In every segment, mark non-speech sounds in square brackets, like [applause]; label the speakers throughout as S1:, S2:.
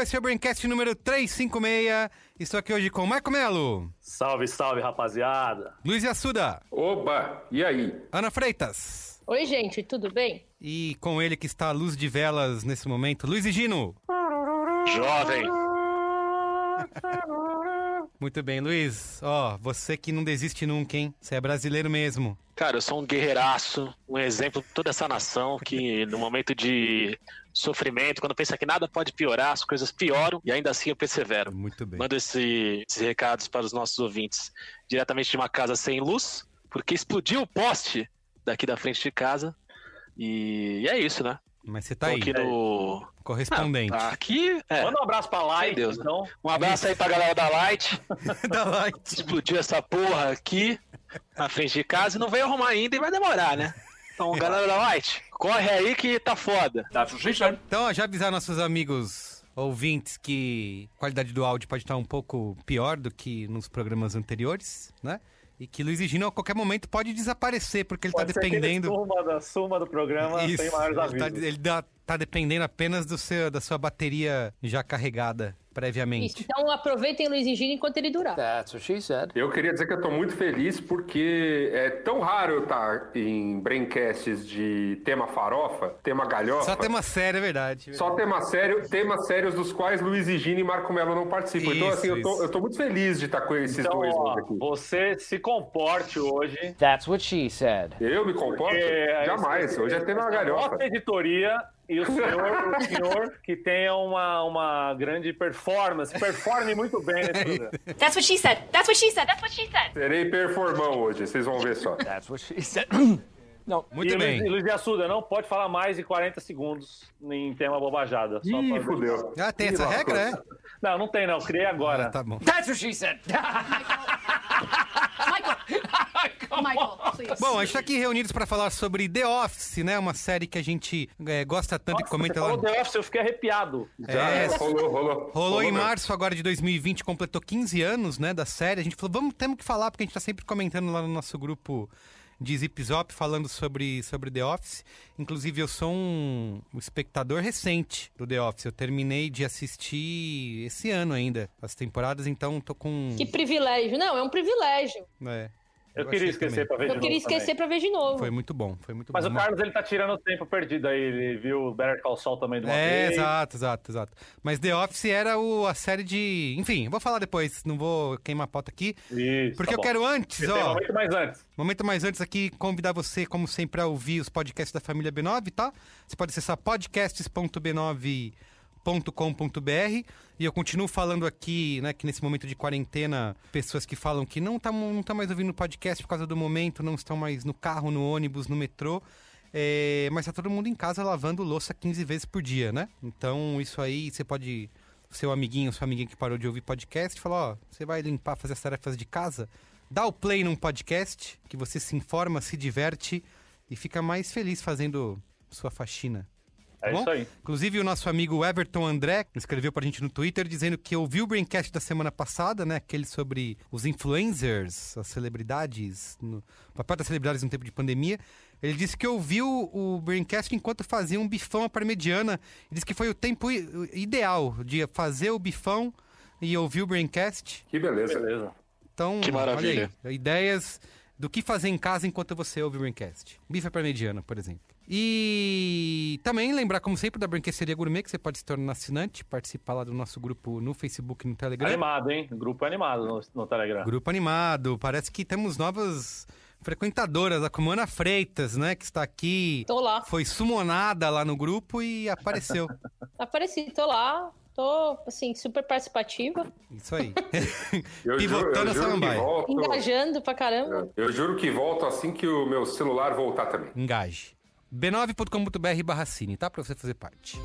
S1: esse é o Braincast número 356. Estou aqui hoje com Marco Melo,
S2: Salve, salve, rapaziada.
S1: Luiz Assuda,
S3: Oba, e aí?
S1: Ana Freitas.
S4: Oi, gente, tudo bem?
S1: E com ele que está à luz de velas nesse momento, Luiz e Gino.
S2: Jovem. [laughs]
S1: Muito bem, Luiz. Ó, você que não desiste nunca, hein? Você é brasileiro mesmo.
S2: Cara, eu sou um guerreiraço, um exemplo de toda essa nação que no momento de sofrimento, quando pensa que nada pode piorar, as coisas pioram e ainda assim eu persevero.
S1: Muito bem.
S2: Mando esse- esses recados para os nossos ouvintes diretamente de uma casa sem luz, porque explodiu o poste daqui da frente de casa. E, e é isso, né?
S1: Mas você tá
S2: Tô
S1: aí,
S2: aqui no.
S1: correspondente.
S2: Ah, aqui. É.
S5: Manda um abraço pra Light,
S2: Deus,
S5: então.
S2: Um abraço aí pra galera da Light. [laughs]
S1: da Light.
S2: explodiu essa porra aqui na frente de casa e não veio arrumar ainda e vai demorar, né? Então, galera da Light, corre aí que tá foda.
S1: Então, ó, já avisar nossos amigos ouvintes que a qualidade do áudio pode estar um pouco pior do que nos programas anteriores, né? E que Luiz e Gino a qualquer momento pode desaparecer, porque ele
S5: Pode
S1: tá
S5: que ele
S1: dependendo.
S5: suma da suma do programa
S1: Isso,
S5: sem maiores
S1: ele tá,
S5: avisos.
S1: ele dá- tá dependendo apenas do seu, da sua bateria já carregada
S4: Isso,
S1: previamente.
S4: então aproveitem Luiz e Gino enquanto ele durar.
S6: That's what she said.
S3: Eu queria dizer que eu tô muito feliz porque é tão raro eu estar em braincasts de tema farofa, tema galhofa.
S1: Só tema sério, é verdade.
S3: Só tema sério, temas sérios dos quais Luiz e Gino e Marco Melo não participam. então,
S1: Isso,
S3: assim, eu tô,
S1: isso.
S3: eu tô muito feliz de estar com esses
S5: Então,
S3: dois
S5: ó,
S3: aqui.
S5: você se comporte hoje.
S6: That's what she said.
S3: Eu me comporto?
S5: porque
S3: Jamais.
S5: esse-
S3: Hoje é tema galhofa.
S5: Nossa editoria e o senhor, o senhor que tenha uma, uma grande performance. Performe muito bem nesse programa.
S7: That's what she said. That's what she said. That's what she said.
S3: Serei performão hoje, vocês vão ver só.
S6: That's what she said. no.
S1: Muito
S5: e
S1: bem.
S5: Luiz, e Luiz de Assuda, não pode falar mais de 40 segundos em tema bobajada. Só
S3: Ih, fudeu.
S1: Ah, tem essa regra, é?
S5: Não, não tem não. Criei agora.
S1: Ah, tá bom.
S6: That's what she said. [laughs]
S7: Michael. Michael, please.
S1: Bom, a gente tá aqui reunidos pra falar sobre The Office, né? Uma série que a gente é, gosta tanto e
S5: Nossa,
S1: comenta
S5: você
S1: lá.
S5: falou The Office, eu fiquei arrepiado.
S3: Já,
S1: É,
S3: rolou, rolou.
S1: Rolou em
S3: mesmo.
S1: março agora de 2020, completou 15 anos, né, da série. A gente falou, vamos, temos que falar, porque a gente tá sempre comentando lá no nosso grupo de Zip Zop, falando sobre, sobre The Office. Inclusive, eu sou um, um espectador recente do The Office. Eu terminei de assistir esse ano ainda, as temporadas, então tô com...
S4: Que privilégio. Não, é um privilégio.
S1: É,
S5: Eu,
S1: Eu
S5: queria esquecer
S1: também.
S5: pra ver de
S4: Eu
S5: novo
S4: queria esquecer
S5: também.
S4: pra ver de novo.
S1: foi muito bom, foi muito
S5: Mas
S1: bom.
S5: o Carlos, ele tá tirando o tempo perdido aí. Ele viu Better Call Saul também de uma
S1: É,
S5: vez.
S1: exato, exato, exato. Mas The Office era o, a série de... Enfim, eu vou falar depois, não vou queimar a pauta aqui.
S5: Isso,
S1: Porque
S5: tá
S1: eu quero antes, ó...
S5: momento mais antes.
S1: Momento mais antes aqui, convidar você, como sempre, a ouvir os podcasts da família B9, tá? Você pode acessar podcasts.b9.com.br e eu continuo falando aqui, né, que nesse momento de quarentena, pessoas que falam que não estão não tá mais ouvindo podcast por causa do momento, não estão mais no carro, no ônibus, no metrô. é, mas tá todo mundo em casa lavando louça 15 vezes por dia, né? Então isso aí você pode. Seu amiguinho, sua amiguinha que parou de ouvir podcast, falar, ó, você vai limpar, fazer as tarefas de casa, dá o play num podcast, que você se informa, se diverte e fica mais feliz fazendo sua faxina.
S5: É
S1: bom?
S5: isso aí.
S1: Inclusive, o nosso amigo Everton André escreveu pra gente no Twitter dizendo que ouviu o Braincast da semana passada, né? Aquele sobre os influencers, as celebridades, no, o papel das celebridades no tempo de pandemia. Ele disse que ouviu o Braincast enquanto fazia um bifão à parmegiana. E disse que foi o tempo ideal de fazer o bifão e ouvir o Braincast.
S3: Que beleza.
S5: Beleza.
S1: Então,
S2: Que maravilha.
S1: olha aí, ideias do que fazer em casa enquanto você ouve o Braincast. Bife para mediana, por exemplo. E também lembrar, como sempre, da Branqueceria Gourmet, que você pode se tornar assinante, participar lá do nosso grupo no Facebook e no Telegram.
S5: Animado, hein? Grupo animado no, no Telegram.
S1: Grupo animado. Parece que temos novas frequentadoras, a Comana Freitas, né, que está aqui.
S4: Tô lá.
S1: Foi sumonada lá no grupo e apareceu. [laughs]
S4: Apareci, tô lá. Tô, assim, super participativa.
S1: Isso aí. [laughs]
S3: Eu, juro,
S1: Pivotando
S3: eu
S1: a
S3: juro que volto.
S4: Engajando pra caramba.
S3: Eu juro que volto assim que o meu celular voltar também.
S1: Engaje. b9.com.br barra cine, tá? Pra você fazer parte.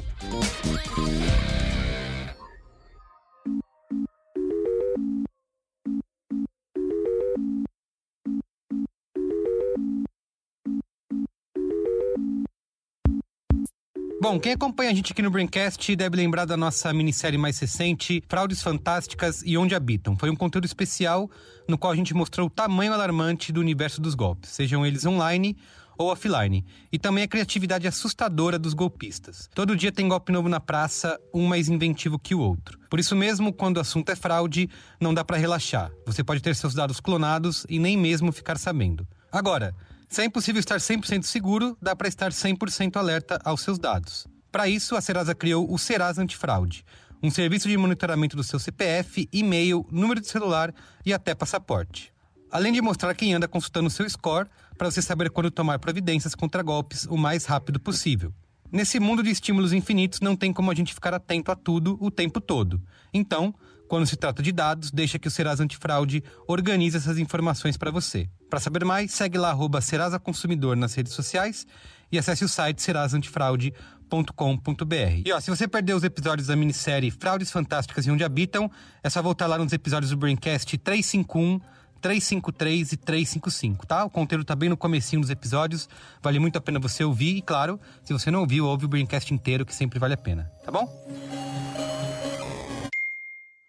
S1: Bom, quem acompanha a gente aqui no Braincast deve lembrar da nossa minissérie mais recente, Fraudes Fantásticas e Onde Habitam. Foi um conteúdo especial no qual a gente mostrou o tamanho alarmante do universo dos golpes, sejam eles online ou offline, e também a criatividade assustadora dos golpistas. Todo dia tem golpe novo na praça, um mais inventivo que o outro. Por isso mesmo, quando o assunto é fraude, não dá para relaxar. Você pode ter seus dados clonados e nem mesmo ficar sabendo. Agora, se é impossível estar 100% seguro, dá para estar 100% alerta aos seus dados. Para isso, a Serasa criou o Serasa Antifraude, um serviço de monitoramento do seu CPF, e-mail, número de celular e até passaporte. Além de mostrar quem anda consultando seu score, para você saber quando tomar providências contra golpes o mais rápido possível. Nesse mundo de estímulos infinitos, não tem como a gente ficar atento a tudo o tempo todo. Então, quando se trata de dados, deixa que o Serasa Antifraude organize essas informações para você. Para saber mais, segue lá arroba Serasa Consumidor nas redes sociais e acesse o site serasantifraude.com.br. E ó, se você perdeu os episódios da minissérie Fraudes Fantásticas e Onde Habitam, é só voltar lá nos episódios do Braincast 351, 353 e 355, tá? O conteúdo tá bem no comecinho dos episódios, vale muito a pena você ouvir e, claro, se você não ouviu, ouve o Braincast inteiro, que sempre vale a pena, tá bom?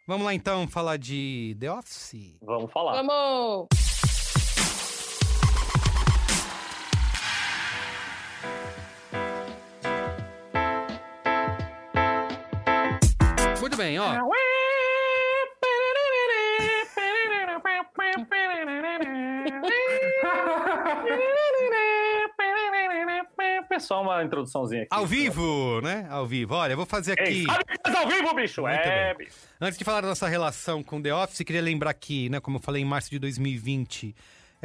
S1: Vamos lá então falar de The Office.
S5: Vamos falar.
S4: Vamos!
S1: Muito bem, ó. [laughs]
S5: Só uma introduçãozinha aqui.
S1: Ao vivo, né? Ao vivo. Olha, eu vou fazer
S5: Ei,
S1: aqui.
S5: sabe que ao vivo, bicho?
S1: Muito
S5: é,
S1: bem.
S5: bicho.
S1: Antes de falar da nossa relação com The Office, queria lembrar que, né, como eu falei, em março de 2020,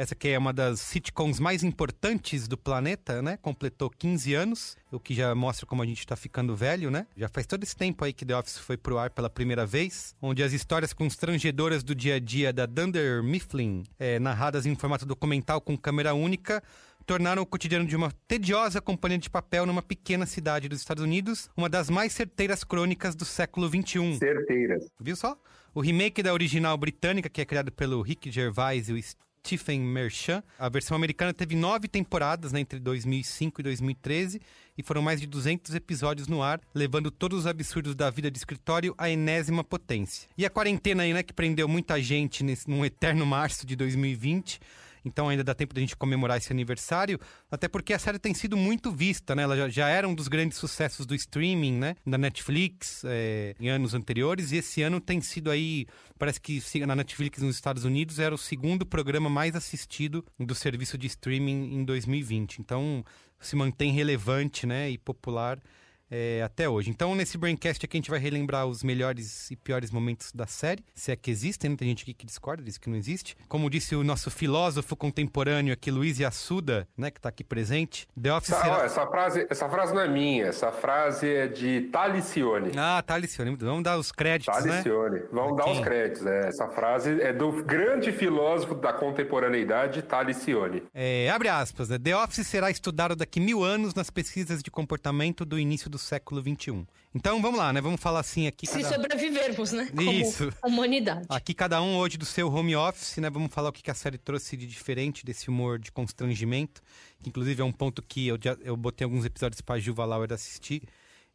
S1: essa que é uma das sitcoms mais importantes do planeta, né? Completou 15 anos, o que já mostra como a gente tá ficando velho, né? Já faz todo esse tempo aí que The Office foi pro ar pela primeira vez, onde as histórias constrangedoras do dia a dia da Dunder Mifflin, é, narradas em formato documental com câmera única, tornaram o cotidiano de uma tediosa companhia de papel numa pequena cidade dos Estados Unidos uma das mais certeiras crônicas do século XXI.
S3: Certeiras.
S1: Viu só? O remake da original britânica, que é criado pelo Rick Gervais e o Stephen Merchant, a versão americana teve nove temporadas né, entre 2005 e 2013 e foram mais de 200 episódios no ar, levando todos os absurdos da vida de escritório à enésima potência. E a quarentena aí, né, que prendeu muita gente nesse, num eterno março de 2020 então ainda dá tempo da gente comemorar esse aniversário, até porque a série tem sido muito vista, né? Ela já, já era um dos grandes sucessos do streaming, né? Da Netflix é, em anos anteriores, e esse ano tem sido aí, parece que na Netflix nos Estados Unidos era o segundo programa mais assistido do serviço de streaming em 2020. Então se mantém relevante, né? E popular. É, até hoje. Então, nesse Braincast aqui, a gente vai relembrar os melhores e piores momentos da série, se é que existem, né? tem gente aqui que discorda, diz que não existe. Como disse o nosso filósofo contemporâneo aqui, Luiz Yassuda, né, que tá aqui presente, The Office
S3: Essa, ó,
S1: será...
S3: essa, frase, essa frase não é minha, essa frase é de Talicione.
S1: Ah, tá, Alicione, vamos dar os créditos, né?
S3: Talicione. Vamos dar
S1: Aqui.
S3: os créditos. né? Essa frase é do grande filósofo da contemporaneidade, Talicione.
S1: É, abre aspas, né? The Office será estudado daqui mil anos nas pesquisas de comportamento do início do século XXI. Então, vamos lá, né? Vamos falar assim aqui...
S4: Se
S1: cada-
S4: sobrevivermos, né? Como
S1: Isso.
S4: humanidade.
S1: Aqui cada um hoje do seu home office, né? Vamos falar o que a série trouxe de diferente desse humor de constrangimento, que inclusive é um ponto que eu, já, eu botei alguns episódios pra Gilva Lauer assistir.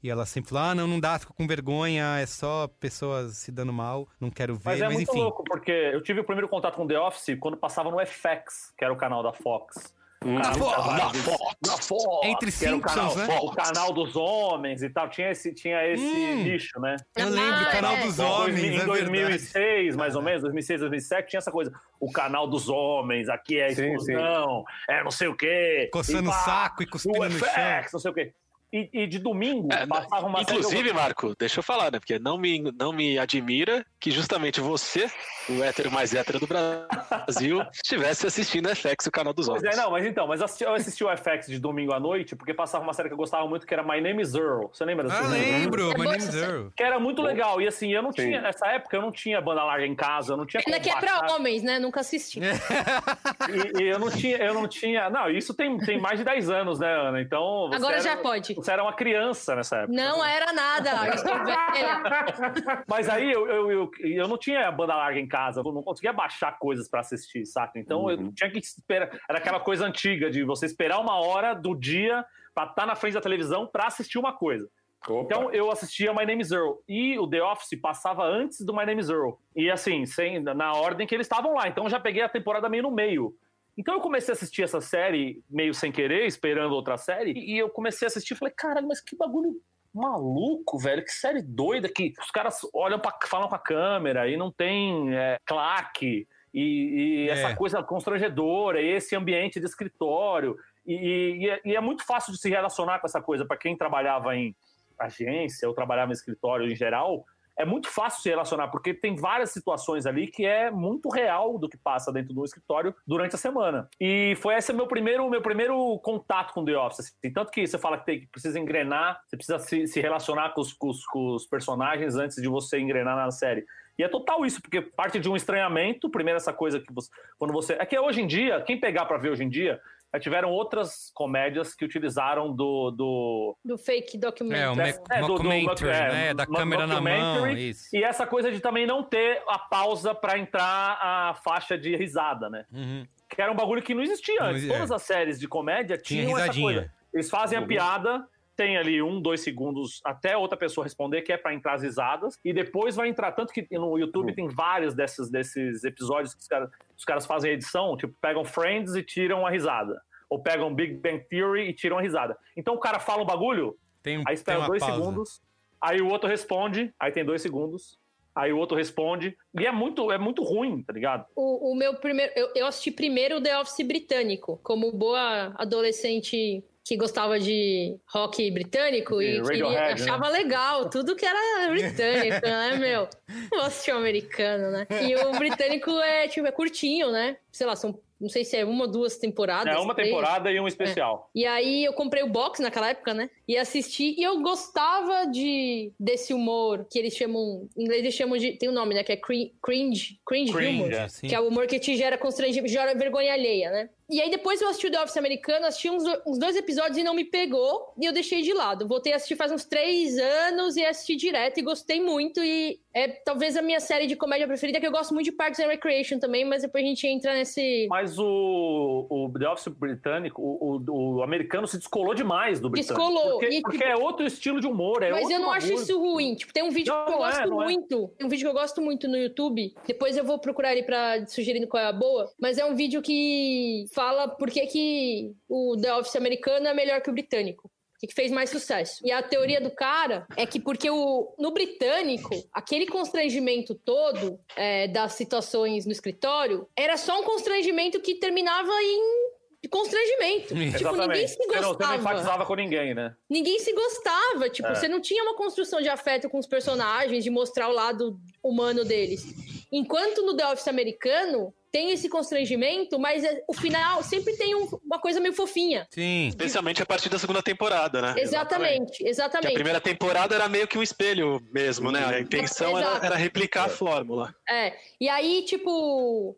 S1: E ela sempre falou: ah, não, não dá, fico com vergonha, é só pessoas se dando mal, não quero ver.
S5: Mas
S1: Mas,
S5: é muito
S1: enfim.
S5: louco, porque eu tive o primeiro contato com The Office quando passava no FX, que era o canal da Fox. O canal
S2: Da
S5: dos-
S2: Fox.
S5: Da Fox.
S1: Entre
S5: que era o
S1: Simpsons,
S5: canal,
S1: né?
S5: O canal dos homens e tal. Tinha esse, tinha esse
S1: Hum.
S5: nicho, né?
S1: Eu lembro,
S4: Ah,
S1: canal
S4: é.
S1: dos
S5: Em
S1: homens, é
S5: em
S1: verdade.
S5: 2006, mais ou menos, 2006, 2007, tinha essa coisa. O canal dos homens, aqui é a
S3: Sim,
S5: explosão, é não sei o quê.
S1: Coçando o saco e cuspindo
S5: o
S1: no
S5: FX, não sei o quê. E, e de domingo
S2: É,
S5: passava uma
S2: Inclusive. Marco, deixa eu falar, né? Porque não me, não me admira que justamente você, o hétero mais hétero do Brasil, [laughs] estivesse assistindo FX, o canal dos
S5: Pois
S2: homens.
S5: é, não, mas então, mas eu assisti, eu assisti o FX de domingo à noite porque passava uma série que eu gostava muito que era My Name is Earl. Você lembra desse
S1: Ah, lembro,
S4: É
S1: My Name is. Earl.
S5: Que era muito legal. E assim, eu não
S3: Sim.
S5: tinha, nessa época eu não tinha banda larga em casa, eu não tinha
S4: Pena que é pra homens, né? Nunca assisti.
S5: E, e eu não tinha, eu não tinha. Não, isso tem, tem mais de 10 anos, né, Ana? Então. você
S4: Agora
S5: era-
S4: já pode.
S5: Você era uma criança nessa época.
S4: Não era nada. Eu estou velha. [laughs]
S5: Mas aí eu, eu, eu, eu não tinha banda larga em casa, eu não conseguia baixar coisas pra assistir, saca? Então eu
S3: Uhum.
S5: tinha que esperar. Era aquela coisa antiga de você esperar uma hora do dia pra estar na frente da televisão pra assistir uma coisa.
S3: Opa.
S5: Então eu assistia My Name is Earl e o The Office passava antes do My Name is Earl. E assim, sem, na ordem que eles estavam lá. Então eu já peguei a temporada meio no meio. Então eu comecei a assistir essa série meio sem querer, esperando outra série, e eu comecei a assistir e falei, caralho, mas que bagulho maluco, velho, que série doida que os caras olham pra, falam com a câmera e não tem é, claque e, e
S1: É.
S5: essa coisa constrangedora, e esse ambiente de escritório e, e é, e é muito fácil de se relacionar com essa coisa para quem trabalhava em agência ou trabalhava em escritório em geral. É muito fácil se relacionar, porque tem várias situações ali que é muito real do que passa dentro do escritório durante a semana. E foi esse meu primeiro, meu primeiro contato com The Office. assim. Tanto que você fala que, tem, que precisa engrenar, você precisa se, se relacionar com os, com os- com os personagens antes de você engrenar na série. E é total isso, porque parte de um estranhamento, primeiro essa coisa que você. Quando você. É que hoje em dia, quem pegar pra ver hoje em dia, tiveram outras comédias que utilizaram do. do
S4: Do fake documentary.
S1: É, o
S5: É,
S1: moc-
S5: do- do- é,
S1: né? Da câmera na mão,
S5: documentary.
S1: isso.
S5: E essa coisa de também não ter a pausa pra entrar a faixa de risada, né?
S1: Uhum.
S5: Que era um bagulho que não existia antes.
S1: exi- é.
S5: Todas as séries de comédia
S1: Tinha
S5: tinham essa
S1: risadinha.
S5: coisa. Eles fazem a piada, tem ali um, dois segundos até outra pessoa responder, que é pra entrar as risadas, e depois vai entrar. Tanto que no YouTube tem vários desses, desses episódios que os caras, os caras fazem edição, tipo, pegam Friends e tiram a risada. Ou pegam Big Bang Theory e tiram a risada. Então o cara fala um bagulho,
S1: Tem,
S5: Aí espera dois
S1: pausa.
S5: segundos, aí o outro responde, aí tem dois segundos, aí o outro responde. E é muito, é muito ruim, tá ligado?
S4: O, o meu primeiro. Eu, eu assisti primeiro o The Office britânico, como boa adolescente que gostava de rock britânico
S5: E
S4: e queria-
S5: Radiohead, né?
S4: achava legal tudo que era britânico, né, meu? [laughs] Não vou assistir o americano, né? E o britânico é, tipo, é curtinho, né? Sei lá, são. Não sei se é uma ou duas temporadas.
S5: É uma
S4: três.
S5: temporada e um especial.
S4: E aí eu comprei o box naquela época, né? E assisti. E eu gostava de desse humor que eles chamam. Em inglês eles chamam de. Tem um nome, né? Que é crin- cringe. Cringe,
S5: Cringe,
S4: humor.
S5: é.
S4: Que é o humor que te gera constrangimento, gera vergonha alheia, né? E aí depois eu assisti o The Office americano, assisti uns, uns dois episódios e não me pegou, e eu deixei de lado. Voltei a assistir faz uns três anos e assisti direto e gostei muito. E é talvez a minha série de comédia preferida, que eu gosto muito de Parks and Recreation também, mas depois a gente entra nesse.
S5: Mas o, o The Office britânico, o, o- o americano se descolou demais do britânico.
S4: Descolou.
S5: Porque,
S4: E,
S5: porque
S4: tipo,
S5: é outro estilo de humor. É
S4: Mas eu não acho isso ruim. Tipo, tem um vídeo
S5: Não,
S4: que eu
S5: é,
S4: gosto
S5: é.
S4: muito. Tem um vídeo que eu gosto muito no YouTube. Depois eu vou procurar ele pra sugerir qual é a boa. Mas é um vídeo que fala por que, que o The Office americano é melhor que o britânico. O que fez mais sucesso. E a teoria do cara é que porque o, no britânico, aquele constrangimento todo é, das situações no escritório era só um constrangimento que terminava em constrangimento. Tipo, ninguém
S5: Exatamente.
S4: se
S5: Você não, você não
S4: gostava
S5: enfatizava com ninguém, né?
S4: ninguém se gostava. Tipo,
S5: É.
S4: você não tinha uma construção de afeto com os personagens, de mostrar o lado humano deles. Enquanto no The Office americano tem esse constrangimento, mas é- o final sempre tem um- uma coisa meio fofinha.
S1: Sim.
S2: Especialmente a partir da segunda temporada, né?
S4: Exatamente,
S2: Que a
S4: exatamente.
S2: primeira temporada era meio que um espelho mesmo, né? A intenção era, era replicar a fórmula.
S4: É. E aí, tipo,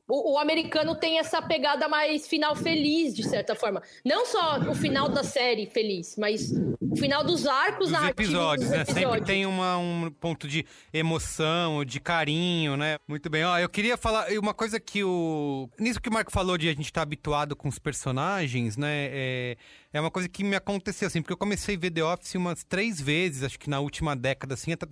S4: o, o americano tem essa pegada mais final feliz, de certa forma. Não só o final da série feliz, mas o final dos arcos
S1: Os
S4: narrativos
S1: episódios,
S4: dos
S1: né? Sempre
S4: episódios.
S1: tem uma, um ponto de emoção, de carinho, né? Muito bem. Ó, eu queria falar uma coisa que o. Nisso que o Marco falou de a gente estar habituado com os personagens, né? É, é uma coisa que me aconteceu, assim, porque eu comecei a ver The Office umas três vezes, acho que na última década, assim, até-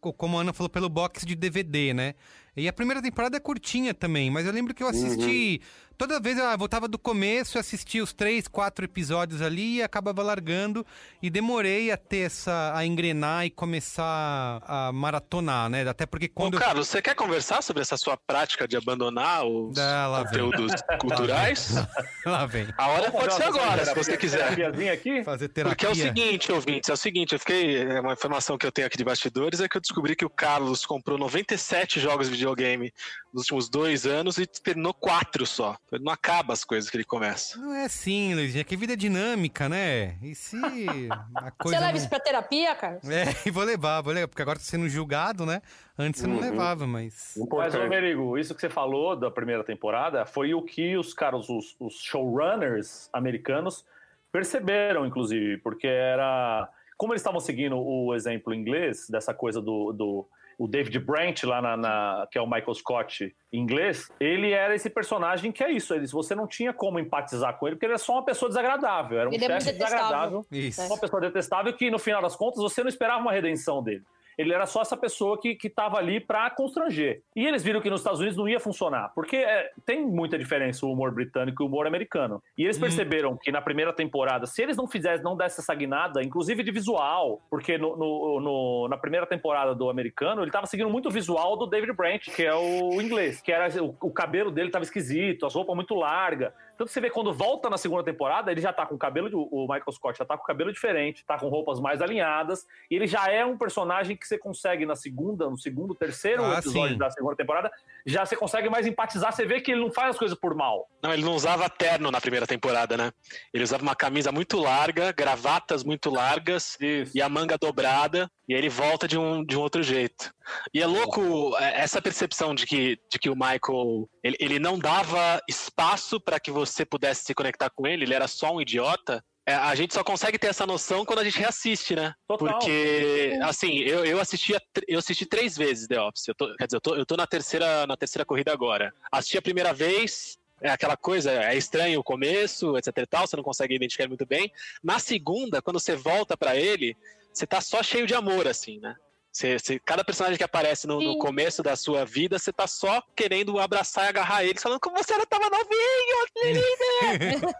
S1: co- como a Ana falou, pelo box de DVD, né? E a primeira temporada é curtinha também, mas eu lembro que eu assisti. Toda vez eu voltava do começo, assistia os três, quatro episódios ali e acabava largando. E demorei a ter essa. a engrenar e começar a maratonar, né? Até porque
S2: Ô,
S1: quando. eu-
S2: Carlos, você quer conversar sobre essa sua prática de abandonar os
S1: Ah, lá vem.
S2: conteúdos [laughs] culturais? [laughs]
S1: Lá vem.
S2: A hora
S5: Vamos
S2: pode ser agora, se você quiser.
S5: aqui?
S1: Fazer terapia.
S2: Porque é o seguinte, ouvintes, é o seguinte, eu fiquei. É uma informação que eu tenho aqui de bastidores é que eu descobri que o Carlos comprou 97 jogos de videogame nos últimos dois anos e terminou quatro só. Ele não acaba as coisas que ele começa.
S1: Não é assim, Luizinha, que vida é dinâmica, né? E se [laughs] a coisa.
S4: Você leva
S1: não-
S4: isso pra terapia, Carlos?
S1: É, [laughs] e vou levar, vou levar, porque agora tô sendo julgado, né? Antes eu não
S3: Uhum.
S1: levava, mas.
S5: Mas, ô. Merigo, isso que você falou da primeira temporada foi o que os caras, os, os showrunners americanos, perceberam, inclusive, porque era. como eles estavam seguindo o exemplo inglês, dessa coisa do, do o David Brent, lá na, na- que é o Michael Scott em inglês, ele era esse personagem que é isso. Ele, você não tinha como empatizar com ele, porque ele era só uma pessoa desagradável. Era um
S4: Ele é
S5: chefe
S4: detestável.
S5: desagradável.
S1: Isso.
S5: Uma pessoa detestável que, no final das contas, você não esperava uma redenção dele. Ele era só essa pessoa que, que tava ali pra constranger. E eles viram que nos Estados Unidos não ia funcionar, porque é, tem muita diferença o humor britânico e o humor americano. E eles perceberam que na primeira temporada, se eles não fizessem, não dessem essa guinada, inclusive de visual, porque no, no- no- na primeira temporada do americano, ele tava seguindo muito o visual do David Brent, que é o inglês, que era o, o cabelo dele tava esquisito, as roupas muito largas. Tanto que você vê quando volta na segunda temporada, ele já tá com o cabelo, de- o Michael Scott já tá com o cabelo diferente, tá com roupas mais alinhadas, e ele já é um personagem que você consegue na segunda, no segundo, terceiro
S1: Ah,
S5: episódio
S1: sim.
S5: da segunda temporada, já você consegue mais empatizar, você vê que ele não faz as coisas por mal.
S2: Não, ele não usava terno na primeira temporada, né? Ele usava uma camisa muito larga, gravatas muito largas
S5: Isso.
S2: e a manga dobrada, e aí ele volta de um, de um outro jeito. E é louco é, essa percepção de que, de que o Michael ele, ele não dava espaço para que você pudesse se conectar com ele, ele era só um idiota. É, a gente só consegue ter essa noção quando a gente reassiste, né?
S5: Total.
S2: Porque, assim, eu, eu, assisti eu assisti três vezes The Office. Eu tô- quer dizer, eu tô, eu tô na, terceira, na terceira corrida agora. Assisti a primeira vez, é aquela coisa, é estranho o começo, etc e tal, você não consegue identificar muito bem. Na segunda, quando você volta pra ele, você tá só cheio de amor, assim, né? Você, você- cada personagem que aparece no, no começo da sua vida, você tá só querendo abraçar e agarrar ele, falando como você era tava novinho! [laughs]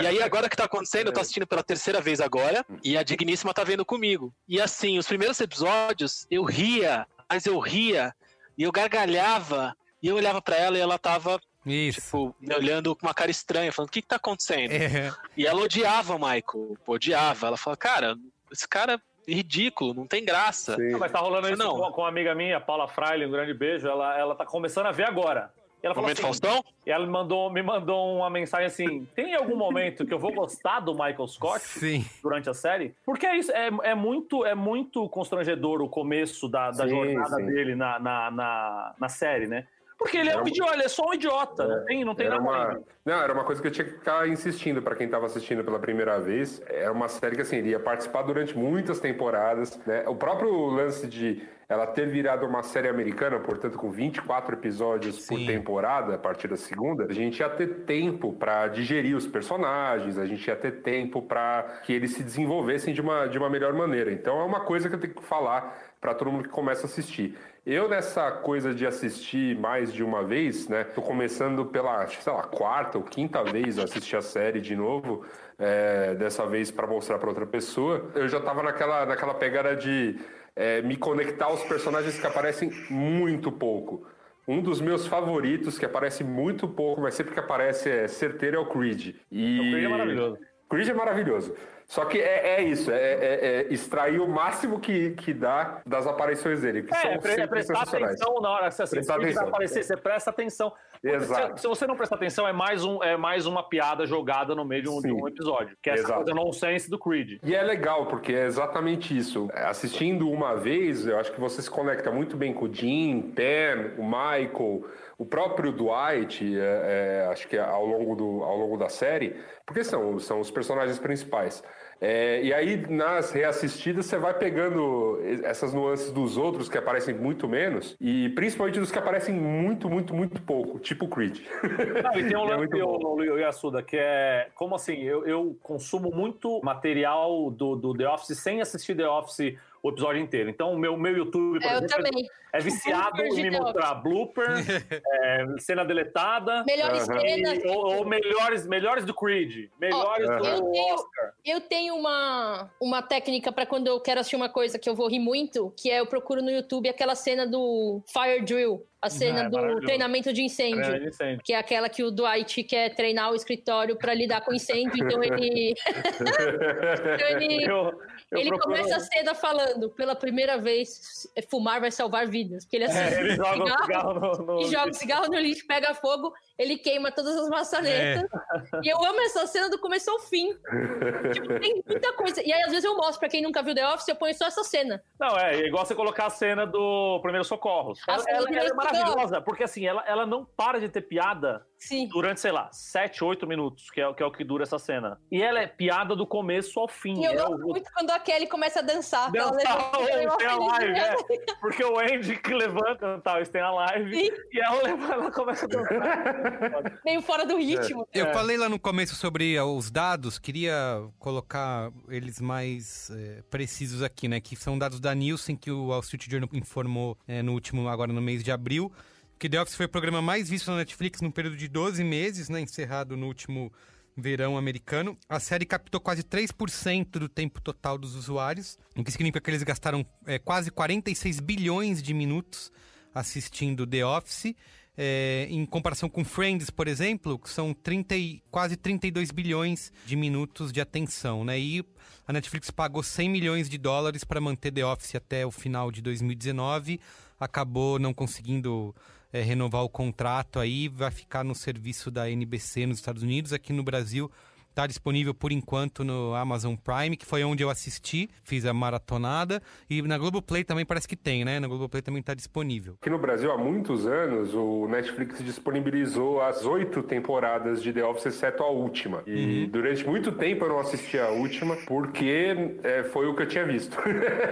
S2: E aí, agora que tá acontecendo, eu tô assistindo pela terceira vez agora, e a Digníssima tá vendo comigo. E assim, os primeiros episódios, eu ria, mas eu ria, e eu gargalhava, e eu olhava pra ela e ela tava,
S1: Isso.
S2: tipo, me olhando com uma cara estranha, falando, o que que tá acontecendo?
S1: É.
S2: E ela odiava o Michael, odiava. Ela falou, cara, esse cara ridículo, não tem graça.
S5: Não, mas tá rolando isso
S2: Não.
S5: com, com uma amiga minha, Paula Freile, um grande beijo. Ela, ela tá começando a ver agora. E ela falou
S2: Momento
S5: assim,
S2: Faustão?
S5: e ela me mandou, me mandou uma mensagem assim: tem algum momento que eu vou gostar do Michael Scott
S1: Sim.
S5: durante a série? Porque é isso, é, é muito, é muito constrangedor o começo da, da
S3: Sim,
S5: jornada
S3: sim.
S5: dele na, na, na, na série, né? Porque ele é um idiota, ele é só um idiota, não tem, não tem nada
S3: uma... Não, era uma coisa que eu tinha que ficar insistindo pra quem tava assistindo pela primeira vez. Era uma série que, assim, ele ia participar durante muitas temporadas, né? O próprio lance de ela ter virado uma série americana, portanto, com 24 episódios por
S1: Sim.
S3: temporada, a partir da segunda, a gente ia ter tempo pra digerir os personagens, a gente ia ter tempo pra que eles se desenvolvessem de uma, de uma melhor maneira. Então, é uma coisa que eu tenho que falar pra todo mundo que começa a assistir. Eu, nessa coisa de assistir mais de uma vez, né? Tô começando pela, sei lá, quarta ou quinta vez a assistir a série de novo. é, dessa vez pra mostrar pra outra pessoa. Eu já tava naquela, naquela pegada de é, me conectar aos personagens que aparecem muito pouco. Um dos meus favoritos, que aparece muito pouco, mas sempre que aparece é certeiro, é o Creed. E...
S5: O Creed é maravilhoso.
S3: Creed é maravilhoso. Só que é, é isso, é, é- é extrair o máximo que, que dá das aparições dele, que
S5: É,
S3: são
S5: é, prestar atenção na hora que você assiste, vai aparecer, você presta atenção.
S3: Exato.
S5: Se, se você não prestar atenção, é mais, um, é mais uma piada jogada no meio de um, de um episódio. Que é essa
S3: Exato.
S5: coisa nonsense do Creed.
S3: E é legal, porque é exatamente isso. Assistindo uma vez, eu acho que você se conecta muito bem com o Jim, Pam, o Michael, o próprio Dwight, é, é, acho que ao longo, do, ao longo da série, porque são, são os personagens principais. É, e aí, nas reassistidas, você vai pegando essas nuances dos outros que aparecem muito menos, e principalmente dos que aparecem muito, muito, muito pouco, tipo o Creed.
S5: E tem um [laughs]
S3: é
S5: lance, o, o Yasuda, que é como assim, eu, eu consumo muito material do, do The Office sem assistir The Office o episódio inteiro. Então, o meu, meu YouTube, por
S4: É, eu
S5: exemplo,
S4: também.
S5: é viciado em me mostrar blooper, [laughs] é, cena deletada.
S4: Melhores cenas.
S5: e- ou, ou melhores, melhores do Creed, melhores
S4: Ó,
S5: do
S4: eu tenho-
S5: Oscar.
S4: Eu tenho uma, uma técnica pra quando eu quero assistir uma coisa que eu vou rir muito, que é eu procuro no YouTube aquela cena do Fire Drill, a cena
S5: é
S4: do treinamento de incêndio.
S5: Grande incêndio.
S4: Que é aquela que o Dwight quer treinar o escritório pra lidar com incêndio, então ele. [laughs] então ele,
S5: Eu, eu
S4: ele
S5: procuro-
S4: começa a cena falando, pela primeira vez, fumar vai salvar vidas. Porque ele
S5: É, ele joga o cigarro no, no
S4: e joga o cigarro no lixo, pega fogo, ele queima todas as maçanetas. E eu amo essa cena do começo ao fim. tipo, tem muita coisa. E aí, às vezes, eu mostro pra quem nunca viu The Office, eu ponho só essa cena.
S5: Não, é, é igual você colocar a cena do Primeiro Socorros.
S4: A
S5: Ela, ela- ela é
S4: Primeiro Socorros
S5: maravilhosa, porque assim, ela, ela não para de ter piada
S4: Sim.
S5: durante, sei lá, 7, 8 minutos, que é, que é o que dura essa cena. E ela é piada do começo ao fim.
S4: E eu
S5: é
S4: gosto
S5: o-
S4: muito quando a Kelly começa a dançar.
S5: Dançar
S4: levanta,
S5: o Stay Alive, é. Porque o Andy que levanta tal, tem a live
S4: Sim.
S5: e ela, leva- ela começa a dançar. [laughs]
S4: Meio fora do ritmo.
S1: Eu
S5: É.
S1: falei lá no começo sobre eh, os dados, queria colocar eles mais eh, precisos aqui, né? Que são dados da Nielsen que o Wall Street Journal informou eh, no último, agora no mês de abril, que The Office foi o programa mais visto na Netflix num período de 12 meses, né? Encerrado no último verão americano. A série captou quase 3% do tempo total dos usuários, o que significa que eles gastaram eh, quase 46 bilhões de minutos assistindo The Office. É, em comparação com Friends, por exemplo, que são 30 e, quase 32 bilhões de minutos de atenção, né? E a Netflix pagou 100 milhões de dólares para manter The Office até o final de 2019, acabou não conseguindo é, renovar o contrato aí, vai ficar no serviço da NBC nos Estados Unidos, aqui no Brasil Tá disponível por enquanto no Amazon Prime, que foi onde eu assisti, fiz a maratonada. E na Globoplay também parece que tem, né? Na Globoplay também tá disponível.
S3: Aqui no Brasil, há muitos anos, o Netflix disponibilizou as oito temporadas de The Office, exceto a última. E durante muito tempo eu não assisti a última, porque é, foi o que eu tinha visto.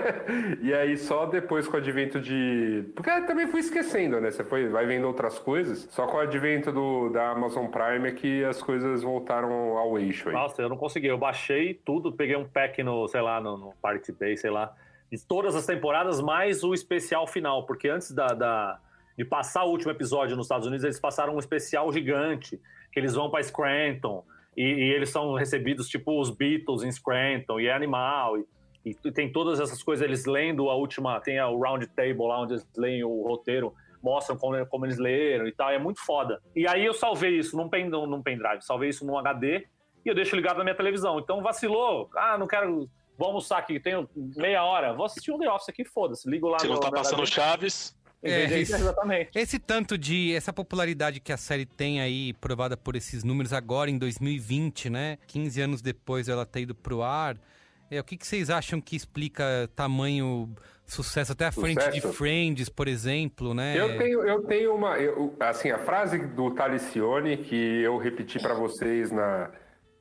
S3: [laughs] e aí, só depois com o advento de. Porque também fui esquecendo, né? Você foi, vai vendo outras coisas. Só com o advento do, da Amazon Prime é que as coisas voltaram ao eixo aí.
S5: Nossa, eu não consegui. Eu baixei tudo, peguei um pack no, sei lá, no, no Party Bay, sei lá, de todas as temporadas, mais o especial final, porque antes da, da- de passar o último episódio nos Estados Unidos, eles passaram um especial gigante, que eles vão para Scranton, e, e eles são recebidos tipo os Beatles em Scranton, e é animal, e, e tem todas essas coisas, eles lendo a última, tem o round table lá onde eles leem o roteiro, mostram como, como eles leram e tal, é muito foda. E aí eu salvei isso num, num pendrive, salvei isso num HD, e eu deixo ligado na minha televisão. Então vacilou, ah, não quero, vou almoçar aqui, tenho meia hora, vou assistir um The Office aqui, foda-se, ligo lá
S2: Se
S5: no
S2: não tá passando
S5: HD.
S2: Chaves,
S1: É, isso.
S5: exatamente.
S1: Esse tanto de. Essa popularidade que a série tem aí, provada por esses números agora em 2020, né? 15 anos depois dela ter ido pro ar. É, o que, que vocês acham que explica tamanho sucesso até à frente de? Friends, por exemplo, né?
S3: Eu tenho, eu tenho uma. eu- assim, a frase do Talicione que eu repeti para vocês na,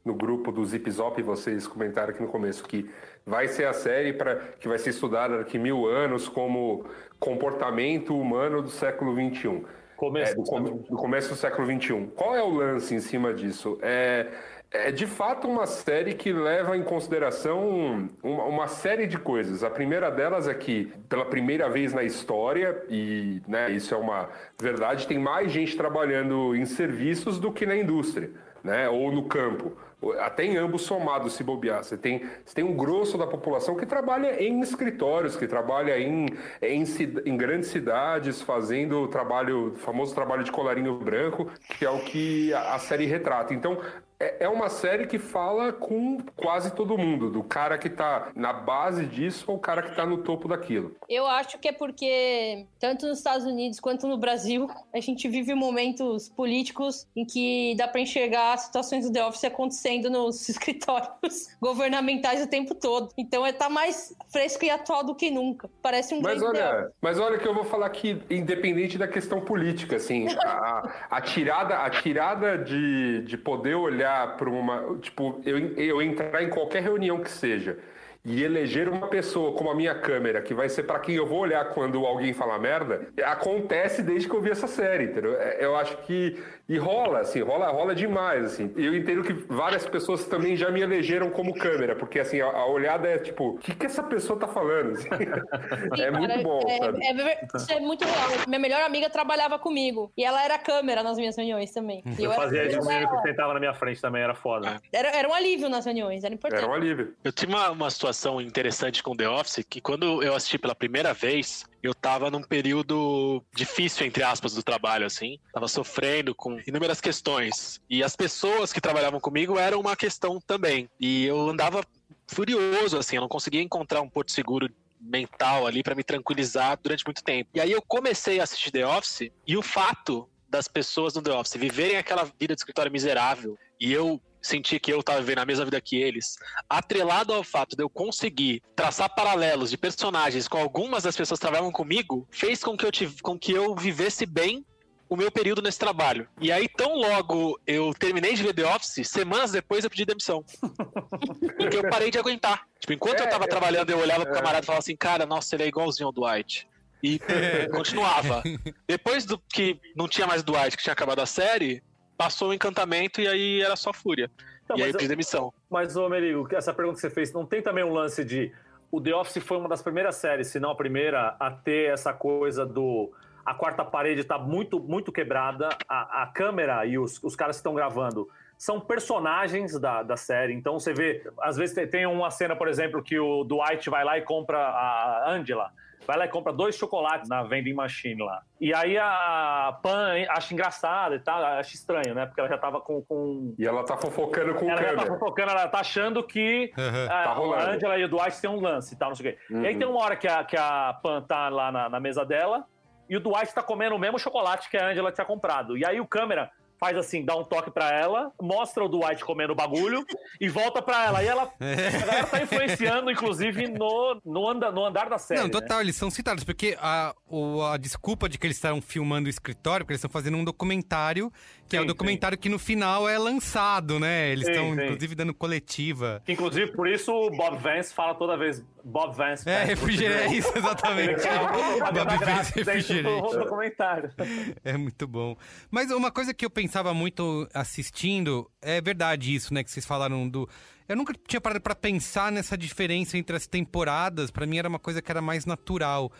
S3: no grupo do Zip Zop, vocês comentaram aqui no começo, que vai ser a série para que vai ser estudada daqui mil anos como comportamento humano do século XXI.
S5: Começo
S3: É, do,
S5: século
S3: do começo do século XXI. Qual é o lance em cima disso? É, é de fato uma série que leva em consideração uma, uma série de coisas. A primeira delas é que, pela primeira vez na história, e né, isso é uma verdade, tem mais gente trabalhando em serviços do que na indústria, né, ou no campo. Até em ambos somados, se bobear. Você tem, você tem um grosso da população que trabalha em escritórios, que trabalha em, em, em grandes cidades, fazendo o trabalho, famoso trabalho de colarinho branco, que é o que a, a série retrata. Então, é, é uma série que fala com quase todo mundo, do cara que tá na base disso ou o cara que tá no topo daquilo.
S4: Eu acho que é porque, tanto nos Estados Unidos quanto no Brasil, a gente vive momentos políticos em que dá pra enxergar situações do The Office acontecendo nos [laughs] escritórios governamentais o tempo todo. Então é tá mais fresco e atual do que nunca. Parece um
S3: Mas olha, mas olha que eu vou falar que, independente da questão política, assim, a, a- a tirada, a tirada de, de poder olhar para uma. Tipo, eu, eu entrar em qualquer reunião que seja e eleger uma pessoa como a minha câmera, que vai ser para quem eu vou olhar quando alguém falar merda, acontece desde que eu vi essa série, entendeu? É, Eu acho que. E rola, assim, rola, rola demais, assim. E eu entendo que várias pessoas também já me elegeram como câmera, porque, assim, a, a olhada é tipo, o que, que essa pessoa tá falando? [laughs] assim? é muito
S4: Cara,
S3: bom,
S4: é,
S3: sabe?
S4: é ver- isso é muito real. Minha melhor amiga trabalhava comigo. E ela era câmera nas minhas reuniões também. E
S5: Eu
S4: era-
S5: fazia de
S4: eu
S5: menino que sentava na minha frente também, era foda.
S4: era, era um alívio nas reuniões, era importante.
S3: Era um alívio.
S2: Eu tive uma, uma situação interessante com The Office, que quando eu assisti pela primeira vez, eu tava num período difícil, entre aspas, do trabalho, assim. Tava sofrendo com inúmeras questões. E as pessoas que trabalhavam comigo eram uma questão também. E eu andava furioso, assim, eu não conseguia encontrar um porto seguro mental ali pra me tranquilizar durante muito tempo. E aí eu comecei a assistir The Office, e o fato das pessoas no The Office viverem aquela vida de escritório miserável, e eu sentir que eu tava vivendo a mesma vida que eles, atrelado ao fato de eu conseguir traçar paralelos de personagens com algumas das pessoas que trabalham comigo, fez com que eu, tive, com que eu vivesse bem o meu período nesse trabalho. E aí, tão logo eu terminei de ver The Office, semanas depois eu pedi demissão. [laughs] Porque eu parei de aguentar. Tipo, enquanto
S3: É,
S2: eu tava
S3: é,
S2: trabalhando, eu olhava pro
S3: é.
S2: camarada e falava assim, cara, nossa, ele é igualzinho ao Dwight. E [laughs] continuava. Depois do que não tinha mais Dwight, que tinha acabado a série, passou o encantamento e aí era só fúria.
S5: Então,
S2: e aí
S5: mas
S2: eu demissão.
S5: Mas, ô Merigo, essa pergunta que você fez, não tem também um lance de. O The Office foi uma das primeiras séries, se não a primeira, a ter essa coisa do. A quarta parede tá muito, muito quebrada, a, a câmera e os, os caras que estão gravando são personagens da, da série. Então você vê, às vezes tem- tem uma cena, por exemplo, que o Dwight vai lá e compra a Angela. Vai lá e compra dois chocolates na vending machine lá. E aí a Pan acha engraçado e tal, acha estranho, né? Porque ela já tava com- com
S3: E ela tá fofocando com o
S5: ela já tá fofocando, ela tá achando que
S1: Uhum.
S5: a,
S3: Tá rolando.
S5: a Angela e o Dwight têm um lance e tal, não sei o quê. E aí
S3: Uhum.
S5: tem uma hora que a, que a Pan tá lá na, na mesa dela e o Dwight tá comendo o mesmo chocolate que a Angela tinha comprado. E aí o câmera faz assim, dá um toque pra ela, mostra o Dwight comendo o bagulho e volta pra ela. E ela, [laughs] a galera tá influenciando, inclusive, no, no, anda, no andar da série.
S1: Não,
S5: né?
S1: total, eles são citados, porque a, o- a desculpa de que eles estavam filmando o escritório, porque eles estão fazendo um documentário, que é o
S5: Sim,
S1: documentário que no final é lançado, né? Eles
S5: Sim,
S1: estão,
S5: sim.
S1: inclusive, dando coletiva.
S5: Inclusive, por isso o Bob Vance fala toda vez Bob Vance.
S1: É, refrigerante, isso,
S5: Ele
S1: exatamente. [laughs] Bob Vance refrigerante.
S5: do documentário. [laughs]
S1: É muito bom. Mas uma coisa que eu pensava muito assistindo, é verdade isso, né? Que vocês falaram do. Eu nunca tinha parado pra pensar nessa diferença entre as temporadas. Pra mim era uma coisa que era mais natural.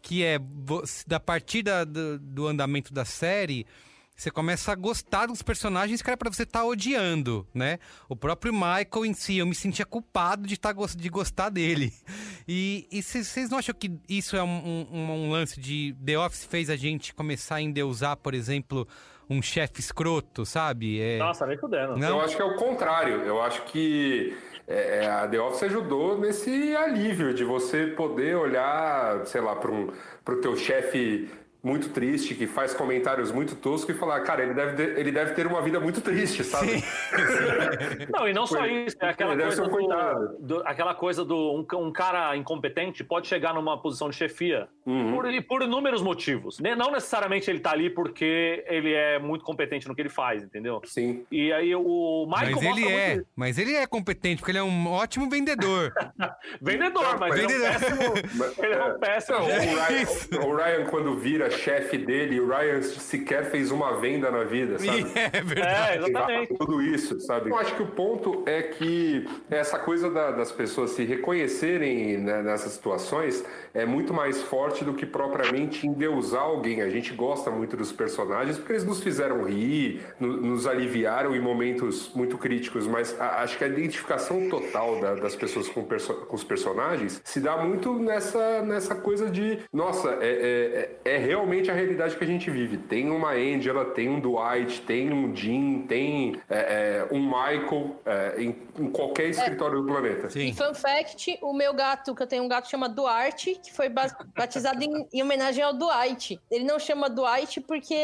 S1: Que é, da partir da- do, do andamento da série, você começa a gostar dos personagens que era pra você estar odiando, né? O próprio Michael em si, eu me sentia culpado de, tá, de gostar dele. E vocês vocês não acham que isso é um, um- um lance de The Office fez a gente começar a endeusar, por exemplo, um chefe escroto, sabe? É...
S5: Nossa, nem fudendo.
S1: Não?
S3: Eu acho que é o contrário. Eu acho que é, a The Office ajudou nesse alívio de você poder olhar, sei lá, para um, o teu chefe muito triste, que faz comentários muito toscos e falar, cara, ele deve, ter- ele deve ter uma vida muito triste, sabe? [laughs]
S5: Não, e não só isso, é aquela coisa, do, do- aquela coisa do um, um cara incompetente pode chegar numa posição de chefia
S3: Uhum.
S5: por, por inúmeros motivos. Ne- Não necessariamente ele tá ali porque ele é muito competente no que ele faz, entendeu?
S3: Sim.
S5: E aí o Michael
S1: Mas ele é,
S5: muito
S1: mas ele é competente, porque ele é um ótimo vendedor. [laughs]
S5: vendedor, mas ele é um
S1: Vendedor.
S5: péssimo. [laughs] Ele é um péssimo.
S3: Não, o,
S1: É.
S3: Ryan, o Ryan, quando vira chefe dele, o Ryan sequer fez uma venda na vida, sabe? [laughs]
S1: é verdade.
S5: É, exatamente.
S3: Tudo isso, sabe? Eu acho que o ponto é que essa coisa da- das pessoas se reconhecerem né, nessas situações é muito mais forte do que propriamente endeusar alguém. A gente gosta muito dos personagens porque eles nos fizeram rir, no- nos aliviaram em momentos muito críticos, mas a- acho que a identificação total da- das pessoas com, perso- com os personagens se dá muito nessa, nessa coisa de, nossa, é, é- é realmente a realidade que a gente vive. Tem uma Angela, tem um Dwight, tem um Jim, tem é, é, um Michael é, em, em qualquer escritório do planeta.
S1: Sim.
S4: E fun fact, o meu gato, que eu tenho um gato chama Duarte, que foi ba- batizado em, em homenagem ao Dwight. Ele não chama Dwight porque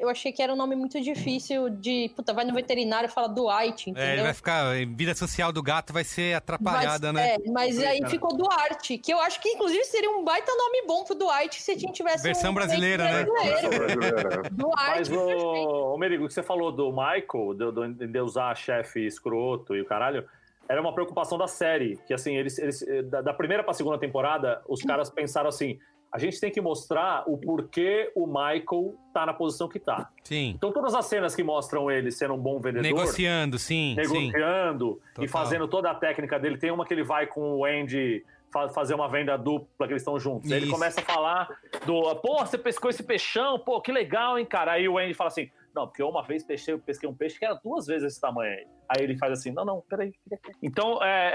S4: eu achei que era um nome muito difícil de... Puta, vai no veterinário e fala Dwight,
S1: É, ele
S4: entendeu?
S1: vai ficar. A vida social do gato vai ser atrapalhada,
S4: mas,
S1: né?
S4: É, mas aí ficou Duarte, que eu acho que inclusive seria um baita nome bom pro Dwight se a gente tivesse
S1: Versão
S4: um
S1: brasileira, né?
S4: brasileiro.
S5: Mas, o, o Merigo, o que você falou do Michael, do, do, de usar chefe escroto e o caralho, era uma preocupação da série. Que assim, eles, eles da, da primeira pra segunda temporada, os caras pensaram assim: a gente tem que mostrar o porquê o Michael tá na posição que tá.
S1: Sim.
S5: Então, todas as cenas que mostram ele sendo um bom vendedor.
S1: Negociando, sim, sim.
S5: negociando
S1: Total.
S5: e fazendo toda a técnica dele. Tem uma que ele vai com o Andy fazer uma venda dupla que eles estão juntos. Aí Ele
S1: Isso.
S5: começa a falar do, pô, você pescou esse peixão, pô, que legal, hein, cara. Aí o Andy fala assim, não, porque eu uma vez pesquei, pesquei um peixe que era duas vezes esse tamanho aí. Aí ele faz assim, não, não, peraí. Então, é,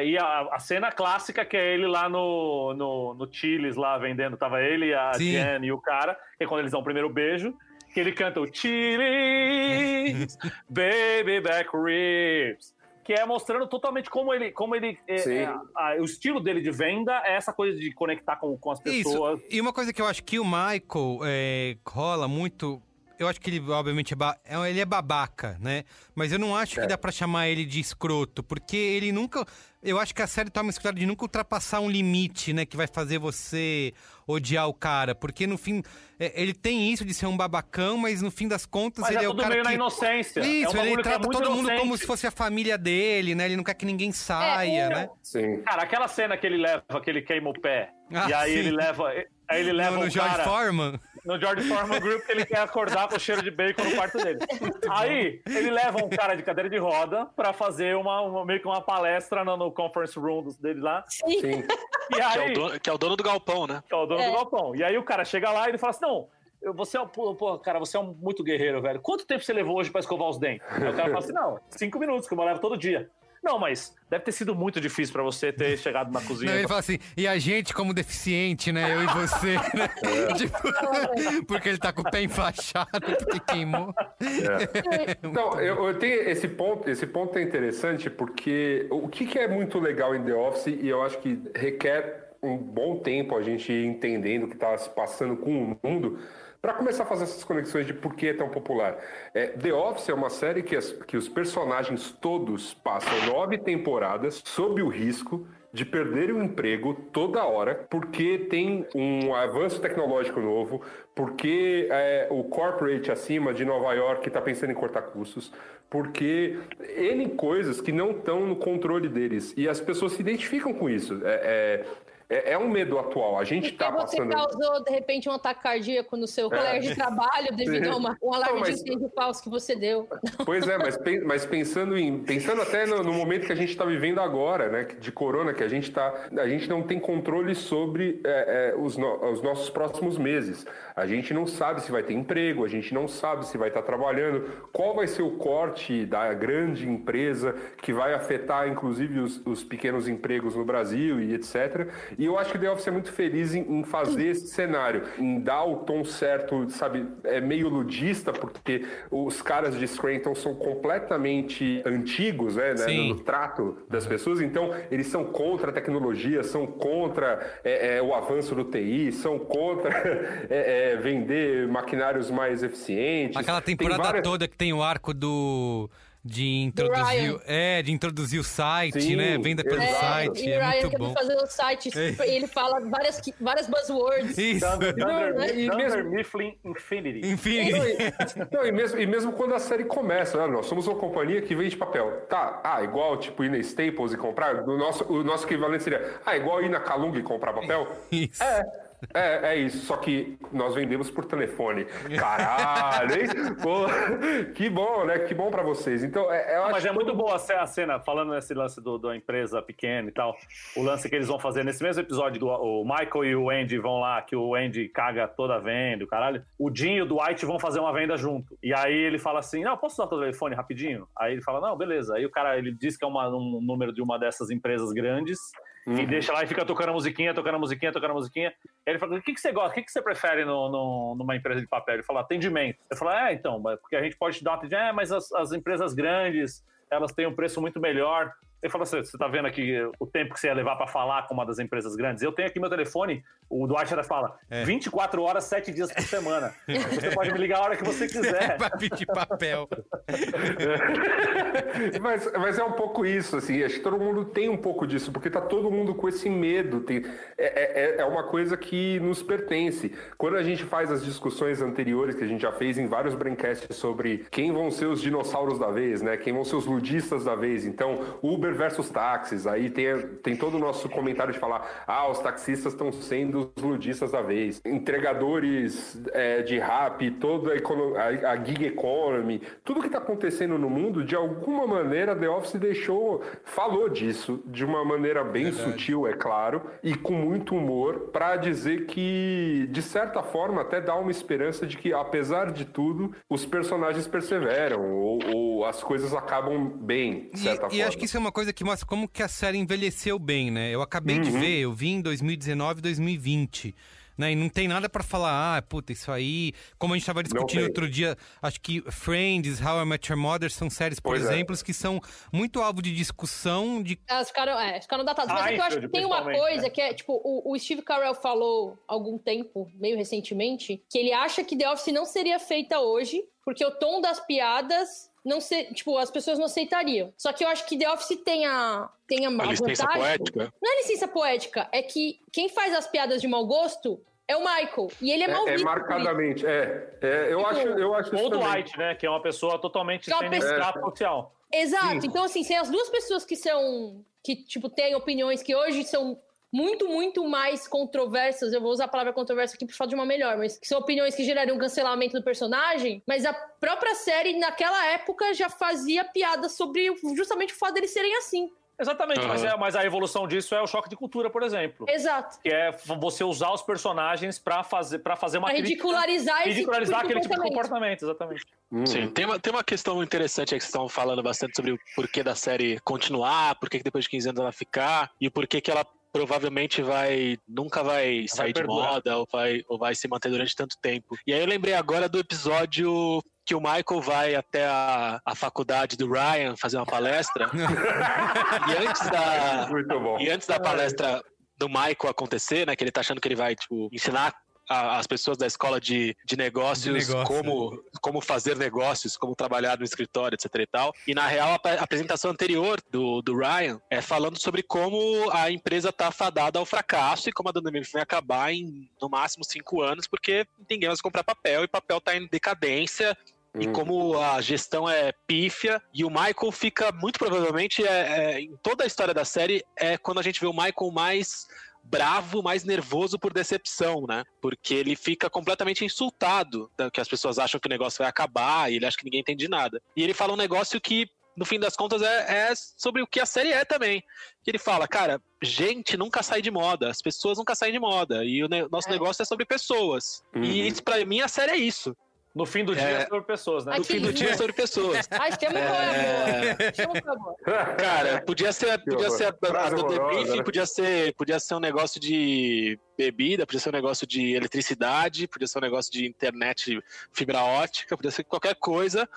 S5: é, e a, a cena clássica que é ele lá no, no, no Chili's lá vendendo, tava ele, a
S1: Sim.
S5: Jen e o cara, que é quando eles dão o primeiro beijo, que ele canta o Chili's, [laughs] Baby Back Ribs. Que é mostrando totalmente como ele. Como ele é, é, a- o estilo dele de venda é essa coisa de conectar com, com as pessoas.
S1: Isso. E uma coisa que eu acho que o Michael é, rola muito. eu acho que ele, obviamente, é, é- ele é babaca, né? Mas eu não acho que
S3: É.
S1: dá pra chamar ele de escroto, porque ele nunca. Eu acho que a série toma esse cuidado de nunca ultrapassar um limite, né? Que vai fazer você odiar o cara. Porque no fim. é, ele tem isso de ser um babacão, mas no fim das contas
S5: Mas
S1: ele
S5: é
S1: é o
S5: tudo
S1: cara
S5: meio
S1: que.
S5: na inocência. é um
S1: Isso,
S5: bagulho
S1: ele
S5: é
S1: trata todo mundo como
S5: inocente.
S1: se fosse a família dele, né? Ele não quer que ninguém saia,
S4: É,
S1: né?
S3: Sim.
S5: Cara, aquela cena que ele leva, que ele queima o pé,
S1: Ah,
S5: e aí
S1: sim.
S5: ele leva. Aí ele leva
S1: no, no
S5: o
S1: George
S5: cara
S1: Foreman.
S5: no George Foreman Group que ele quer acordar com o cheiro de bacon no quarto dele. [laughs] Aí ele leva um cara de cadeira de roda pra fazer uma, uma- meio que uma palestra no, no conference room dele lá.
S4: Sim.
S3: Sim.
S5: E
S2: Que é,
S5: aí,
S2: o dono, que é o dono do galpão, né?
S5: que é o dono
S4: É.
S5: do galpão. E aí o cara chega lá e ele fala assim: não. Você é um, pô, pô, cara, você é um muito guerreiro, velho. Quanto tempo você levou hoje pra escovar os dentes? Aí o cara fala assim: não, cinco minutos, que eu levo todo dia. Não, mas deve ter sido muito difícil pra você ter [laughs] chegado na cozinha.
S1: Não, ele fala assim, e a gente como deficiente, né? Eu e você, né? [laughs] [laughs] Tipo, porque ele tá com o pé enfaixado, porque queimou.
S3: Então, eu, eu tenho esse ponto, esse ponto é interessante porque o que, que é muito legal em The Office e eu acho que requer um bom tempo a gente ir entendendo o que está se passando com o mundo para começar a fazer essas conexões de por que é tão popular. É, The Office é uma série que, as- que os personagens todos passam nove temporadas sob o risco de perderem o emprego toda hora, porque tem um avanço tecnológico novo, porque é, o corporate acima de Nova York está pensando em cortar custos, porque N coisas que não estão no controle deles. E as pessoas se identificam com isso. É, é, é- é um medo atual. A gente está
S4: você
S3: passando.
S4: causou, de repente, um ataque cardíaco no seu colega de trabalho devido a uma, um alarme
S3: Não, mas-
S4: de incêndio falso que você deu.
S3: Pois é, mas, mas pensando em pensando até no, no momento que a gente está vivendo agora, né, de corona, que a gente tá, a gente não tem controle sobre é, é, os, no- os nossos próximos meses. A gente não sabe se vai ter emprego, a gente não sabe se vai estar trabalhando, qual vai ser o corte da grande empresa que vai afetar, inclusive, os, os pequenos empregos no Brasil e etc. E eu acho que The Office é muito feliz em, em fazer esse cenário, em dar o tom certo, sabe, é meio ludista, porque os caras de Scranton são completamente antigos, né, né, no trato das pessoas, então eles são contra a tecnologia, são contra é, é, o avanço do TI, são contra [laughs] é, é, vender maquinários mais eficientes.
S1: Aquela
S3: Tem
S1: temporada
S3: várias-
S1: toda que tem o arco do. De introduzir, é, de introduzir o site,
S3: Sim,
S1: né? Venda pelo
S3: exato.
S1: site,
S4: e o
S1: é
S4: Ryan
S1: muito
S4: quer
S1: bom.
S4: fazer o site,
S1: É.
S4: e ele fala várias, várias buzzwords.
S1: Isso.
S5: Thunder, Thunder,
S3: Não, e
S5: Thunder
S3: mesmo-
S5: Mifflin Infinity.
S1: Enfim,
S3: Não, e, não, e mesmo, e mesmo quando a série começa, né, nós somos uma companhia que vende papel. Tá, ah, igual tipo ir na Staples e comprar, o nosso, o nosso equivalente seria, ah, igual ir na Calung e comprar papel?
S1: isso.
S3: É, é isso, só que nós vendemos por telefone. Caralho, hein? Pô, que bom, né? Que bom pra vocês. Então, é, eu acho
S5: Mas é muito boa a cena, falando nesse lance do, da empresa pequena e tal. O lance que eles vão fazer nesse mesmo episódio, do, o Michael e o Andy vão lá, que o Andy caga toda a venda, o caralho. O Jim e o Dwight vão fazer uma venda junto. E aí ele fala assim: Não, posso usar o telefone rapidinho? Aí ele fala: Não, beleza. Aí o cara ele diz que é uma- um número de uma dessas empresas grandes. E deixa lá e fica tocando a musiquinha, tocando a musiquinha, tocando a musiquinha. Aí ele fala: o que, que você gosta? O que, que você prefere no, no- numa empresa de papel? Ele fala: atendimento. Eu falo: é, então, porque a gente pode te dar atendimento. É, mas as, as empresas grandes, elas têm um preço muito melhor. Ele fala assim: você tá vendo aqui o tempo que você ia levar para falar com uma das empresas grandes? Eu tenho aqui meu telefone, o ainda fala: 24 horas, 7 dias por semana. [laughs] Você pode me ligar a hora que você quiser. [laughs]
S1: Vai pedir papel. [laughs]
S3: mas, mas é um pouco isso, assim, acho que todo mundo tem um pouco disso, porque tá todo mundo com esse medo. Tem, é, é, é uma coisa que nos pertence. Quando a gente faz as discussões anteriores que a gente já fez em vários braincasts sobre quem vão ser os dinossauros da vez, né? Quem vão ser os ludistas da vez. Então, Uber versus táxis, aí tem, tem todo o nosso comentário de falar: ah, os taxistas estão sendo os ludistas da vez. Entregadores é, de rap, toda a, econo- a, a gig economy, tudo que está acontecendo no mundo, de alguma maneira, The Office deixou, falou disso de uma maneira bem sutil, é claro, e com muito humor, para dizer que, de certa forma, até dá uma esperança de que, apesar de tudo, os personagens perseveram, ou, ou as coisas acabam bem, de certa
S1: E,
S3: forma.
S1: e acho que isso é uma coisa que mostra como que a série envelheceu bem, né? Eu acabei
S3: Uhum.
S1: de ver, eu vi em 2019 2020. Né? E não tem nada pra falar, ah, puta, isso aí. Como a gente tava discutindo outro dia, acho que Friends, How I Met Your Mother são séries, por
S3: Pois é.
S1: exemplo, que são muito alvo de discussão de
S4: Elas ficaram, é, ficaram datadas. Mas é que eu acho que tem uma coisa
S5: né?
S4: que é, tipo, o, o Steve Carell falou há algum tempo, meio recentemente, que ele acha que The Office não seria feita hoje, porque o tom das piadas não ser, tipo, as pessoas não aceitariam. Só que eu acho que The Office tem a tem a,
S2: A licença
S4: vantagem-
S2: poética.
S4: Não é licença poética, é que quem faz as piadas de mau gosto é o Michael. E ele é, mal
S3: É, é marcadamente, é. É, eu,
S4: Tipo,
S3: acho, eu acho isso
S5: Ou
S3: também.
S5: White, né? Que é uma pessoa totalmente
S4: Que é uma
S5: sem
S4: pessoa-
S5: social.
S4: Exato.
S3: Sim.
S4: Então, assim, sem as duas pessoas que são. que, tipo, têm opiniões que hoje são muito, muito mais controversas. Eu vou usar a palavra controversa aqui por falta de uma melhor, mas que são opiniões que gerariam cancelamento do personagem. Mas a própria série, naquela época, já fazia piada sobre justamente o fato deles serem assim.
S5: Exatamente,
S2: Aham.
S5: mas, é- mas a evolução disso é o choque de cultura, por exemplo.
S4: Exato.
S5: Que é você usar os personagens pra fazer, pra fazer uma
S4: Pra
S5: crítica-
S4: ridicularizar esse
S5: ridicularizar
S4: tipo de
S5: aquele tipo de
S4: comportamento.
S5: exatamente.
S3: Hum.
S2: Sim, tem uma, tem uma questão interessante aí que vocês estão falando bastante sobre o porquê da série continuar, por que que depois de 15 anos ela ficar, e o porquê que ela provavelmente vai nunca vai sair de
S5: perdurar.
S2: moda ou vai, ou vai se manter durante tanto tempo. E aí eu lembrei agora do episódio que o Michael vai até a, a faculdade do Ryan fazer uma palestra. [laughs] e antes da, e antes da palestra do Michael acontecer, né, que ele tá achando que ele vai, tipo, ensinar a- as pessoas da escola de, de negócios
S1: De negócio,
S2: como, como fazer negócios, como trabalhar no escritório, etc e tal. E na real, a, a apresentação anterior do, do Ryan é falando sobre como a empresa tá fadada ao fracasso e como a Dunder vai acabar em, no máximo, cinco anos, porque ninguém vai comprar papel e papel tá em decadência e
S3: Hum.
S2: como a gestão é pífia, e o Michael fica, muito provavelmente, é, é, em toda a história da série, é quando a gente vê o Michael mais bravo, mais nervoso por decepção, né? Porque ele fica completamente insultado, né? que as pessoas acham que o negócio vai acabar, e ele acha que ninguém entende nada. E ele fala um negócio que, no fim das contas, é, é sobre o que a série é também. Que ele fala, cara, gente nunca sai de moda, as pessoas nunca saem de moda, e o ne- nosso
S4: É.
S2: negócio é sobre pessoas.
S3: Uhum.
S2: E isso, pra mim, a série é isso.
S5: No fim do dia
S2: É.
S5: é sobre pessoas, né?
S2: No fim do dia é sobre pessoas.
S4: Ai, chama o amor. Chama. [laughs]
S2: Cara, podia ser, podia ser a, a do debriefing,
S3: né?
S2: podia ser, podia ser um negócio de bebida, podia ser um negócio de eletricidade, podia ser um negócio de internet fibra ótica, podia ser qualquer coisa.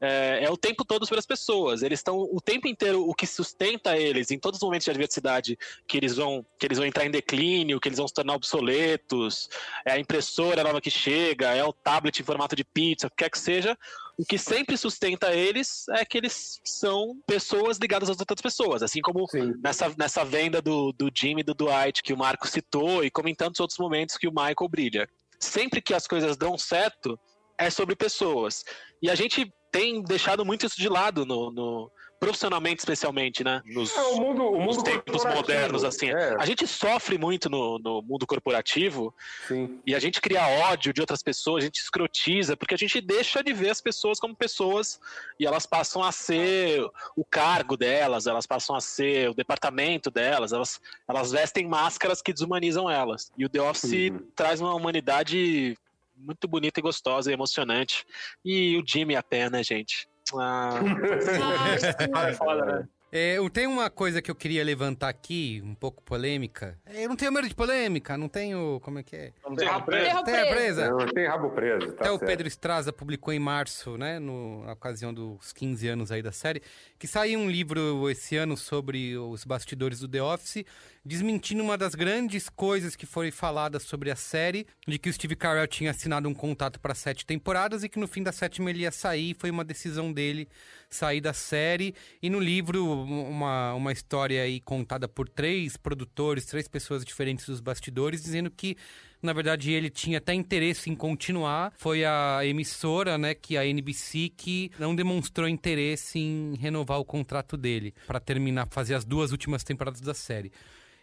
S2: É, é o tempo todo sobre as pessoas. Eles estão o tempo inteiro o que sustenta eles em todos os momentos de adversidade que eles vão que eles vão entrar em declínio, que eles vão se tornar obsoletos. É a impressora nova que chega, é o tablet em formato de pizza, o que quer que seja. O que sempre sustenta eles é que eles são pessoas ligadas às outras pessoas, assim como
S3: Sim.
S2: nessa, nessa venda do, do Jimmy e do Dwight que o Marco citou e como em tantos outros momentos que o Michael brilha. Sempre que as coisas dão certo, é sobre pessoas. E a gente tem deixado muito isso de lado no, no- profissionalmente especialmente, né? Nos,
S3: É, o mundo, o mundo
S2: tempos modernos, assim.
S3: É,
S2: A gente sofre muito no, no mundo corporativo
S3: sim.
S2: e a gente cria ódio de outras pessoas, a gente escrotiza, porque a gente deixa de ver as pessoas como pessoas e elas passam a ser o cargo delas, elas passam a ser o departamento delas, elas, elas vestem máscaras que desumanizam elas. E o The Office
S3: Uhum.
S2: traz uma humanidade muito bonita e gostosa e emocionante. E o Jimmy a pé, né, gente? Ah, [laughs]
S5: Ah, é foda, né?
S1: É, eu tenho uma coisa que eu queria levantar aqui, um pouco polêmica. É, Eu não tenho medo de polêmica, não tenho. Como é que é?
S5: Vamos ter rabo preso.
S4: Terra presa.
S1: presa.
S3: Não tem rabo preso, tá
S1: Até o
S3: certo.
S1: Pedro Estraza publicou em março, né, no, na ocasião dos 15 anos aí da série, que saiu um livro esse ano sobre os bastidores do The Office, desmentindo uma das grandes coisas que foi faladas sobre a série, de que o Steve Carell tinha assinado um contrato para sete temporadas e que no fim da sétima ele ia sair, foi uma decisão dele sair da série. E no livro, uma, uma história aí contada por três produtores, três pessoas diferentes dos bastidores, dizendo que na verdade, ele tinha até interesse em continuar. Foi a emissora, né, que a NBC, que não demonstrou interesse em renovar o contrato dele para terminar, fazer as duas últimas temporadas da série.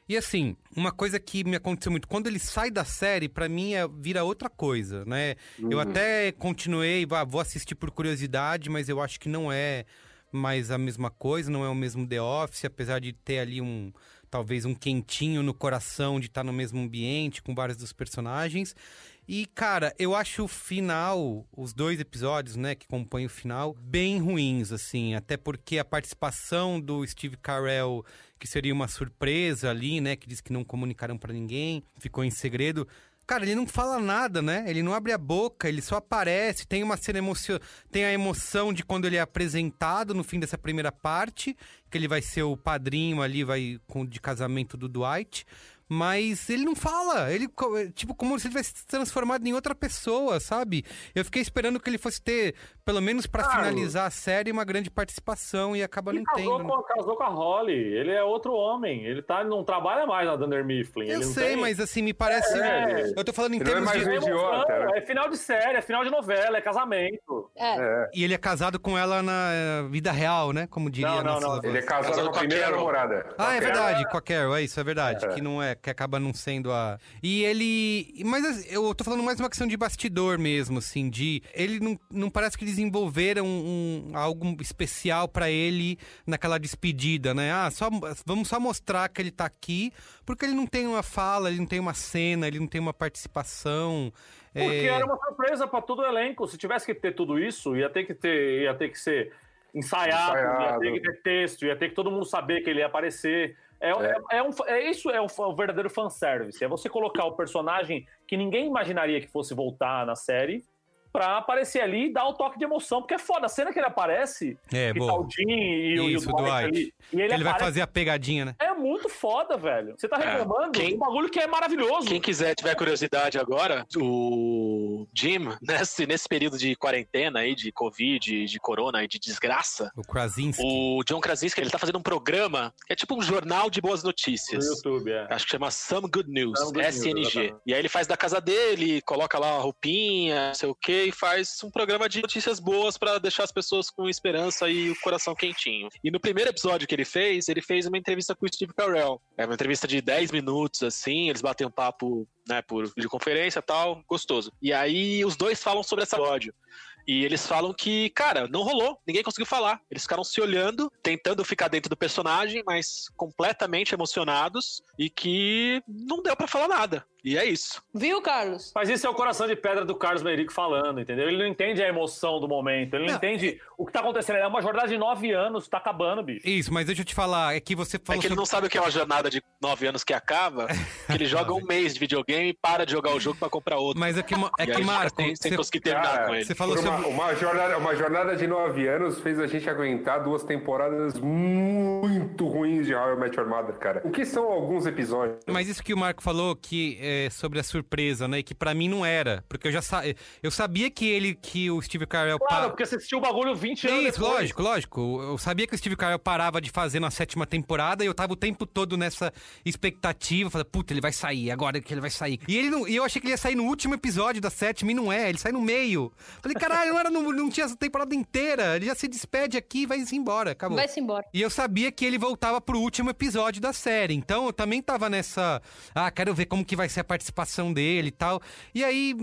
S1: E assim, uma coisa que me aconteceu muito, quando ele sai da série, pra mim é, vira outra coisa, né? Eu até continuei, vou assistir por curiosidade, mas eu acho que não é mais a mesma coisa, não é o mesmo The Office, apesar de ter ali um talvez um quentinho no coração de estar no mesmo ambiente com vários dos personagens. E, cara, eu acho o final, os dois episódios, né, que compõem o final, bem ruins, assim. Até porque a participação do Steve Carell, que seria uma surpresa ali, né, que diz que não comunicaram pra ninguém, ficou em segredo. Cara, ele não fala nada, né? Ele não abre a boca, ele só aparece. Tem uma cena emocio... Tem a emoção de quando ele é apresentado no fim dessa primeira parte, que ele vai ser o padrinho ali, vai de casamento do Dwight. Mas ele não fala, ele, co- tipo, como se ele tivesse se transformado em outra pessoa, sabe? Eu fiquei esperando que ele fosse ter, pelo menos pra
S5: Claro.
S1: finalizar a série, uma grande participação e acaba não
S5: Ele casou
S1: tendo.
S5: com, casou com a Holly. Ele é outro homem. Ele tá, não trabalha mais na Dunder Mifflin.
S1: Eu sei,
S5: tem-
S1: mas assim, me parece.
S5: É.
S1: Eu tô falando em
S3: é
S1: termos
S3: mais
S1: de.
S5: É
S3: idiota,
S5: emoção,
S3: né?
S5: é final de série, é final de novela, é casamento.
S4: É.
S1: E ele é casado com ela na eh, vida real, né? Como diria
S5: Não,
S1: a
S5: não,
S1: nossa
S5: não.
S3: Ele é casado
S2: Casado
S3: com a primeira namorada.
S1: Ah, é verdade, com a Carol, é isso, é verdade.
S3: É.
S1: Que não é, que acaba não sendo a. E ele. Mas assim, eu tô falando mais uma questão de bastidor mesmo, assim, de. Ele não, não parece que desenvolveram um, algo especial pra ele naquela despedida, né? Ah, só, vamos só mostrar que ele tá aqui, porque ele não tem uma fala, ele não tem uma cena, ele não tem uma participação.
S5: Porque
S1: é,
S5: era uma surpresa pra todo o elenco. Se tivesse que ter tudo isso, ia ter que ter, ia ter que ser ensaiado, ia
S3: Ensaiado.
S5: ter que ter texto, ia ter que todo mundo saber que ele ia aparecer. É, é. é um, é isso é o, o verdadeiro fanservice. É você colocar o personagem que ninguém imaginaria que fosse voltar na série pra aparecer ali e dar o toque de emoção. Porque é foda. A cena que ele aparece,
S1: É,
S5: que
S1: boa.
S5: tá o Jim e, o- e
S1: Isso,
S5: o Dwight,
S1: Dwight.
S5: ali, e
S1: ele vai
S5: aparece-
S1: fazer a pegadinha, né?
S5: É muito foda, velho. Você tá
S2: É,
S5: reclamando
S2: quem-
S5: de um bagulho que é maravilhoso.
S2: Quem quiser, tiver curiosidade agora, o Jim, [laughs] nesse, nesse período de quarentena aí, de Covid, de corona e de desgraça,
S1: O Krasinski.
S2: o John Krasinski, ele tá fazendo um programa que é tipo um jornal de boas
S5: No
S2: notícias.
S5: YouTube, é.
S2: Acho que chama Some Good News,
S5: Some Good News,
S2: SNG.
S5: exatamente.
S2: e aí ele faz da casa dele, coloca lá uma roupinha, não sei o que, e faz um programa de notícias boas pra deixar as pessoas com esperança e o coração quentinho. E no primeiro episódio que ele fez, ele fez uma entrevista com o Steve Carell. É uma entrevista de 10 minutos, assim, eles batem um papo, né, por videoconferência tal, gostoso. E aí os dois falam sobre esse episódio. E eles falam que, cara, não rolou, ninguém conseguiu falar. Eles ficaram se olhando, tentando ficar dentro do personagem, mas completamente emocionados e que não deu pra falar nada. E é isso.
S4: Viu, Carlos?
S5: Mas isso é o coração de pedra do Carlos Merico falando, entendeu? Ele não entende a emoção do momento, ele não,
S1: Não.
S5: entende o que tá acontecendo. É uma jornada de nove anos, tá acabando, bicho.
S1: Isso, mas deixa eu te falar, é que você
S2: É
S1: falou
S2: que ele
S1: sobre-
S2: não sabe o que é uma jornada de nove anos que acaba, [laughs] que ele joga um mês de videogame e para de jogar o jogo pra comprar outro.
S1: Mas é que, é que
S2: aí
S1: Marco, você-
S2: conseguir terminar
S3: Cara,
S2: com ele.
S1: você falou
S3: uma, uma jornada, uma jornada de nove anos fez a gente aguentar duas temporadas muito ruins de How I Met Your Mother, cara. O que são alguns episódios?
S1: Mas isso que o Marco falou que é sobre a surpresa, né? Que pra mim não era, porque eu já sa... eu sabia que ele que o Steve Carell
S5: Claro,
S1: pa-
S5: porque você assistiu o bagulho 20 anos
S1: Isso,
S5: depois.
S1: lógico, lógico. Eu sabia que o Steve Carell parava de fazer na sétima temporada e eu tava o tempo todo nessa expectativa. Falei, puta, ele vai sair, agora que ele vai sair. E ele não, e eu achei que ele ia sair no último episódio da sétima e não é, ele sai no meio. Falei, caralho, não, era no- não tinha essa temporada inteira. Ele já se despede aqui e vai se embora, acabou.
S4: Vai-se embora.
S1: E eu sabia que ele voltava pro último episódio da série. Então eu também tava nessa. Ah, quero ver como que vai ser a participação dele e tal. E aí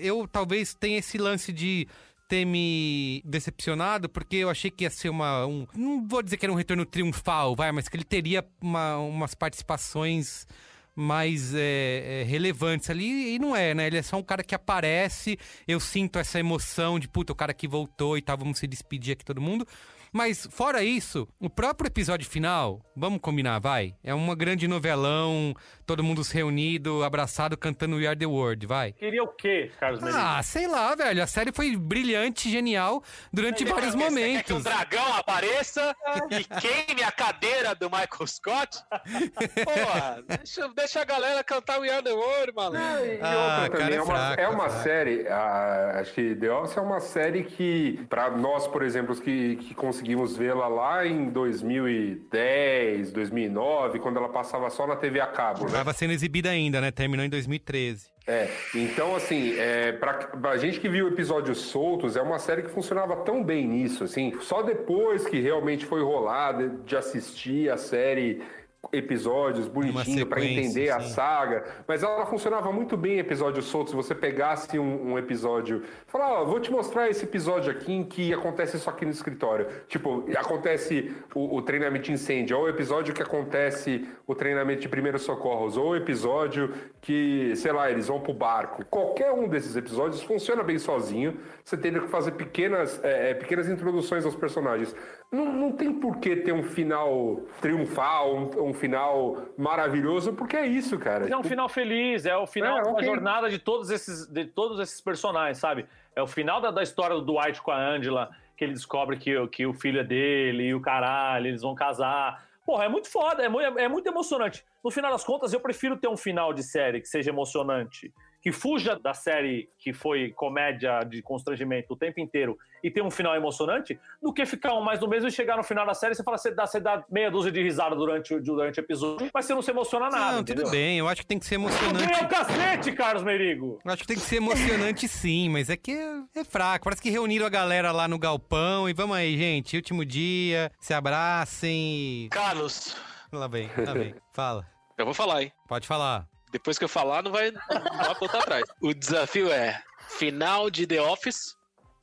S1: eu talvez tenha esse lance de ter me decepcionado, porque eu achei que ia ser uma. Um, não vou dizer que era um retorno triunfal, vai, mas que ele teria uma- umas participações mais é, é, relevantes ali, e não é, né? Ele é só um cara que aparece, eu sinto essa emoção de, puta, o cara que voltou e tal, vamos se despedir aqui todo mundo. Mas, fora isso, o próprio episódio final, vamos combinar, vai? É uma grande novelão, todo mundo se reunido, abraçado, cantando We Are The World, vai?
S5: Queria o quê, Carlos Merico?
S1: Ah, sei lá, velho. A série foi brilhante, genial, durante vários
S2: Você Quer que um
S1: momentos.
S2: dragão apareça e queime a cadeira do Michael Scott? [laughs] Porra, deixa, deixa a galera cantar We Are The World, maluco.
S3: E
S1: Ah, cara, é
S3: é uma, é
S1: é
S3: uma série, ah, acho que The Office é uma série que, pra nós, por exemplo, que, que conseguimos vê-la lá em 2010, 2009, quando ela passava só na TV a cabo, né?
S1: Tava sendo exibida ainda, né? Terminou em 2013.
S3: É, então assim, é, pra, pra gente que viu episódios soltos, é uma série que funcionava tão bem nisso, assim, só depois que realmente foi rolada de assistir a série episódios bonitinho pra
S1: sequência,
S3: entender a
S1: sim.
S3: saga, mas ela funcionava muito bem em episódios soltos. Se você pegasse um, um episódio, falar, ó, vou te mostrar esse episódio aqui em que acontece isso aqui no escritório. Tipo, acontece o, o treinamento de incêndio, ou o episódio que acontece o treinamento de primeiros socorros, ou o episódio que, sei lá, eles vão pro barco. Qualquer um desses episódios funciona bem sozinho. Você teria que fazer pequenas, é, é, pequenas introduções aos personagens. Não, não tem por que ter um final triunfal, um, um final maravilhoso, porque é isso, cara.
S5: É um final feliz, é o final
S3: É,
S5: da
S3: ok.
S5: jornada de todos esses, de todos esses personagens, sabe? É o final da, da história do Dwight com a Angela, que ele descobre que, o- que o filho é dele e o caralho, eles vão casar. Porra, é muito foda, é muito, é muito emocionante. No final das contas, eu prefiro ter um final de série que seja emocionante, que fuja da série que foi comédia de constrangimento o tempo inteiro e ter um final emocionante, do que ficar um mais do mesmo e chegar no final da série e você fala, você dá, você dá meia dúzia de risada durante, o- durante o episódio, mas você não se emociona nada.
S1: Não,
S5: entendeu?
S1: tudo bem. Eu acho que tem que ser emocionante.
S5: o cacete, Carlos Merigo!
S1: Eu acho que tem que ser emocionante sim, mas é que é, é fraco. Parece que reuniram a galera lá no galpão e vamos aí, gente. Último dia, se abracem.
S2: Carlos,
S1: Lá vem, lá vem. Fala.
S2: eu vou falar, hein?
S1: Pode falar.
S2: Depois que eu falar, não vai, não vai voltar atrás. O desafio é final de The Office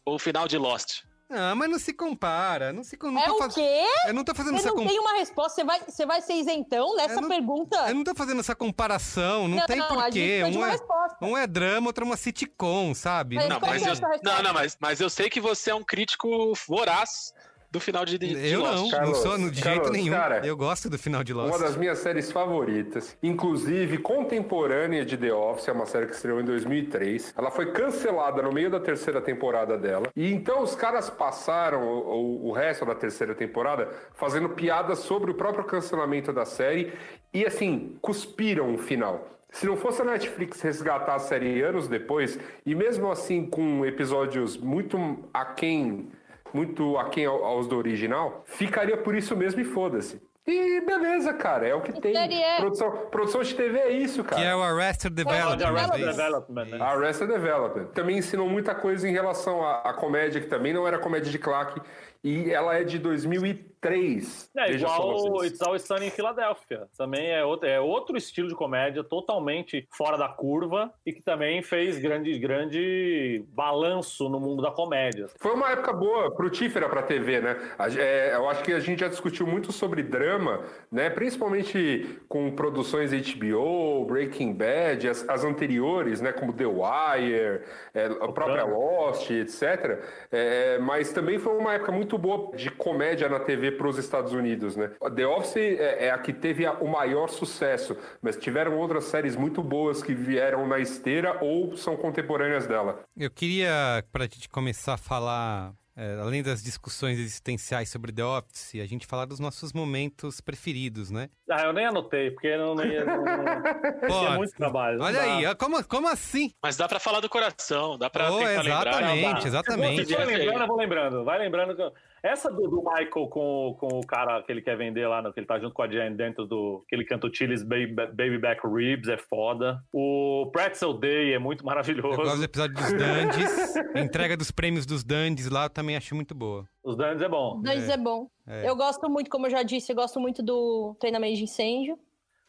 S2: ou final de Lost?
S1: Ah, mas não se compara. Não se não
S4: É
S1: tô
S4: o
S1: faz-
S4: quê?
S1: Eu não tô fazendo
S4: Você
S1: essa
S4: não tem uma resposta, você vai, você vai ser isentão nessa
S1: Eu não-
S4: pergunta?
S1: Eu não tô fazendo essa comparação, não, tem
S4: a gente
S1: porquê. Um é,
S4: resposta.
S1: um é drama, outro é uma sitcom, sabe?
S4: Mas
S2: Não, mas
S4: é a
S2: eu, não, não, mas, mas eu sei que você é um crítico voraz do final de, de
S1: Eu
S2: Lost.
S1: não, não
S3: Carlos,
S1: sou no- de
S3: Carlos,
S1: jeito nenhum.
S3: cara,
S1: eu gosto do final de Lost.
S3: Uma das minhas séries favoritas, inclusive contemporânea de The Office, é uma série que estreou em 2003. Ela foi cancelada no meio da terceira temporada dela. E então os caras passaram o, o- o resto da terceira temporada fazendo piadas sobre o próprio cancelamento da série e, assim, cuspiram o final. Se não fosse a Netflix resgatar a série anos depois, e mesmo assim com episódios muito aquém muito aquém ao- aos do original, ficaria por isso mesmo e foda-se. E beleza, cara, é o que tem.
S4: série é?
S3: Produção, produção de TV é isso, cara.
S1: Que é o Arrested Development.
S5: Arrested
S1: é isso?
S5: Development, né?
S3: Arrested Development. Também ensinou muita coisa em relação à, à comédia, que também não era comédia de claque. E ela é de 2003.
S5: É
S3: Veja só
S5: igual
S3: vocês.
S5: It's Always Sunny em Filadélfia. Também é outro, é outro estilo de comédia totalmente fora da curva e que também fez grande, grande balanço no mundo da comédia.
S3: Foi uma época boa, frutífera pra TV, né? É, eu acho que a gente já discutiu muito sobre drama, né? Principalmente com produções HBO, Breaking Bad, as, as anteriores, né? Como The Wire, é, a própria Lost, etc. É, mas também foi uma época muito boa de comédia na TV pros Estados Unidos, né? The Office é, é a que teve a- o maior sucesso, mas tiveram outras séries muito boas que vieram na esteira ou são contemporâneas dela.
S1: Eu queria, pra gente começar a falar, é, além das discussões existenciais sobre The Office, a gente falar dos nossos momentos preferidos, né?
S5: Ah, eu nem anotei, porque não, não ia. Não,
S1: Pô,
S5: tinha [laughs] muito trabalho. não
S1: Olha
S5: dá.
S1: aí, como, como assim?
S2: Mas dá pra falar do coração, dá pra
S1: Oh,
S2: tentar lembrar.
S1: exatamente.
S5: Não,
S1: exatamente.
S5: Se for lembrando, eu vou lembrando. Vai lembrando. que- Essa do, do Michael com, com o cara que ele quer vender lá, no, que ele tá junto com a Jane dentro do. que ele canta o Chili's Baby, Baby Back Ribs, é foda. O Pretzel Day é muito
S1: Eu gosto do
S5: maravilhoso.
S1: episódio dos Dandies. [laughs] entrega dos prêmios dos Dandies lá eu também acho muito boa.
S5: Os Dandes é bom.
S4: Dantes é, bom.
S1: É.
S4: Eu gosto muito, como eu já disse, eu gosto muito do treinamento de incêndio.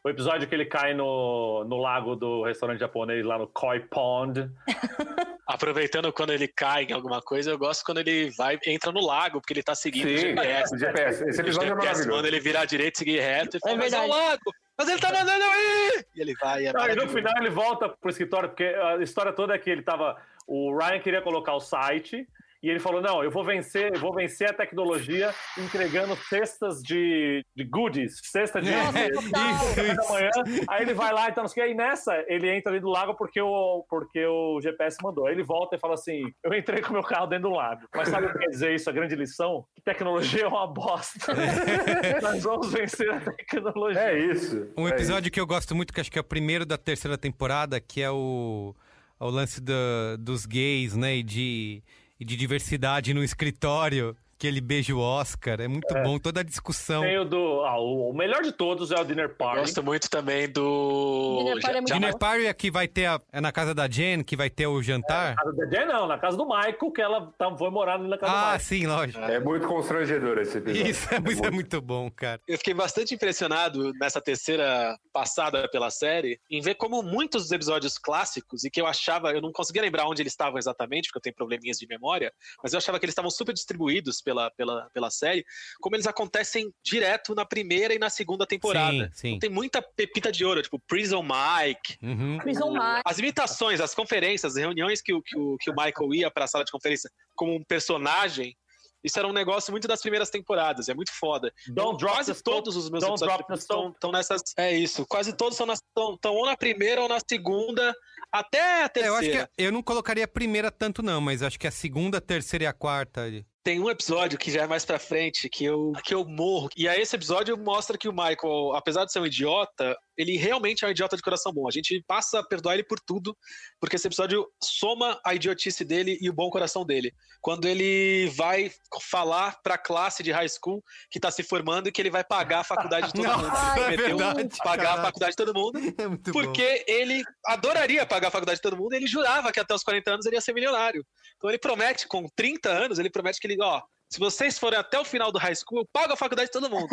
S5: O episódio que ele cai no, no lago do restaurante japonês, lá no Koi Pond. [laughs]
S2: Aproveitando quando ele cai em alguma coisa, eu gosto quando ele vai, entra no lago, porque ele tá seguindo o
S3: Sim,
S2: GPS.
S3: o GPS. Esse
S2: O
S3: episódio é
S2: GPS
S3: maravilhoso.
S2: manda ele virar à direita, seguir reto e fala, mas é um lago! Mas ele tá mandando aí! E ele vai, é
S5: Ah, e no final ele volta pro escritório, porque a história toda é que ele tava. O Ryan queria colocar o site. E ele falou: não, eu vou vencer, eu vou vencer a tecnologia entregando cestas de, de goodies, cesta de
S4: Nossa,
S5: de-
S4: total.
S5: de café da manhã. Aí ele vai lá, então, não sei o que. Aí nessa, ele entra ali do lago porque o, porque o GPS mandou. Aí ele volta e fala assim: eu entrei com o meu carro dentro do lago. Mas sabe o que quer dizer isso? A grande lição? Que tecnologia é uma bosta. [laughs] Nós vamos vencer a tecnologia.
S3: É isso.
S1: Um
S3: é
S1: episódio que eu gosto muito, que acho que é o primeiro da terceira temporada, que é o, o lance da- dos gays, né? E de, e de diversidade no escritório, que ele beija o Oscar. É muito bom, toda a discussão.
S5: Tem o do. Ah, o, melhor de todos é o Dinner Party.
S2: Gosto muito também do.
S4: Dinner Party é muito
S1: Dinner
S4: bom.
S1: Party é que vai ter a, é na casa da Jen, que vai ter o jantar.
S5: Na casa da Jen, não, na casa do Michael, que ela tá- foi morar na casa do
S1: ah,
S5: Michael.
S1: sim, lógico.
S3: É muito constrangedor esse episódio.
S1: Isso é muito, é muito bom, cara.
S2: Eu fiquei bastante impressionado nessa terceira passada pela série em ver como muitos dos episódios clássicos, e que eu achava, eu não conseguia lembrar onde eles estavam exatamente, porque eu tenho probleminhas de memória, mas eu achava que eles estavam super distribuídos pela, pela, pela série, como eles acontecem direto na primeira e na segunda temporada.
S1: Sim, sim.
S2: Tem muita pepita de ouro, tipo Prison Mike,
S1: Uhum.
S4: Prison Mike.
S2: as imitações, as conferências, as reuniões que o, que o, que o Michael ia para a sala de conferência como um personagem, Isso era um negócio muito das primeiras temporadas, é muito foda.
S5: Don't drop
S2: quase todos os meus
S5: don't
S2: episódios estão, estão nessas. É isso, quase todos estão ou na primeira ou na segunda, até a
S1: É,
S2: terceira.
S1: eu acho que eu não colocaria a primeira tanto, não, mas acho que a segunda, a terceira e a quarta.
S2: Tem um episódio que já é mais pra frente, que eu, que eu morro. E aí esse episódio mostra que o Michael, apesar de ser um idiota, ele realmente é um idiota de coração bom. A gente passa a perdoar ele por tudo, porque esse episódio soma a idiotice dele e o bom coração dele. Quando ele vai falar pra classe de high school que tá se formando e que ele vai pagar a faculdade de todo [laughs]
S1: Não,
S2: mundo.
S1: é
S2: Prometeu
S1: verdade,
S2: pagar
S1: caralho.
S2: a faculdade de todo mundo. [laughs]
S1: É muito bom.
S2: Porque ele adoraria pagar a faculdade de todo mundo, ele jurava que até os 40 anos ele ia ser milionário. Então ele promete, com 30 anos, ele promete que ele, ó, se vocês forem até o final do high school, eu pago a faculdade de todo mundo.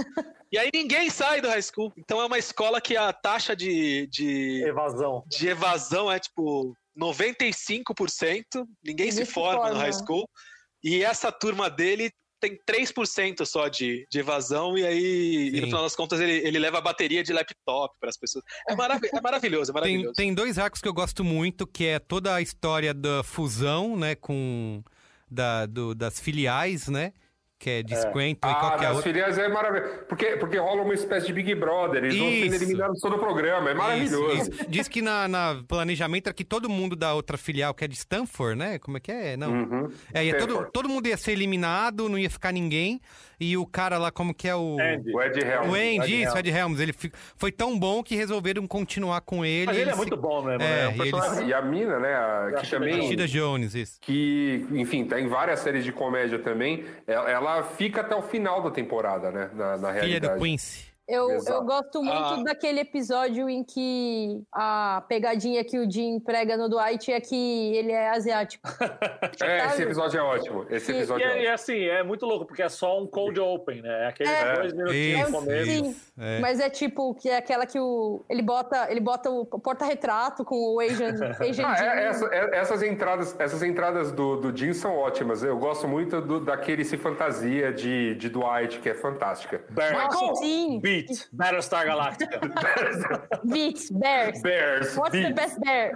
S2: e aí ninguém sai do high school. Então é uma escola que a taxa de, de,
S5: Evasão.
S2: de evasão é tipo 95%, ninguém
S4: Ninguém
S2: se
S4: se
S2: forma no
S4: forma.
S2: high school. E essa turma dele tem 3% só de, de evasão, e aí, e no final das contas, ele, ele leva a bateria de laptop para as pessoas. É, marav é maravilhoso, é
S1: Tem,
S2: maravilhoso.
S1: tem dois arcos que eu gosto muito, que é toda a história da fusão, né, com da, do- das filiais, né, que é de Scranton e
S3: Ah,
S1: qualquer
S3: das
S1: outra.
S3: filiais é maravilhoso. Porque, porque rola uma espécie de Big Brother. Eles vão sendo
S1: Isso.
S3: eliminados todo o programa. É maravilhoso.
S1: Isso, isso. Diz que na, na planejamento era que todo mundo da outra filial, que é de Stanford, né? Como é que é? Não.
S3: Uhum.
S1: É, ia todo, todo mundo ia ser eliminado, não ia ficar ninguém. E o cara lá, como que é o.
S5: Andy.
S3: O Ed Helms.
S1: O Andy,
S5: Ed
S1: isso,
S5: Helms.
S1: Ed Helms. Ele fi- foi tão bom que resolveram continuar com ele.
S5: Mas ele é
S1: se-
S5: muito bom mesmo,
S1: É,
S5: né? Um
S1: e
S5: personagem-
S3: E a mina, né? a- que também.
S1: Rashida Jones, isso.
S3: que, enfim, tá em várias séries de comédia também, ela, fica até o final da temporada, né? Na, na
S1: Filha
S3: realidade.
S1: do Quincy.
S4: Eu,
S3: Exato.
S4: eu gosto muito
S2: Ah.
S4: daquele episódio em que a pegadinha que o Jim prega no Dwight é que ele é asiático. [laughs]
S3: É, esse episódio é ótimo. Esse
S4: E-
S5: E,
S3: episódio é
S5: é, e
S3: ótimo.
S5: assim, é muito louco, porque é só um cold open, né? É aqueles
S4: É.
S5: dois minutinhos no começo.
S4: Sim.
S1: É.
S4: Mas é tipo, que é aquela que o. Ele bota, ele bota o porta-retrato com o Asian, [laughs] Asian
S3: Ah, é- essa- é- essas entradas, essas entradas do, do Jim são ótimas. Eu gosto muito do, daquele se fantasia de, de Dwight, que é fantástica.
S4: Nossa, sim.
S5: Beat. Battlestar Galactica. [laughs]
S4: Beats, Bears.
S3: Bears.
S4: What's the
S3: Beat.
S4: best bear?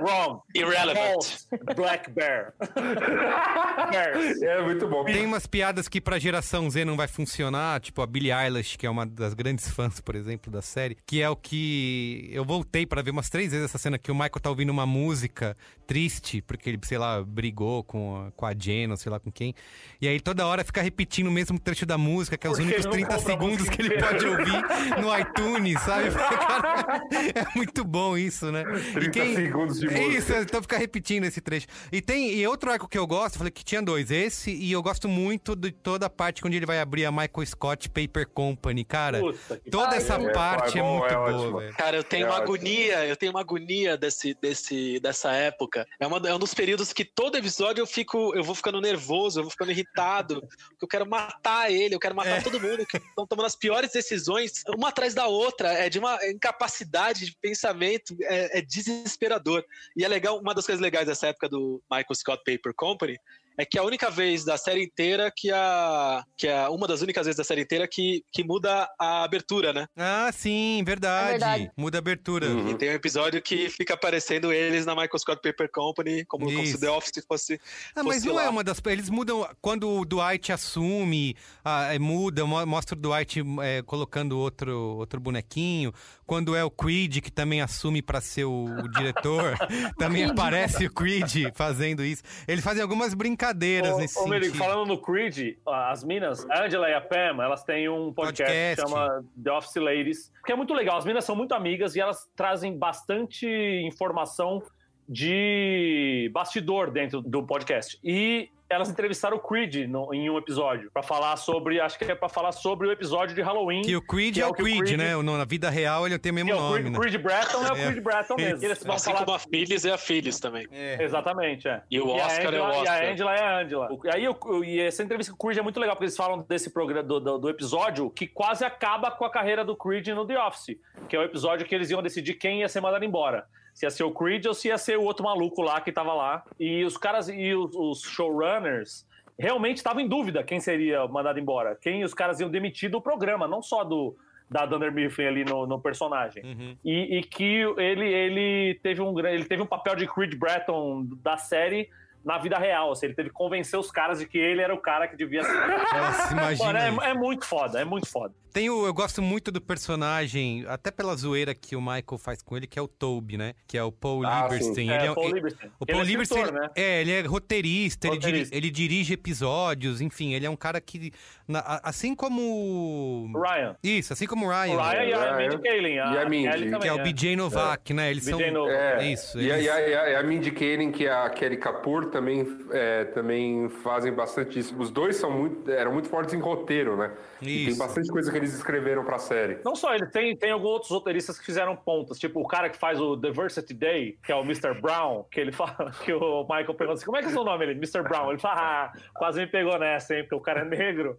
S5: Wrong.
S2: Irrelevant.
S5: Black Bear. [laughs] Bears.
S3: É muito bom.
S1: Tem umas piadas que pra geração Z não vai funcionar, tipo a Billie Eilish, que é uma das grandes fãs, por exemplo, da série, que é o que eu voltei pra ver umas três vezes essa cena que o Michael tá ouvindo uma música triste, porque ele, sei lá, brigou com a, com a Jen, ou sei lá com quem. E aí toda hora fica repetindo o mesmo trecho da música, que é os
S5: Porque
S1: únicos
S5: não
S1: 30
S5: compra a
S1: segundos que ele pode ouvir no iTunes, sabe? [laughs] Cara, é muito bom isso, né?
S3: 30 segundos de
S1: É
S3: música.
S1: Isso, então fica repetindo esse trecho. E tem e outro arco que eu gosto, eu falei que tinha dois, esse e eu gosto muito de toda a parte onde ele vai abrir a Michael Scott Paper Company, cara.
S5: Puta
S1: Toda essa
S3: É,
S1: parte
S3: é
S1: é,
S3: bom,
S1: muito
S3: é
S1: boa,
S3: ótimo.
S1: velho.
S2: Cara, eu tenho
S3: É
S2: uma
S3: ótimo.
S2: agonia, eu tenho uma agonia desse, desse, dessa época. É, uma, é um dos períodos que todo episódio eu fico, eu vou ficando nervoso, eu vou ficando irritado, porque eu quero matar ele, eu quero matar
S1: É.
S2: todo mundo que estão tomando as piores decisões, uma atrás da outra, é de uma incapacidade de pensamento, é, é desesperador. E é legal, uma das coisas legais dessa época do Michael Scott Paper Company é que é a única vez da série inteira que a. que é uma das únicas vezes da série inteira que, que muda a abertura, né?
S1: Ah, sim, verdade.
S4: É verdade.
S1: Muda a abertura.
S3: Uhum.
S2: E tem um episódio que fica aparecendo eles na Michael Scott Paper Company, como, como se. The Office fosse.
S1: Ah, mas
S2: fosse
S1: não
S2: lá.
S1: é uma das. Eles mudam. Quando o Dwight assume, ah, é, muda, mo- mostra o Dwight é, colocando outro, outro bonequinho. Quando é o Creed, que também assume pra ser o, o diretor, [laughs] [laughs] também aparece o Creed fazendo isso. Eles fazem algumas brincadeiras nesse
S5: Ô, Merigo,
S1: sentido.
S5: falando no Creed, as minas, a Angela e a Pam, elas têm um podcast,
S1: Podcast.
S5: que chama The Office Ladies, que é muito legal. As minas são muito amigas e elas trazem bastante informação de bastidor dentro do podcast. E elas entrevistaram o Creed no- em um episódio pra falar sobre, acho que é pra falar sobre o episódio de Halloween.
S1: Que o Creed
S5: que
S1: é o
S5: que
S1: Creed, né? O- Na vida real ele tem o mesmo
S5: Que é o
S1: nome,
S5: Creed,
S1: né?
S5: Creed Bratton é o
S1: É.
S5: Creed Bratton mesmo. Eles vão
S2: Assim
S5: falar
S2: como a Phyllis é a Phyllis também.
S5: Exatamente, é.
S2: E o Oscar é o
S5: Angela- E
S2: Oscar.
S5: a Angela é a Angela. O- Aí, eu- e essa entrevista com o Creed é muito legal, porque eles falam desse programa, do, do- do episódio que quase acaba com a carreira do Creed no The Office, que é o episódio que eles iam decidir quem ia ser mandado embora. Se ia ser o Creed ou se ia ser o outro maluco lá que tava lá. E os caras e os, os showrunners realmente estavam em dúvida quem seria mandado embora. Quem os caras iam demitir do programa, não só do da Dunder Mifflin ali no, no personagem.
S1: Uhum.
S5: E, e que ele, ele, teve um, ele teve um papel de Creed Bratton da série na vida real. Assim, ele teve que convencer os caras de que ele era o cara que devia ser.
S1: Nossa, imagina
S5: Mano, é, é muito foda, é muito foda.
S1: Tem o, eu gosto muito do personagem, até pela zoeira que o Michael faz com ele, que é o Toby, né? Que é o Paul
S3: Ah,
S1: Lieberstein.
S3: sim.
S1: Ele
S5: É, Paul
S1: ele-
S5: Lieberstein.
S1: O
S5: Ele
S1: Paul
S5: é
S1: Lieberstein,
S5: escritor, né?
S1: é, ele é roteirista, ele, diri-
S5: Roteirista.
S1: ele dirige episódios, enfim, ele é um cara que, na- a- assim como...
S5: O Ryan.
S1: Isso, assim como o
S5: O
S1: Ryan,
S5: Ryan e a
S3: Ryan.
S5: Mindy Kaling.
S3: E a Mindy,
S5: também,
S1: que é o
S5: né?
S1: BJ Novak, né? Eles
S5: BJ
S1: são...
S5: Novak.
S3: É,
S1: Isso,
S3: E a,
S1: eles-
S3: a, e a, e a Mindy Kaling que a Kelly Kapoor também, é, também fazem bastante isso. Os dois são muito, eram muito fortes em roteiro, né? E tem
S1: Isso.
S3: bastante coisa que eles escreveram pra série.
S5: Não só ele, tem, tem alguns outros roteiristas que fizeram pontas. Tipo, o cara que faz o Diversity Day, que é o Mr. Brown, que ele [laughs] fala que o Michael pergunta assim: como é que é o seu nome? Ele, Mr. Brown. Ele fala, ah, quase me pegou nessa, hein? Porque o cara é negro.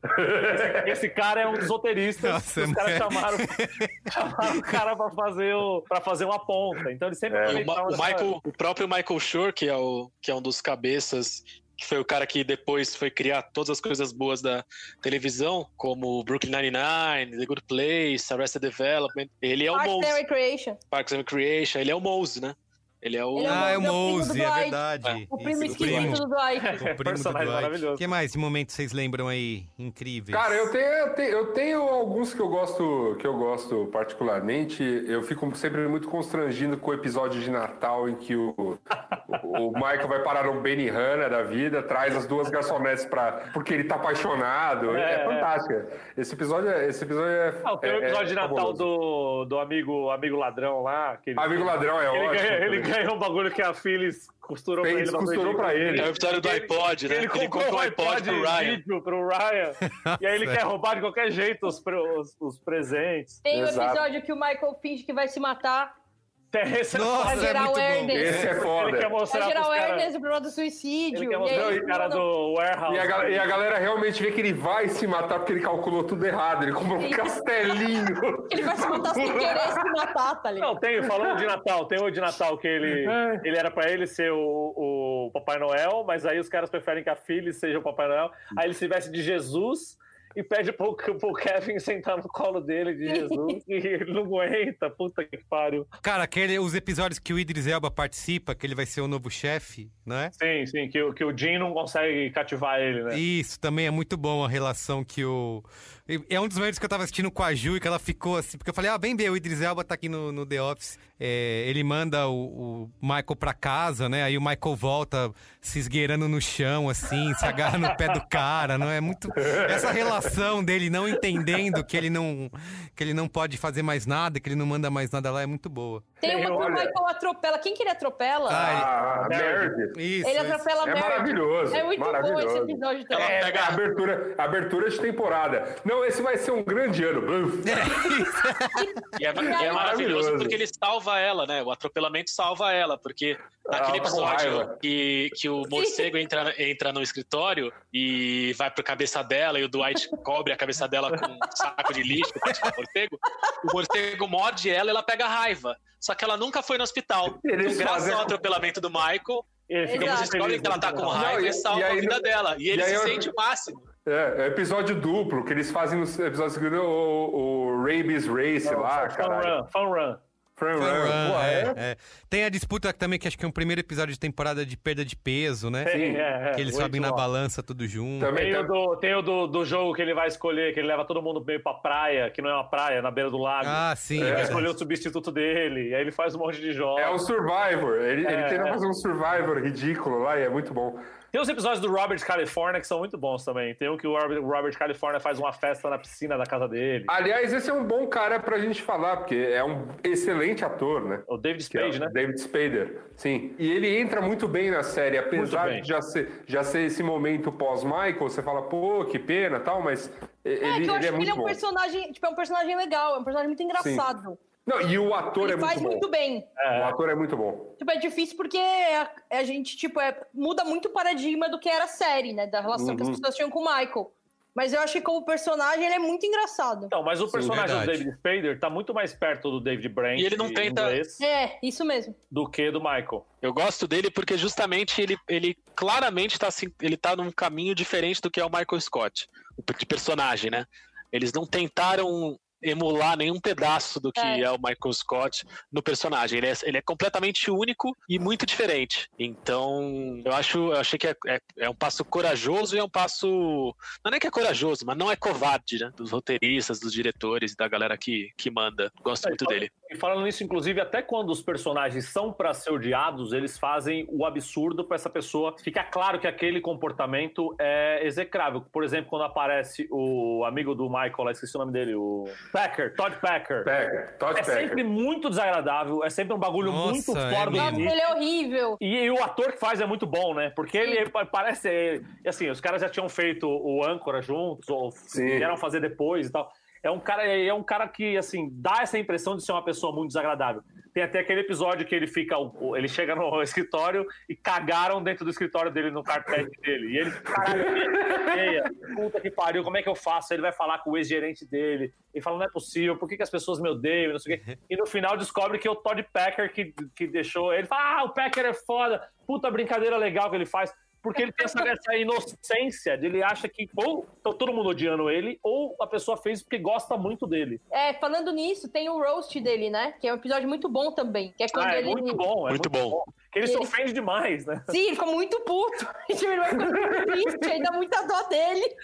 S5: Esse, esse cara é um dos roteiristas.
S1: Nossa,
S5: que os caras
S1: é.
S5: chamaram, [laughs] chamaram o cara pra fazer, o, pra fazer uma ponta. Então ele sempre
S2: E o, Ma-
S5: aproveitava
S2: o Michael, o próprio Michael Schur, que é, o, que é um dos cabeças, que foi o cara que depois foi criar todas as coisas boas da televisão, como Brooklyn Nine-Nine, The Good Place, Arrested Development. Ele é o
S4: Parks and
S2: Mose,
S4: Recreation.
S2: Parks and Recreation, ele é o Mose, né? Ele é o...
S4: Ele é o
S1: Ah, é o
S4: Mose, é
S1: Mose, é verdade.
S4: O primo
S1: Isso,
S4: esquisito do Dwight.
S1: O primo do
S5: Personagem
S1: Dwight.
S5: maravilhoso.
S1: O que mais de momento vocês lembram aí incríveis?
S3: Cara, eu tenho, eu tenho, eu tenho alguns que eu gosto, que eu gosto particularmente. Eu fico sempre muito constrangido com o episódio de Natal em que o, o Michael vai parar no Benihana da vida, traz as duas garçonetes para porque ele tá apaixonado. É,
S5: É, é.
S3: fantástico. Esse episódio, é- esse episódio é.
S5: Ah, tem o
S3: é-
S5: episódio
S3: é
S5: de Natal
S3: fabuloso.
S5: do, do amigo, amigo ladrão lá. Que ele,
S3: Amigo ladrão é
S5: ele,
S3: ótimo.
S5: ganha, ele ganhou um bagulho que a Phyllis costurou pra
S3: Fez,
S5: ele.
S3: costurou pra ele.
S2: É o episódio do iPod, né?
S5: Ele comprou,
S2: o iPod pro Ryan.
S5: vídeo pro Ryan. e aí ele [laughs] quer roubar de qualquer jeito os, os, os presentes.
S4: Tem o
S3: Exato.
S4: episódio que o Michael finge que vai se matar.
S5: Esse é
S1: Nossa,
S4: Pra
S1: é
S4: gerar
S1: muito bom.
S4: awareness.
S3: Esse é
S5: Ele
S3: foda.
S5: quer
S4: Pra
S5: mostrar
S4: gerar
S5: pros caras.
S4: awareness do problema do suicídio.
S5: Ele quer
S4: e
S5: mostrar
S4: aí,
S5: o cara
S4: manda-
S5: do warehouse.
S3: E a, ga- e a galera realmente vê que ele vai se matar porque ele calculou tudo errado. Ele comprou um castelinho. [laughs]
S4: Ele vai se matar sem querer se matar, tá ligado?
S5: Não, tem, falando de Natal, tem o de Natal que ele, ele era pra ele ser o, o Papai Noel, mas aí os caras preferem que a filha seja o Papai Noel. Aí ele se veste de Jesus e pede pro, pro Kevin sentar no colo dele de Jesus [laughs] e ele não aguenta, puta que pariu.
S1: Cara, aquele, os episódios que o Idris Elba participa, que ele vai ser o novo chefe, não é?
S5: Sim, sim, que, o- que o Jim não consegue cativar ele, né?
S1: Isso, também é muito bom a relação que o. É um dos momentos que eu tava assistindo com a Ju e que ela ficou assim, porque eu falei, ah, bem bem, o Idris Elba tá aqui no, no The Office. É, ele manda o, o Michael pra casa, né? Aí o Michael volta se esgueirando no chão, assim, se agarra no pé do cara, não é muito. Essa relação dele não entendendo que ele não, que ele não pode fazer mais nada, que ele não manda mais nada lá, é muito boa.
S4: Tem uma que o Michael atropela. Quem que ele atropela?
S1: Ah,
S3: Ah, Meredith.
S1: Isso.
S4: ele
S1: isso.
S4: atropela
S3: É
S4: Meredith.
S3: maravilhoso.
S4: É muito bom esse
S3: maravilhoso.
S4: episódio também.
S3: É, a abertura, a abertura de temporada. Não, esse vai ser um grande ano.
S2: E [laughs] é, e é maravilhoso porque ele salva ela, né? O atropelamento salva ela, porque naquele
S3: com
S2: episódio que, que o morcego entra, entra no escritório e vai pro cabeça dela e o Dwight cobre a cabeça dela com um saco de lixo pra tirar o morcego, o morcego morde ela e ela pega raiva. Só que ela nunca foi no hospital.
S3: Eles
S2: então, graças
S3: fazem-
S2: ao atropelamento do Michael,
S5: Ele fica
S4: Exato.
S2: eles descobrem que ela tá com raiva
S3: Não,
S2: e,
S3: e-
S2: salva
S3: e aí
S2: a vida dela. E ele
S3: e aí
S2: se
S3: eu-
S2: sente o máximo.
S3: É, é episódio duplo que eles fazem nos episódios seguintes, o, o Rabies Race lá,
S5: Fun
S3: caralho.
S5: run, fun run.
S3: Fun
S1: Fun
S3: Run.
S1: É,
S3: é?
S1: é. Tem a disputa também, que acho que é um primeiro episódio de temporada de perda de peso, né?
S5: Tem, é, é,
S1: que eles
S5: muito
S1: sobem na
S5: bom.
S1: balança tudo junto.
S3: Também
S5: Tem,
S3: tem-
S5: o, do, tem o do, do jogo que ele vai escolher, que ele leva todo mundo meio pra praia, que não é uma praia, na beira do lago.
S1: Ah, sim.
S5: ele
S1: é
S5: vai escolher o substituto dele, e aí ele faz um monte de jogos.
S3: É o Survivor. Ele, ele
S5: É,
S3: tenta
S5: é.
S3: fazer um Survivor ridículo lá e é muito bom.
S5: Tem os episódios do Robert California que são muito bons também. Tem um que o Robert, California faz uma festa na piscina da casa dele.
S3: Aliás, esse é um bom cara pra gente falar, porque é um excelente ator, né?
S5: O David
S3: é
S5: Spade,
S3: o
S5: né?
S3: David Spader, sim. E ele entra muito bem na série, apesar
S5: bem.
S3: de já ser, já ser esse momento pós-Michael, você fala, pô, que pena tal, mas ele,
S4: É, que eu
S3: ele
S4: acho
S3: é
S4: que ele é um
S3: bom.
S4: personagem, tipo, é um personagem legal, é um personagem muito engraçado.
S3: Não, e o ator
S4: Ele
S3: é muito
S4: faz
S3: bom.
S4: muito bem.
S3: O ator é muito bom.
S4: Tipo, é difícil porque a, a gente, tipo, é, muda muito o paradigma do que era a série, né? Da relação que as
S3: Uhum.
S4: pessoas tinham com o Michael. Mas eu acho que como personagem ele é muito engraçado.
S5: Então, mas o personagem do
S1: verdade.
S5: David Spader tá muito mais perto do David Brent
S2: E ele não tenta-
S5: inglês
S4: É, isso mesmo.
S5: do que do Michael.
S2: Eu gosto dele porque justamente ele, ele claramente tá, assim, ele tá num caminho diferente do que é o Michael Scott, de personagem, né? Eles não tentaram emular nenhum pedaço do que
S4: É.
S2: é, o Michael Scott no personagem. Ele é, ele é completamente único e muito diferente. Então, eu acho, eu achei que é, é- é um passo corajoso e é um passo. Não é que é corajoso, mas não é covarde, né? Dos roteiristas, dos diretores e da galera que, que manda. Gosto muito dele.
S5: E falando nisso, inclusive, até quando os personagens são pra ser odiados, eles fazem o absurdo pra essa pessoa. Fica claro que aquele comportamento é execrável. Por exemplo, quando aparece o amigo do Michael, lá, esqueci o nome dele, o Packer, Todd Packer.
S3: Packer, Todd
S5: É
S3: Packer.
S5: sempre muito desagradável, é sempre um bagulho
S1: Nossa,
S5: muito
S1: é
S5: fora do.
S4: Nossa,
S5: limite.
S4: ele é horrível.
S5: E, e o ator que faz é muito bom, né? Porque ele pa- parece. e Assim, os caras já tinham feito o Âncora juntos, ou
S3: Sim.
S5: vieram fazer depois e tal. É um cara, é um cara que, assim, dá essa impressão de ser uma pessoa muito desagradável. Tem até aquele episódio que ele fica. Ele chega no [laughs] escritório e cagaram dentro do escritório dele, no carpete dele. E ele caralho, puta que pariu, como é que eu faço? Ele vai falar com o ex-gerente dele. Ele fala, não é possível, por que, que as pessoas me odeiam? Não sei o quê. E no final descobre que é o Todd Packer que, que deixou. Ele fala, ah, o Packer é foda, puta brincadeira legal que ele faz. Porque ele tem essa, essa inocência de ele acha que ou tá todo mundo odiando ele, ou a pessoa fez porque gosta muito dele.
S4: É, falando nisso, tem o roast dele, né? Que é um episódio muito bom também. Que é quando
S5: Ah, é
S4: ele.
S5: muito bom, é
S2: Muito bom.
S5: Que ele
S4: E
S5: se
S4: ele-
S5: ofende demais, né?
S4: Sim, ele ficou muito puto. [laughs] Ele vai ficando muito triste, aí dá muita dó dele.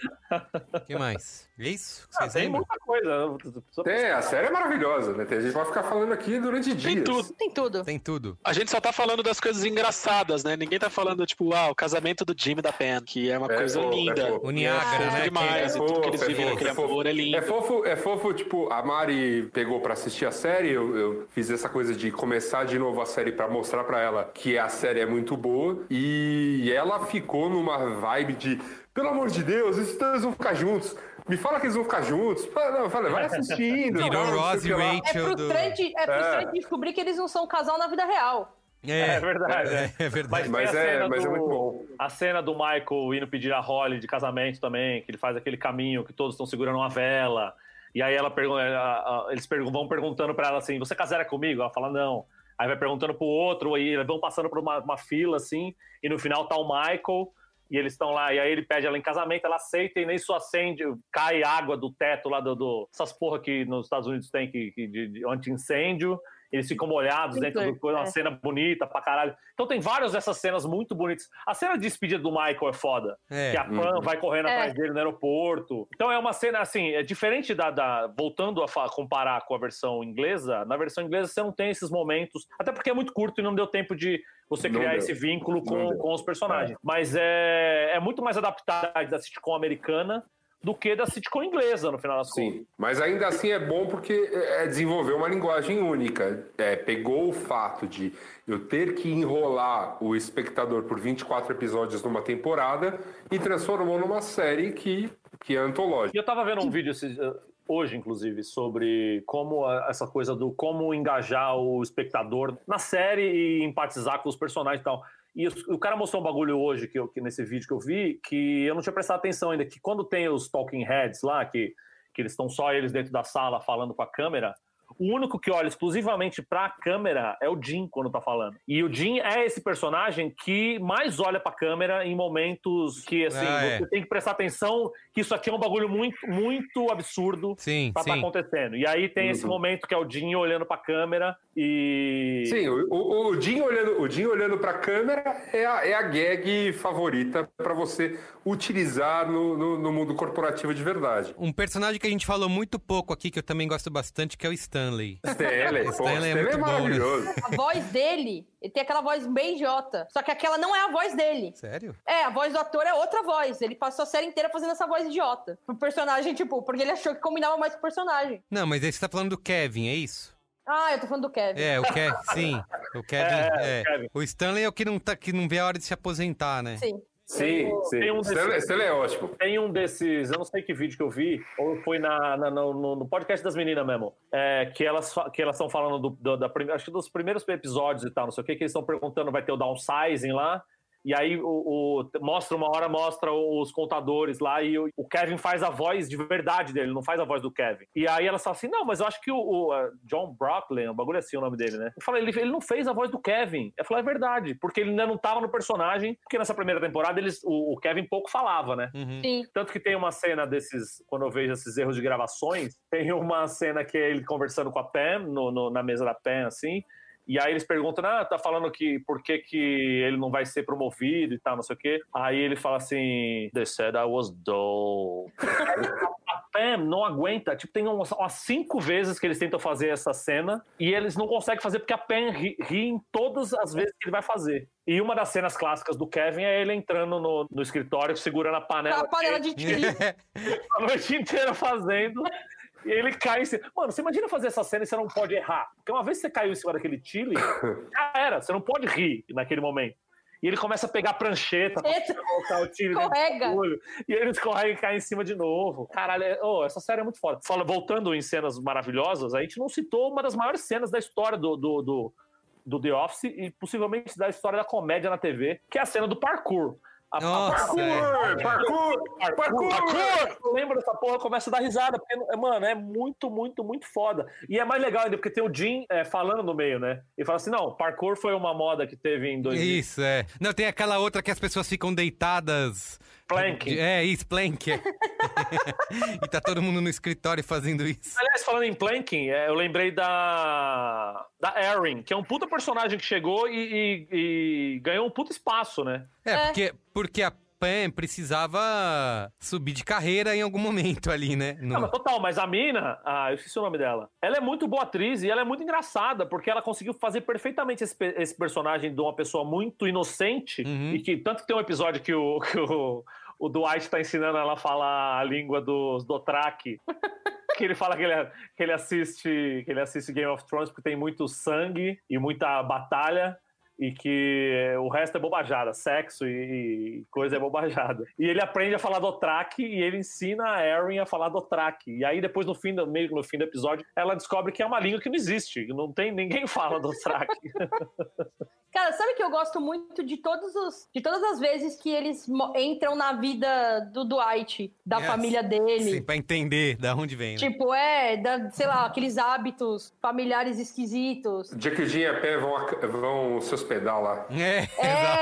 S1: O que mais? É isso? que
S5: Ah, tem
S1: lembram?
S5: muita coisa. Só-
S3: Tem, a série é maravilhosa, né? A gente vai ficar falando aqui durante dias.
S2: Tem tudo.
S4: Tem tudo.
S1: Tem tudo.
S2: A gente só tá falando das coisas engraçadas, né? Ninguém tá falando, tipo, ah, o casamento do Jimmy e da Pen, que é uma
S3: É
S2: coisa
S3: fofo, é
S2: linda.
S3: fofo.
S1: O Niágara,
S2: é
S1: né?
S2: demais,
S1: que-
S2: e tudo que eles
S3: fofo, é
S2: vivem
S3: fofo,
S2: naquele
S3: é fofo.
S2: amor é lindo.
S3: É fofo, é fofo, tipo, a Mari pegou pra assistir a série, eu, eu fiz essa coisa de começar de novo a série pra mostrar pra ela que a série é muito boa, e ela ficou numa vibe de, pelo amor de Deus, esses dois vão ficar juntos. Me fala que eles vão ficar juntos. Não, falei, vai assistindo.
S1: Virou Ross e
S3: lá.
S4: É
S1: Rachel do...
S4: frustrante, é frustrante descobrir que eles não são um casal na vida real.
S5: É verdade.
S1: É, é verdade.
S3: Mas
S5: a
S3: é- mas é
S5: do-
S3: muito bom.
S5: A cena do Michael indo pedir a Holly de casamento também, que ele faz aquele caminho que todos estão segurando uma vela. E aí ela pergunta, eles pergun- vão perguntando pra ela assim: você casará comigo? Ela fala, não. Aí vai perguntando pro outro, aí vão passando por uma, uma fila assim, e no final tá o Michael, e eles estão lá, e aí ele pede ela em casamento, ela aceita e nem isso acende, cai água do teto lá do. do essas porra que nos Estados Unidos tem que, que de, de anti-incêndio. Eles ficam molhados dentro do coisa, uma
S4: É.
S5: cena bonita pra caralho. Então tem várias dessas cenas muito bonitas. A cena de despedida do Michael é foda.
S1: É.
S5: Que a Pan vai correndo
S4: É.
S5: atrás dele no aeroporto. Então é uma cena assim, é diferente da. da- voltando a comparar com a versão inglesa, na versão inglesa você não tem esses momentos. Até porque é muito curto e não deu tempo de você criar esse vínculo com, com os personagens. Mas é, é muito mais adaptado da sitcom americana do que da sitcom inglesa, no final das contas.
S3: Sim, mas ainda assim é bom porque é, desenvolveu uma linguagem única. É, pegou o fato de eu ter que enrolar o espectador por 24 episódios numa temporada e transformou numa série que, que é antológica.
S5: E eu tava vendo um vídeo eh, hoje, inclusive, sobre como essa coisa do como engajar o espectador na série e empatizar com os personagens e tal. E o cara mostrou um bagulho hoje, que, eu, que nesse vídeo que eu vi, que eu não tinha prestado atenção ainda, que quando tem os talking heads lá, que, que eles estão só eles dentro da sala falando com a câmera, o único que olha exclusivamente pra câmera é o Jim quando tá falando. E o Jim é esse personagem que mais olha pra câmera em momentos que, assim,
S1: Ah, é.
S5: você tem que prestar atenção que isso aqui é um bagulho muito, muito absurdo
S1: Sim,
S5: pra estar
S1: sim.
S5: acontecendo. E aí tem esse
S3: Uhum.
S5: momento que é o Jim olhando pra câmera e...
S3: Sim, o, o, o Jim olhando, o Jim olhando para a câmera é a, é a gag favorita para você utilizar no, no, no mundo corporativo de verdade.
S1: Um personagem que a gente falou muito pouco aqui, que eu também gosto bastante, que é o Stanley.
S3: Stanley, pô,
S1: Stanley é
S3: Stanley é,
S1: muito bom, né?
S3: maravilhoso.
S4: A voz dele, ele tem aquela voz bem idiota. Só que aquela não é a voz dele.
S1: Sério?
S4: É, a voz do ator é outra voz. Ele passou a série inteira fazendo essa voz idiota. Pro personagem, tipo, porque ele achou que combinava mais com o personagem.
S1: Não, mas aí você tá falando do Kevin, é isso?
S4: Ah, eu tô falando do Kevin.
S1: É, o Kevin, sim. O Kevin, [laughs]
S5: É,
S1: é.
S5: o Kevin.
S1: O Stanley é o que não, tá, que não vê a hora de se aposentar, né?
S4: Sim.
S3: Sim, sim.
S5: Tem um desses-
S3: é ótimo.
S5: Tem um desses, eu não sei que vídeo que eu vi, ou foi na, na- no, no- podcast das meninas mesmo, é, que elas que elas estão falando do, do- da, acho que dos primeiros episódios e tal, não sei o que, que eles estão perguntando, vai ter o downsizing lá, E aí o, o- mostra uma hora, mostra os contadores lá e o, o Kevin faz a voz de verdade dele, não faz a voz do Kevin. E aí ela fala assim: não, mas eu acho que o, o, uh, John Brocklin, o bagulho é assim o nome dele, né? Eu falei, ele, ele não fez a voz do Kevin. Eu falei, é verdade, porque ele ainda não tava no personagem, porque nessa primeira temporada eles, o, o Kevin pouco falava, né?
S1: Uhum.
S4: Sim.
S5: Tanto que tem uma cena desses, quando eu vejo esses erros de gravações, tem uma cena que é ele conversando com a Pam, no, no- na mesa da Pam, assim, e aí eles perguntam, ah, tá falando que por que, que ele não vai ser promovido e tal, não sei o quê. Aí ele fala assim, they said I was dull. a Pam não aguenta, tipo, tem umas, umas cinco vezes que eles tentam fazer essa cena e eles não conseguem fazer porque a Pam ri, ri em todas as vezes que ele vai fazer. E uma das cenas clássicas do Kevin é ele entrando no, no escritório, segurando a panela
S4: A panela de tiro. [laughs]
S5: a noite inteira fazendo. E ele cai em cima. Mano, você imagina fazer essa cena e você não pode errar. Porque uma vez que você caiu em cima daquele chile, [laughs] já era. Você não pode rir naquele momento. E ele começa a pegar a prancheta pra colocar o chile do olho. E ele escorrega e cai em cima de novo. Caralho, é- oh, essa série é muito foda. Fala, voltando em cenas maravilhosas, a gente não citou uma das maiores cenas da história do, do, do, do The Office e possivelmente da história da comédia na TV, que é a cena do parkour. A,
S1: é.
S5: parkour, parkour, parkour, parkour. Eu lembro dessa porra, começa a dar risada, porque, mano, é muito, muito, muito foda. E é mais legal ainda, porque tem o Jim é, falando no meio, né? Ele fala assim: não, parkour foi uma moda que teve em 2000.
S1: Isso, é. Não, tem aquela outra que as pessoas ficam deitadas.
S5: Planking.
S1: É, isso, plank. é. [laughs] [laughs] e tá todo mundo no escritório fazendo isso.
S5: Aliás, falando em Planking, é, eu lembrei da. da Erin, que é um puta personagem que chegou e, e- e ganhou um puta espaço, né?
S1: É,
S4: É.
S1: Porque, porque a Pam precisava subir de carreira em algum momento ali, né? No-
S5: Não, mas total, mas a mina, ah, eu esqueci o nome dela. Ela é muito boa atriz e ela é muito engraçada, porque ela conseguiu fazer perfeitamente esse, esse personagem de uma pessoa muito inocente.
S1: Uhum.
S5: E que tanto que tem um episódio que o, [laughs] que o, o Dwight tá ensinando ela a falar a língua dos Dothraki. [laughs] que ele fala que ele, que ele assiste que ele assiste Game of Thrones porque tem muito sangue e muita batalha e que o resto é bobajada, sexo e, e coisa é bobajada. E ele aprende a falar Dothraki e ele ensina a Erin a falar Dothraki. E aí depois no fim do meio no fim do episódio, ela descobre que é uma língua que não existe, não tem ninguém [laughs] fala Dothraki. [laughs]
S4: Cara, sabe que eu gosto muito de todos os, de todas as vezes que eles entram na vida do Dwight, da
S1: Yes.
S4: família dele.
S1: Sim, pra entender da onde vem, né?
S4: Tipo, é, da, sei lá, aqueles hábitos familiares esquisitos.
S3: Dia que e a Pé vão, vão se hospedar lá.
S1: É. [laughs]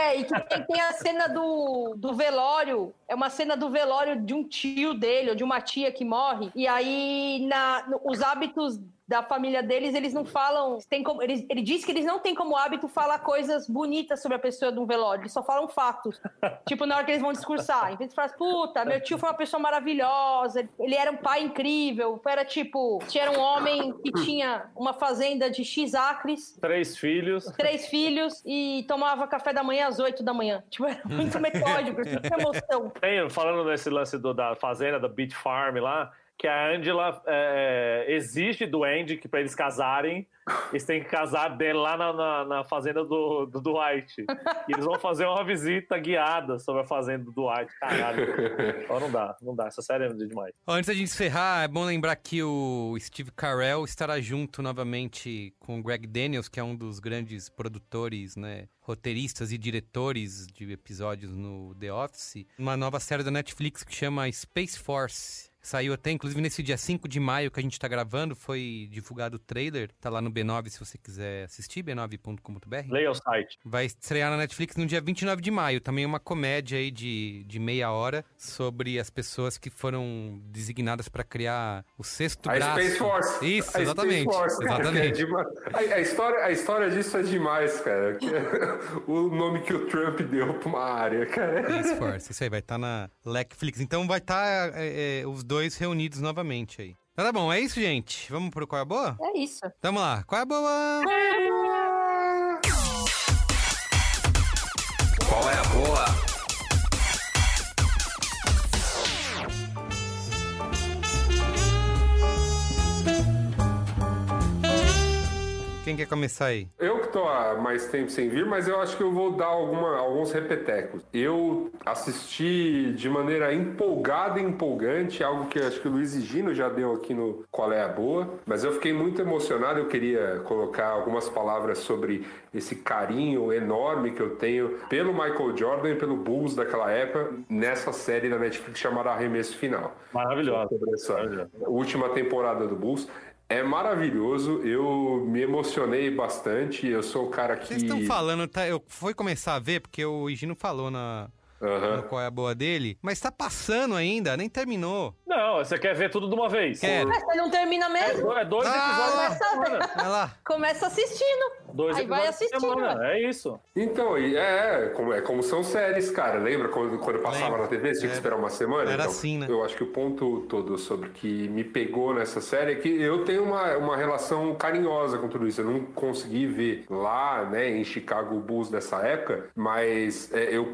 S4: É, e que tem, tem a cena do, do velório. É uma cena do velório de um tio dele, ou de uma tia que morre. E aí, na, no- os hábitos da família deles, eles não falam. Tem como, eles, ele diz que eles não têm como hábito falar coisas bonitas sobre a pessoa de um velório. Eles só falam fatos. [laughs] tipo, na hora que eles vão discursar. Em vez de falar, puta, meu tio foi uma pessoa maravilhosa, ele era um pai incrível. Era tipo, tinha um homem que tinha uma fazenda de X acres
S5: Três filhos.
S4: três filhos e tomava café da manhã às oito da manhã. [laughs] Tipo, era muito metódico, [laughs] muita emoção.
S5: Tem, falando nesse lance do- da fazenda, da Beach Farm lá, que a Angela é, exige do Andy que pra eles casarem, eles têm que casar dele lá na, na, na fazenda do, do Dwight. E eles vão fazer uma visita guiada sobre a fazenda do Dwight. Caralho. [laughs] Ó, não dá, não dá. Essa série é demais.
S1: Ó, Antes da gente encerrar, é bom lembrar que o Steve Carell estará junto novamente com o Greg Daniels, que é um dos grandes produtores, né, roteiristas e diretores de episódios no The Office. Uma nova série da Netflix que chama Space Force. Saiu até, inclusive, nesse dia 5 de maio que a gente tá gravando, foi divulgado o trailer. Tá lá no B9 se você quiser assistir, b9.com.br.
S5: Leia o site.
S1: Vai estrear na Netflix no dia 29 de maio. Também é uma comédia aí de, de meia hora sobre as pessoas que foram designadas para criar o sexto
S3: A
S1: braço.
S3: Space Force.
S1: Isso,
S3: A
S1: exatamente.
S3: Space Force, é
S1: exatamente. [laughs]
S3: a, a história, a história disso é demais, cara. É [laughs] o nome que o Trump deu pra uma área, cara.
S1: Space Force. Isso aí vai estar na Netflix. Então vai estar os dois reunidos novamente aí. Então tá bom, é isso, gente. Vamos pro Qual é a Boa?
S4: É isso.
S1: Tamo lá. Qual é a Boa?
S8: Qual é a boa?
S1: Quem quer começar aí?
S3: Eu que tô há mais tempo sem vir, mas eu acho que eu vou dar alguma, alguns repetecos. Eu assisti de maneira empolgada e empolgante, algo que acho que o Luiz e Gino já deu aqui no Qual é a Boa, mas eu fiquei muito emocionado. Eu queria colocar algumas palavras sobre esse carinho enorme que eu tenho pelo Michael Jordan e pelo Bulls daquela época nessa série da Netflix chamada Arremesso Final.
S5: Maravilhosa.
S3: Sobre essa última temporada do Bulls. É maravilhoso, eu me emocionei bastante. Eu sou o cara que.
S1: Vocês estão falando, tá? Eu fui começar a ver, porque o Higino falou na. No Qual é a boa dele, mas tá passando ainda, nem terminou.
S5: Não, você quer ver tudo de uma vez.
S1: Quero.
S4: Mas você não termina
S5: É,
S4: mesmo?
S5: do- é dois
S1: Ah!
S5: episódios
S4: Começa.
S1: Vai lá.
S4: Começa assistindo.
S5: Dois
S4: Aí vai assistindo,
S5: semana. É isso.
S3: Então, é, é, como, é como são séries, cara. Lembra quando, quando passava na TV? Você tinha que
S1: Era-
S3: esperar uma semana?
S1: era
S3: então,
S1: assim, né?
S3: Eu acho que o ponto todo sobre que me pegou nessa série é que eu tenho uma, uma relação carinhosa com tudo isso. Eu não consegui ver lá, né, em Chicago o Bulls dessa época, mas é, eu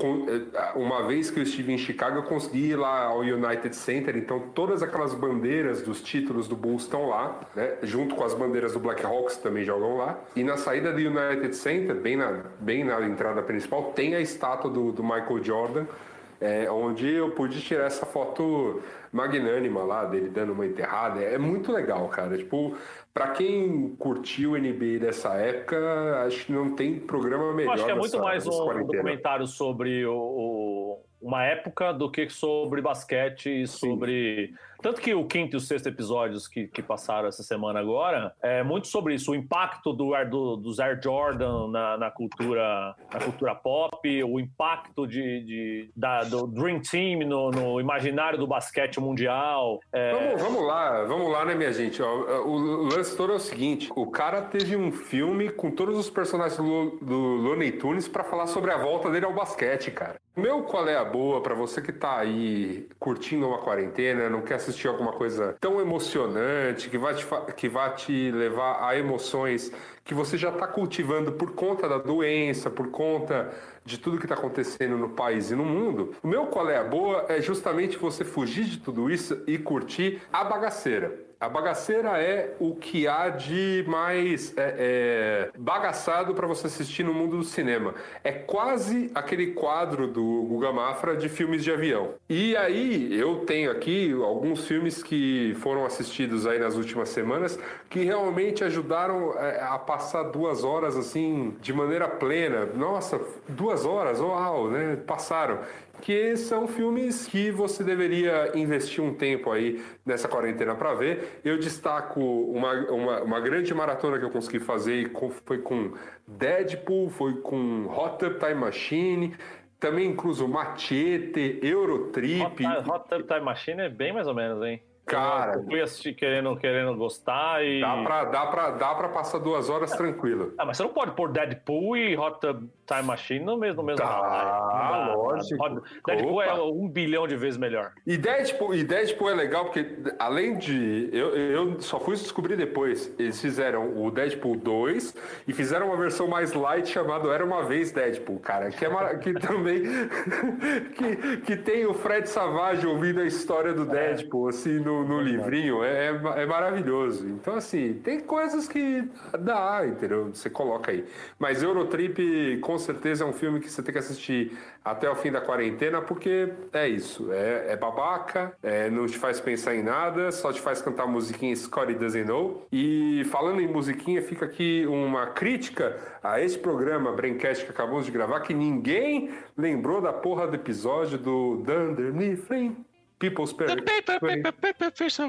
S3: é, uma vez que eu estive em Chicago, eu consegui ir lá ao United Center, então todas aquelas bandeiras dos títulos do Bulls estão lá, né, junto com as bandeiras do Blackhawks também jogam lá. E na saída do United Center, bem na, bem na entrada principal, tem a estátua do, do Michael Jordan, é, onde eu pude tirar essa foto magnânima lá dele dando uma enterrada. É muito legal, cara. Tipo, pra quem curtiu o NBA dessa época, acho que não tem programa melhor.
S5: Eu acho que é muito
S3: nessa-
S5: mais um
S3: quarentena.
S5: documentário sobre o- o- uma época do que sobre basquete e sobre. Tanto que o quinto e o sexto episódios que, que passaram essa semana agora é muito sobre isso, o impacto do, do, Air Jordan na, na cultura, na cultura pop, o impacto de, de- da- do Dream Team no, no imaginário do basquete mundial. É,
S3: Vamos, vamos lá, vamos lá, né, minha gente? Ó, o lance todo é o seguinte: o cara teve um filme com todos os personagens do, do Looney Tunes pra falar sobre a volta dele ao basquete, cara. Meu qual é a boa pra você que tá aí curtindo uma quarentena, não quer assistir alguma coisa tão emocionante, que vai te, que vai te levar a emoções que você já tá cultivando por conta da doença, por conta de tudo que tá acontecendo no país e no mundo. O meu qual é a boa é justamente você fugir de tudo isso e curtir a bagaceira. A bagaceira é o que há de mais é, é, bagaçado para você assistir no mundo do cinema. É quase aquele quadro do Guga Mafra de filmes de avião. E aí eu tenho aqui alguns filmes que foram assistidos aí nas últimas semanas que realmente ajudaram é, a passar duas horas assim de maneira plena. Nossa, duas horas, uau, né? Passaram que são filmes que você deveria investir um tempo aí nessa quarentena para ver. Eu destaco uma, uma, uma grande maratona que eu consegui fazer e com- foi com Deadpool, foi com Hot Tub Time Machine, também incluso Machete, Eurotrip.
S5: Hot, Hot Tub Time Machine é bem mais ou menos, hein?
S3: Cara.
S5: Eu fui assistir querendo, querendo gostar e.
S3: Dá pra, dá, pra, dá pra passar duas horas tranquilo.
S5: Ah, mas você não pode pôr Deadpool e Hot Tub Time Machine no mesmo, no mesmo
S3: Tá.
S5: Não
S3: lógico.
S5: Deadpool
S3: Opa.
S5: é um bilhão de vezes melhor.
S3: E Deadpool, e Deadpool é legal porque, além de. Eu, eu só fui descobrir depois. Eles fizeram o Deadpool 2 e fizeram uma versão mais light chamada Era uma Vez Deadpool, cara. Que, é mara- que [laughs] também. [laughs] que, que tem o Fred Savage ouvindo a história do Deadpool, assim, no, no livrinho. É, é, é maravilhoso. Então, assim, tem coisas que dá, entendeu? Você coloca aí. Mas Eurotrip, com certeza, é um filme que você tem que assistir até o fim da quarentena, porque é isso. É, é babaca, é, não te faz pensar em nada, só te faz cantar musiquinha Scotty Doesn't Know. E falando em musiquinha, fica aqui uma crítica a esse programa Braincast que acabamos de gravar, que ninguém lembrou da porra do episódio do Dunder Mifflin. People's Per...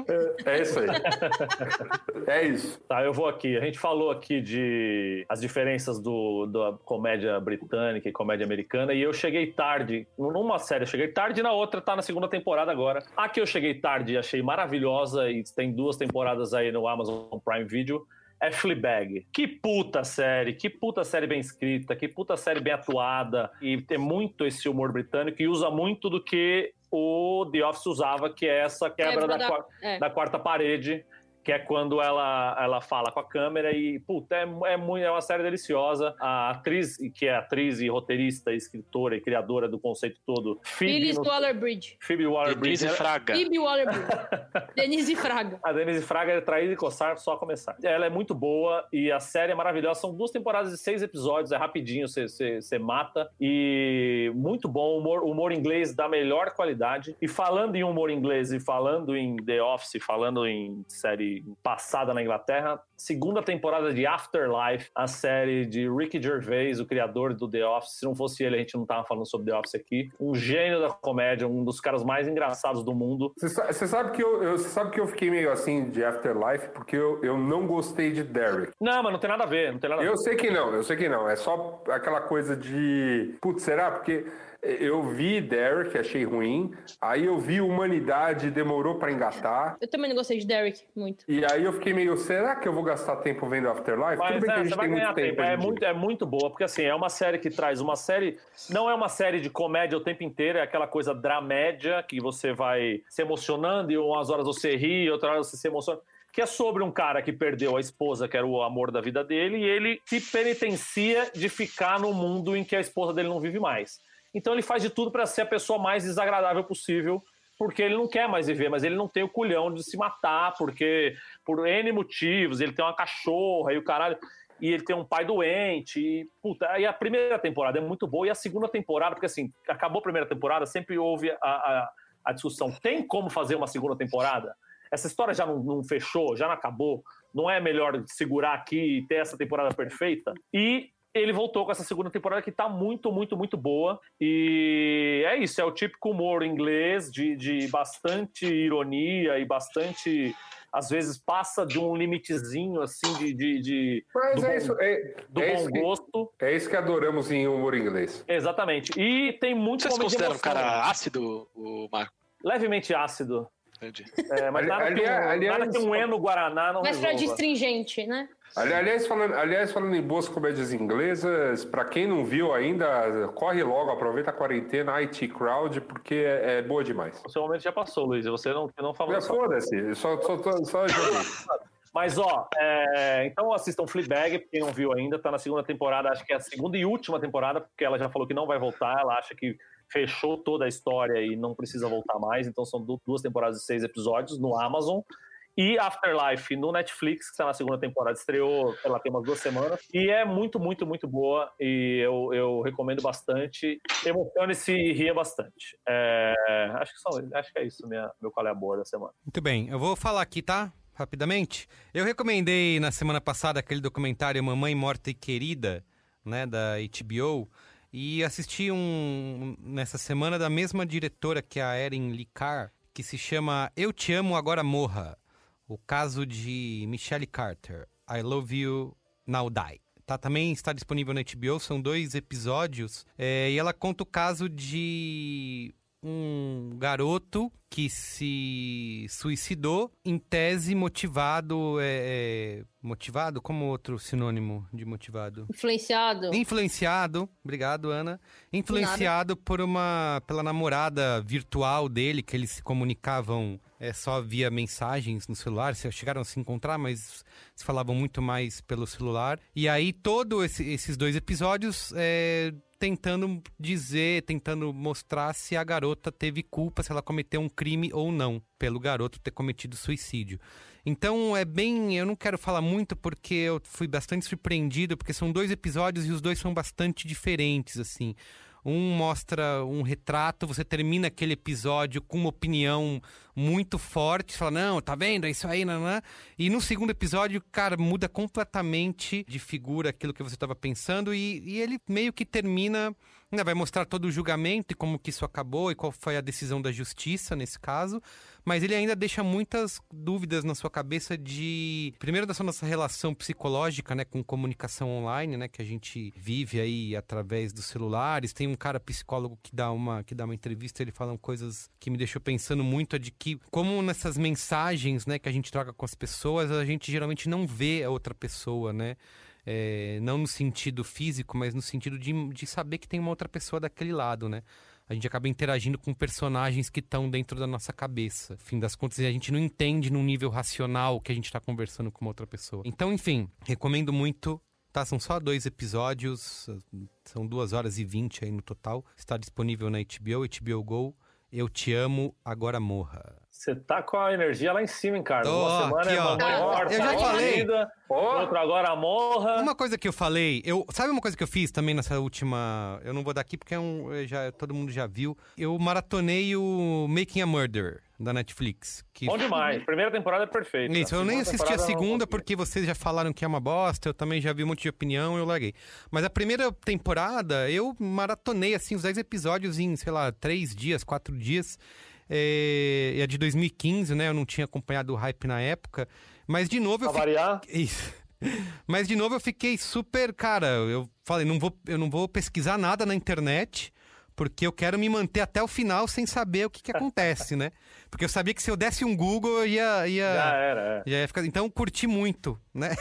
S3: É, é isso aí. [laughs] É isso.
S5: Tá, eu vou aqui. A gente falou aqui de as diferenças do, da comédia britânica e comédia americana, e eu cheguei tarde. Numa série eu cheguei tarde, na outra tá na segunda temporada agora. A que eu cheguei tarde e achei maravilhosa, e tem duas temporadas aí no Amazon Prime Video. É Fleabag. Que puta série, que puta série bem escrita, que puta série bem atuada. E tem muito esse humor britânico e usa muito do que o The Office usava, que é essa quebra,
S4: Quebra
S5: da,
S4: da- é.
S5: da quarta parede que é quando ela, ela fala com a câmera e, puta, é, é, muito, é uma série deliciosa. A atriz, que é atriz e roteirista, escritora e criadora do conceito todo,
S4: Phyllis
S5: no-
S4: Waller-Bridge.
S5: Phoebe Waller-Bridge.
S2: Denise
S5: ela-
S2: Fraga.
S4: Phoebe Waller-Bridge. [laughs] Denise Fraga.
S5: A Denise Fraga é traída e coçar só começar. Ela é muito boa e a série é maravilhosa. São duas temporadas de seis episódios, é rapidinho, você- você você mata. E muito bom, humor, humor inglês da melhor qualidade. E falando em humor inglês e falando em The Office, falando em série passada na Inglaterra, segunda temporada de Afterlife, a série de Ricky Gervais, o criador do The Office. Se não fosse ele, a gente não tava falando sobre The Office aqui. Um gênio da comédia, um dos caras mais engraçados do mundo.
S3: Você sa- você sabe, que eu, eu- sabe que eu fiquei meio assim de Afterlife porque eu, eu não gostei de Derek.
S5: Não, mas não tem nada a ver, não tem nada a ver.
S3: Eu sei que não, eu sei que não. É só aquela coisa de. Putz, será? Porque eu vi Derek, achei ruim. Aí eu vi Humanidade, demorou pra engatar.
S4: Eu também não gostei de Derek muito.
S3: E aí eu fiquei meio, será que eu vou gastar tempo vendo Afterlife?
S5: Mas
S3: Tudo bem
S5: é,
S3: que a
S5: você
S3: gente
S5: vai
S3: tem
S5: ganhar
S3: muito tempo.
S5: tempo. É muito, é muito boa, porque assim, é uma série que traz uma série. Não é uma série de comédia o tempo inteiro, é aquela coisa dramédia que você vai se emocionando e umas horas você ri, outras horas você se emociona. Que é sobre um cara que perdeu a esposa, que era o amor da vida dele, e ele se penitencia de ficar no mundo em que a esposa dele não vive mais. Então ele faz de tudo para ser a pessoa mais desagradável possível, porque ele não quer mais viver, mas ele não tem o culhão de se matar, porque por N motivos, ele tem uma cachorra e o caralho, e ele tem um pai doente, e puta, aí a primeira temporada é muito boa, e a segunda temporada, porque assim, acabou a primeira temporada, sempre houve a, a, a discussão, tem como fazer uma segunda temporada? Essa história já não, não fechou, já não acabou, não é melhor segurar aqui e ter essa temporada perfeita? E ele voltou com essa segunda temporada que tá muito, muito, muito boa. E é isso, é o típico humor inglês de, de bastante ironia e bastante. Às vezes passa de um limitezinho assim de, de, de-
S3: Mas
S5: do
S3: é
S5: bom-
S3: isso, é,
S5: do
S3: é
S5: bom
S3: isso que,
S5: gosto.
S3: é isso que adoramos em humor inglês.
S5: Exatamente. E tem muito
S2: Vocês consideram um cara ácido, o Marco?
S5: levemente ácido.
S2: Entendi.
S5: É, mas
S3: Ali-
S5: nada, que um,
S3: aliás-
S5: nada que um Eno Guaraná não
S4: pra
S5: resolva.
S4: distringente, né?
S3: Ali- Aliás, falando, aliás, falando em boas comédias inglesas, pra quem não viu ainda, corre logo, aproveita a quarentena, IT Crowd, porque é, é boa demais.
S5: O seu momento já passou, Luiz. Você não, não falou.
S3: Foda-se, só, só, só, só. [laughs]
S5: Mas, ó, é, então assistam Fleabag, quem não viu ainda, tá na segunda temporada, acho que é a segunda e última temporada, porque ela já falou que não vai voltar, ela acha que fechou toda a história e não precisa voltar mais, então são du- duas temporadas de seis episódios no Amazon. E Afterlife no Netflix, que está na segunda temporada, estreou, lá, tem umas duas semanas. E é muito, muito, muito boa. E eu, eu recomendo bastante. Emocione-se e ria bastante. É, acho, que são, acho que é isso, minha, meu qual é a boa da semana.
S1: Muito bem, eu vou falar aqui, tá? Rapidamente. Eu recomendei na semana passada aquele documentário Mamãe Morta e Querida, né, da HBO, e assisti um nessa semana da mesma diretora que a Erin Licar, que se chama Eu Te Amo Agora Morra, o caso de Michelle Carter, I Love You Now Die. Tá, também está disponível na HBO, são dois episódios, é, e ela conta o caso de um garoto que se suicidou em tese motivado é, é, motivado? Como outro sinônimo de motivado?
S4: Influenciado.
S1: influenciado. Obrigado Ana. Influenciado por uma pela namorada virtual dele que eles se comunicavam é, só via mensagens no celular. Se chegaram a se encontrar mas se falavam muito mais pelo celular. E aí todos esse, esses dois episódios é, tentando dizer, tentando mostrar se a garota teve culpa, se ela cometeu um crime ou não, pelo garoto ter cometido suicídio. Então é bem. Eu não quero falar muito porque eu fui bastante surpreendido, porque são dois episódios e os dois são bastante diferentes, assim. Um mostra um retrato, você termina aquele episódio com uma opinião muito forte, fala, não, tá vendo? É isso aí, nanã. E no segundo episódio, cara, muda completamente de figura aquilo que você estava pensando e, e ele meio que termina, né, vai mostrar todo o julgamento e como que isso acabou e qual foi a decisão da justiça nesse caso, mas ele ainda deixa muitas dúvidas na sua cabeça de, primeiro, dessa nossa relação psicológica, né, com comunicação online, né, que a gente vive aí através dos celulares. Tem um cara psicólogo que dá uma, que dá uma entrevista, ele fala coisas que me deixou pensando muito, de que como nessas mensagens, né, que a gente troca com as pessoas, a gente geralmente não vê a outra pessoa, né? É, não no sentido físico, mas no sentido de, de saber que tem uma outra pessoa daquele lado, né? A gente acaba interagindo com personagens que estão dentro da nossa cabeça. Fim das contas, a gente não entende num nível racional que a gente está conversando com outra pessoa. Então, enfim, recomendo muito. Tá, são só dois episódios, são duas horas e vinte aí no total. Está disponível na HBO, HBO Go. Eu te amo, agora morra.
S5: Você tá com a energia lá em cima, hein, Carlos?
S1: Tô,
S5: Uma semana
S1: aqui,
S5: é
S1: ó.
S5: mamãe morta,
S1: Eu já falei.
S5: Vida, outra agora morra.
S1: Uma coisa que eu falei, eu sabe uma coisa que eu fiz também nessa última, eu não vou dar aqui porque é um, já todo mundo já viu. Eu maratonei o Making a Murder da Netflix, que
S5: Bom demais. Primeira temporada é perfeita.
S1: Isso, eu nem assisti a
S5: não
S1: segunda porque vocês já falaram que é uma bosta, eu também já vi um monte de opinião, eu larguei. Mas a primeira temporada, eu maratonei, assim, os 10 episódios em, sei lá, 3 dias, 4 dias. É, é de 2015, né? Eu não tinha acompanhado o hype na época. Mas, de novo, eu
S5: Pra variar, [laughs]
S1: isso. Mas de novo eu fiquei super, cara, eu falei, não vou, eu não vou pesquisar nada na internet, porque eu quero me manter até o final sem saber o que, que [laughs] acontece, né? Porque eu sabia que se eu desse um Google, eu ia. ia
S5: já era. é.
S1: já ia ficar. Então, curti muito, né?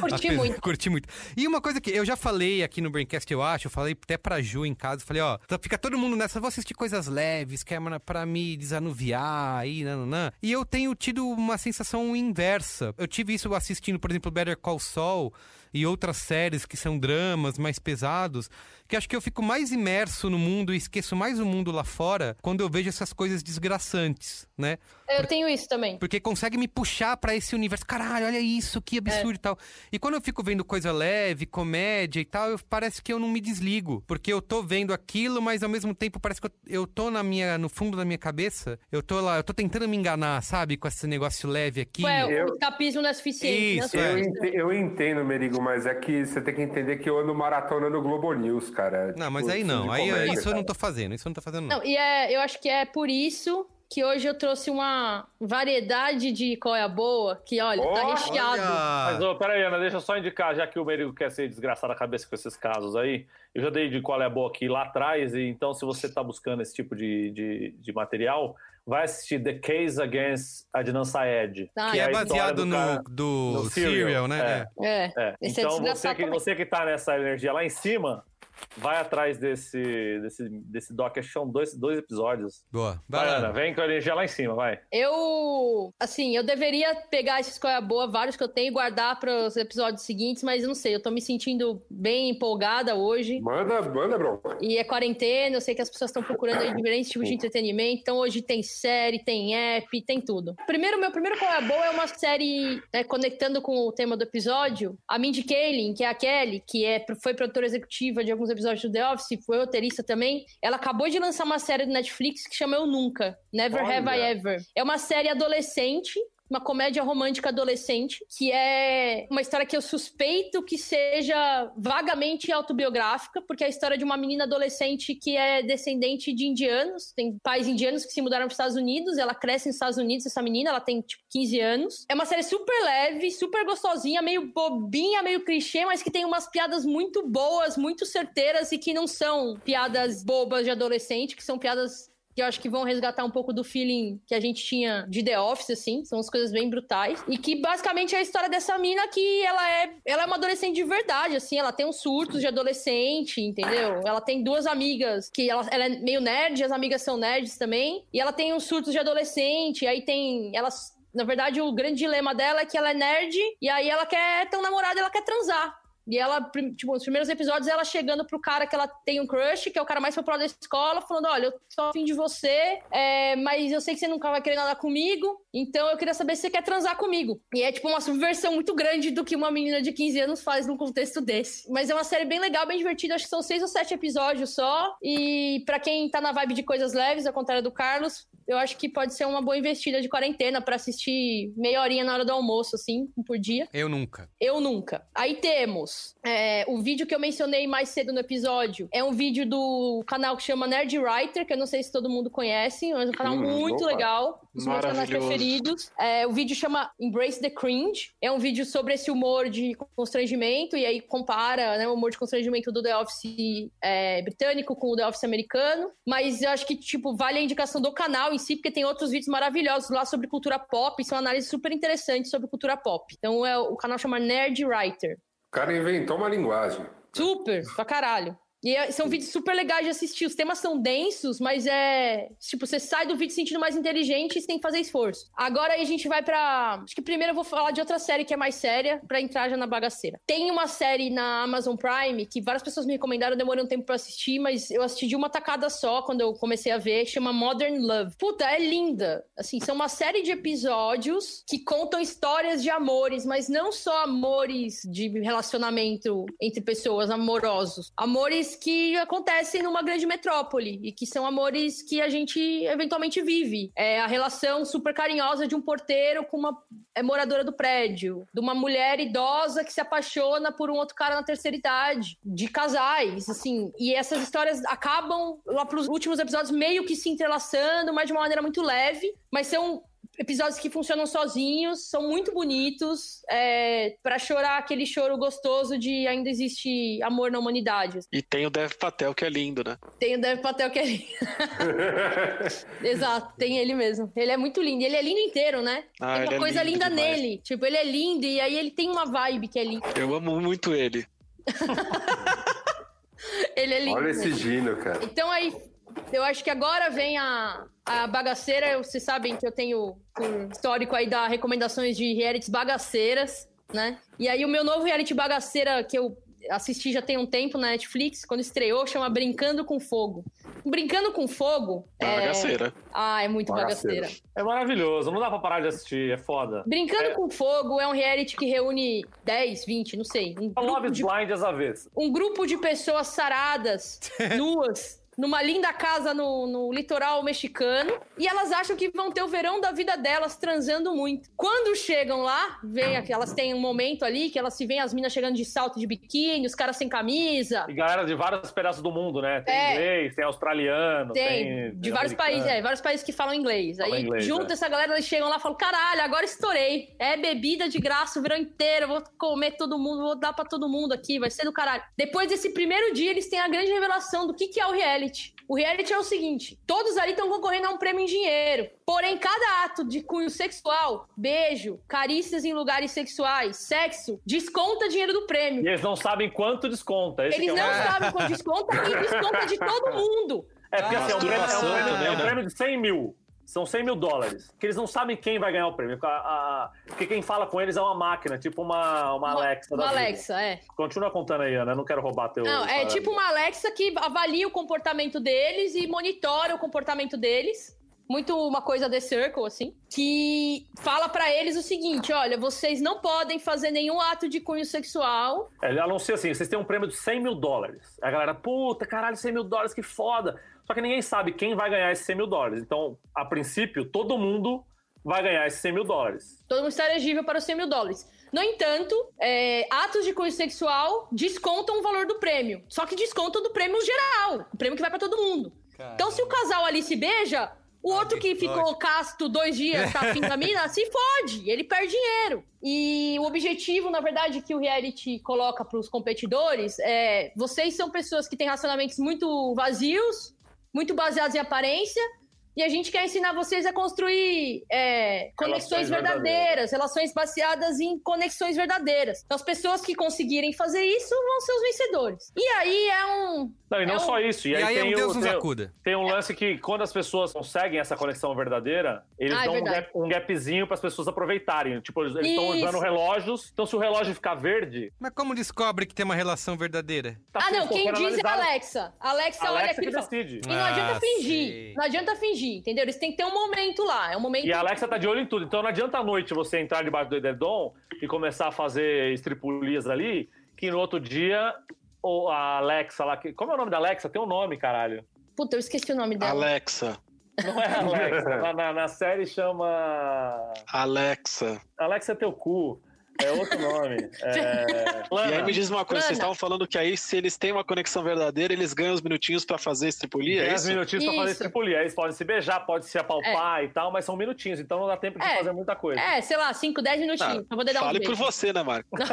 S4: Curti
S1: Apesar-
S4: muito.
S1: Curti muito. E uma coisa que eu já falei aqui no Braincast, eu acho, eu falei até pra Ju em casa, eu falei, ó, tá- fica todo mundo nessa, vou assistir coisas leves, que é pra- pra me desanuviar aí, nananã. E eu tenho tido uma sensação inversa. Eu tive isso assistindo, por exemplo, Better Call Saul e outras séries que são dramas mais pesados, que acho que eu fico mais imerso no mundo e esqueço mais o mundo lá fora quando eu vejo essas coisas desgraçantes, né?
S4: Eu tenho isso também.
S1: Porque consegue me puxar pra esse universo. Caralho, olha isso, que absurdo e tal. E quando eu fico vendo coisa leve, comédia e tal, eu- parece que eu não me desligo. Porque eu tô vendo aquilo, mas ao mesmo tempo parece que eu, eu tô na minha, no fundo da minha cabeça. Eu tô lá, eu tô tentando me enganar, sabe? Com esse negócio leve aqui.
S4: Ué,
S3: Eu-
S4: o escapismo não é suficiente.
S1: Isso,
S4: né?
S1: é.
S3: Eu, ente- eu entendo, Merigo, mas é que você tem que entender que eu ando maratona no Globo News, cara.
S1: Não, mas
S3: Tipo,
S1: aí não. Aí
S3: comédia,
S1: isso eu não
S3: cara.
S1: tô fazendo. Isso eu não tô fazendo, não.
S4: Não, e é, eu acho que é por isso que hoje eu trouxe uma variedade de qual é a boa, que olha, tá
S3: Olha!
S4: recheado.
S5: Mas, ô, peraí, Ana, deixa eu só indicar, já que o Merigo quer ser desgraçado a cabeça com esses casos aí, eu já dei de qual é a boa aqui lá atrás, e então se você tá buscando esse tipo de, de, de material, vai assistir The Case Against Adnan Syed.
S4: Ah,
S1: que
S5: é
S1: é baseado
S5: do
S1: no,
S5: cara-
S1: do
S5: no
S1: Serial,
S5: Serial,
S1: né?
S5: é.
S1: É.
S4: É.
S5: É,
S4: Esse é
S5: então você que,
S4: também.
S5: você que tá nessa energia lá em cima, vai atrás desse, desse, desse doc, acho que são dois, dois episódios.
S1: Boa.
S5: Vai,
S1: Vai
S5: Ana, vem com a energia lá em cima, vai.
S4: Eu, assim, eu deveria pegar esses coisa boa, vários que eu tenho, e guardar para os episódios seguintes, mas eu não sei, eu tô me sentindo bem empolgada hoje.
S3: Manda, manda, bronca.
S4: E é quarentena, eu sei que as pessoas estão procurando aí diferentes tipos de entretenimento. Então hoje tem série, tem app, tem tudo. Primeiro, meu primeiro qual é boa é uma série, né, conectando com o tema do episódio. A Mindy Kaling, que é a Kelly, que é, foi produtora executiva de alguns episódios do The Office, foi roteirista também. Ela acabou de lançar uma série do Netflix que chama Eu Nunca, Never Have I
S3: Olha.
S4: Ever. É uma série adolescente uma comédia romântica adolescente, que é uma história que eu suspeito que seja vagamente autobiográfica, porque é a história de uma menina adolescente que é descendente de indianos, tem pais indianos que se mudaram para os Estados Unidos, ela cresce nos Estados Unidos, essa menina, ela tem tipo 15 anos. É uma série super leve, super gostosinha, meio bobinha, meio clichê, mas que tem umas piadas muito boas, muito certeiras e que não são piadas bobas de adolescente, que são piadas que eu acho que vão resgatar um pouco do feeling que a gente tinha de The Office, assim. São as coisas bem brutais. E que basicamente é a história dessa mina que ela é, ela é uma adolescente de verdade, assim. Ela tem uns surtos de adolescente, entendeu? Ela tem duas amigas que ela, ela é meio nerd, as amigas são nerds também. E ela tem uns surtos de adolescente, aí tem. Elas. Na verdade, o grande dilema dela é que ela é nerd e aí ela quer ter um namorado ela quer transar. E ela, tipo, nos primeiros episódios, ela chegando pro cara que ela tem um crush, que é o cara mais popular da escola, falando: Olha, eu tô afim de você, é, mas eu sei que você nunca vai querer nada comigo, então eu queria saber se você quer transar comigo. E é, tipo, uma subversão muito grande do que uma menina de 15 anos faz num contexto desse. Mas é uma série bem legal, bem divertida, acho que são seis ou sete episódios só. E pra quem tá na vibe de coisas leves, ao contrário do Carlos, eu acho que pode ser uma boa investida de quarentena pra assistir meia horinha na hora do almoço, assim, um por dia.
S1: Eu nunca.
S4: Eu nunca. Aí temos é, o vídeo que eu mencionei mais cedo no episódio. É um vídeo do canal que chama Nerd Writer, que eu não sei se todo mundo conhece, mas é um canal
S3: Hum,
S4: muito
S3: opa.
S4: legal. Um dos meus canais preferidos. É, o vídeo chama Embrace the Cringe. É um vídeo sobre esse humor de constrangimento, e aí compara né, o humor de constrangimento do The Office é, britânico com o The Office americano. Mas eu acho que, tipo, vale a indicação do canal em si, porque tem outros vídeos maravilhosos lá sobre cultura pop, são análises super interessantes sobre cultura pop. Então é, o canal chama Nerd Writer.
S3: O cara inventou uma linguagem.
S4: Super, pra caralho. E é- são vídeos super legais de assistir. Os temas são densos, mas é. Tipo, você sai do vídeo se sentindo mais inteligente e você tem que fazer esforço. Agora a gente vai pra. Acho que primeiro eu vou falar de outra série que é mais séria, pra entrar já na bagaceira. Tem uma série na Amazon Prime que várias pessoas me recomendaram, eu demorei um tempo pra assistir, mas eu assisti de uma tacada só quando eu comecei a ver, chama Modern Love. Puta, é linda. Assim, são uma série de episódios que contam histórias de amores, mas não só amores de relacionamento entre pessoas, amorosos. Amores que acontecem numa grande metrópole e que são amores que a gente eventualmente vive. É a relação super carinhosa de um porteiro com uma é, moradora do prédio, de uma mulher idosa que se apaixona por um outro cara na terceira idade, de casais, assim. E essas histórias acabam lá pros últimos episódios meio que se entrelaçando, mas de uma maneira muito leve, mas são episódios que funcionam sozinhos, são muito bonitos, é, para chorar aquele choro gostoso de ainda existe amor na humanidade.
S2: E tem o Dev Patel, que é lindo, né?
S4: Tem o Dev Patel que é lindo. [laughs] Exato, tem ele mesmo. Ele é muito lindo. Ele é lindo inteiro, né?
S2: Ah,
S4: tem uma
S2: é
S4: coisa
S2: lindo
S4: linda
S2: demais.
S4: nele. Tipo, ele é lindo e aí ele tem uma vibe que é linda.
S2: Eu amo muito ele. [laughs]
S4: Ele é lindo.
S3: Olha esse. Gino, cara.
S4: Então aí, eu acho que agora vem a, a bagaceira. Vocês sabem que eu tenho um histórico aí da recomendações de realities bagaceiras, né? E aí o meu novo reality bagaceira que eu assisti já tem um tempo na Netflix, quando estreou, chama Brincando com Fogo. Brincando com Fogo é...
S2: Bagaceira.
S4: Ah, é muito
S3: Bagaceira.
S4: bagaceira.
S5: É maravilhoso, não dá pra parar de assistir, é foda.
S4: Brincando
S5: É.
S4: com Fogo é um reality que reúne 10, 20, não sei. Um
S5: Love
S4: grupo
S5: is
S4: de
S5: Blind às avessas.
S4: um grupo de pessoas saradas, [laughs] nuas, numa linda casa no, no litoral mexicano, e elas acham que vão ter o verão da vida delas transando muito. Quando chegam lá, vem aqui, elas têm um momento ali que elas se veem as minas chegando de salto de biquíni, os caras sem camisa.
S5: E galera de vários pedaços do mundo, né? Tem
S4: É.
S5: inglês, tem australiano,
S4: Tem,
S5: tem.
S4: de vários países, é, vários países que falam inglês.
S5: Fala
S4: Aí
S5: inglês,
S4: junta
S5: é.
S4: essa galera, eles chegam lá e falam: caralho, agora estourei. É bebida de graça o verão inteiro, vou comer todo mundo, vou dar pra todo mundo aqui, vai ser do caralho. Depois desse primeiro dia, eles têm a grande revelação do que, que é o reality. O reality é o seguinte: todos ali estão concorrendo a um prêmio em dinheiro. Porém, cada ato de cunho sexual, beijo, carícias em lugares sexuais, sexo, desconta dinheiro do prêmio.
S5: E eles não sabem quanto desconta. Esse
S4: Eles
S5: é
S4: não sabem quanto desconta e desconta de todo mundo.
S5: É porque assim, é um, prêmio, é, um prêmio, é um
S2: né?
S5: prêmio de 100 mil. São 100 mil dólares. Que eles não sabem quem vai ganhar o prêmio. A- a- porque quem fala com eles é uma máquina, tipo uma, uma Alexa. da
S4: Uma. Alexa, é.
S5: Continua contando aí, Ana. Eu não quero roubar teu.
S4: Não, é tipo uma Alexa que avalia o comportamento deles e monitora o comportamento deles. Muito uma coisa The Circle, assim. Que fala pra eles o seguinte: olha, vocês não podem fazer nenhum ato de cunho sexual.
S5: Ele anuncia assim: vocês têm um prêmio de 100 mil dólares. A galera, puta, caralho, 100 mil dólares, que foda. Só que ninguém sabe quem vai ganhar esses 100 mil dólares. Então, a princípio, todo mundo vai ganhar esses 100 mil dólares.
S4: Todo mundo está elegível para os 100 mil dólares. No entanto, é, atos de cunho sexual descontam o valor do prêmio. Só que descontam do prêmio geral. O prêmio que vai pra todo mundo. Então, se o casal ali se beija, o outro que
S1: que
S4: ficou casto dois dias, tá afim da mina, se fode. Ele perde dinheiro. E o objetivo, na verdade, que o reality coloca pros competidores é: vocês são pessoas que têm relacionamentos muito vazios, muito baseados em aparência. E a gente quer ensinar vocês a construir é, conexões verdadeiras,
S5: verdadeiras.
S4: relações baseadas em conexões verdadeiras. Então, as pessoas que conseguirem fazer isso vão ser os vencedores. E aí é um.
S5: Não, e não
S4: É um-
S5: só isso. E,
S1: E
S5: aí,
S1: aí é
S5: tem,
S1: um Deus
S5: o,
S1: nos
S5: tem,
S1: acuda.
S5: tem um lance que, quando as pessoas conseguem essa conexão verdadeira, eles
S4: Ah, é
S5: dão um, gap, um gapzinho para as pessoas aproveitarem. Tipo, eles estão usando relógios. Então, se o relógio ficar verde,
S1: Mas como descobre que tem uma relação verdadeira?
S5: tá
S4: ah, não, quem diz é a
S5: analisado.
S4: Alexa. A Alexa, olha
S5: Alexa que
S4: e fala.
S5: decide.
S4: E não adianta
S1: Ah,
S4: fingir.
S1: sei.
S4: Não adianta fingir, entendeu? Eles têm que ter um momento lá. É um momento.
S5: E a Alexa tá de olho em tudo. Então não adianta à noite você entrar debaixo do edredom e começar a fazer estripulias ali, que no outro dia ou a Alexa lá. que- Como é o nome da Alexa? Tem um nome, caralho.
S4: Puta, eu esqueci o nome dela.
S2: Alexa.
S5: Não é Alexa. [laughs] na, na- na série chama.
S2: Alexa.
S5: Alexa é teu cu. É outro nome. É...
S2: E aí
S5: Lana.
S2: me diz uma coisa,
S4: Lana.
S2: vocês estavam falando que aí, se eles têm uma conexão verdadeira, eles ganham os minutinhos pra fazer estripulia, é
S5: 10
S2: isso?
S5: minutinhos pra fazer estripulia. Aí eles podem se beijar, pode se apalpar e tal, mas são minutinhos, então não dá tempo de
S4: É.
S5: fazer muita coisa.
S4: É, sei lá, 5, 10 minutinhos.
S2: Ah,
S4: pra poder dar um
S2: Fale
S4: beijo.
S2: por você, né, Marco? [laughs]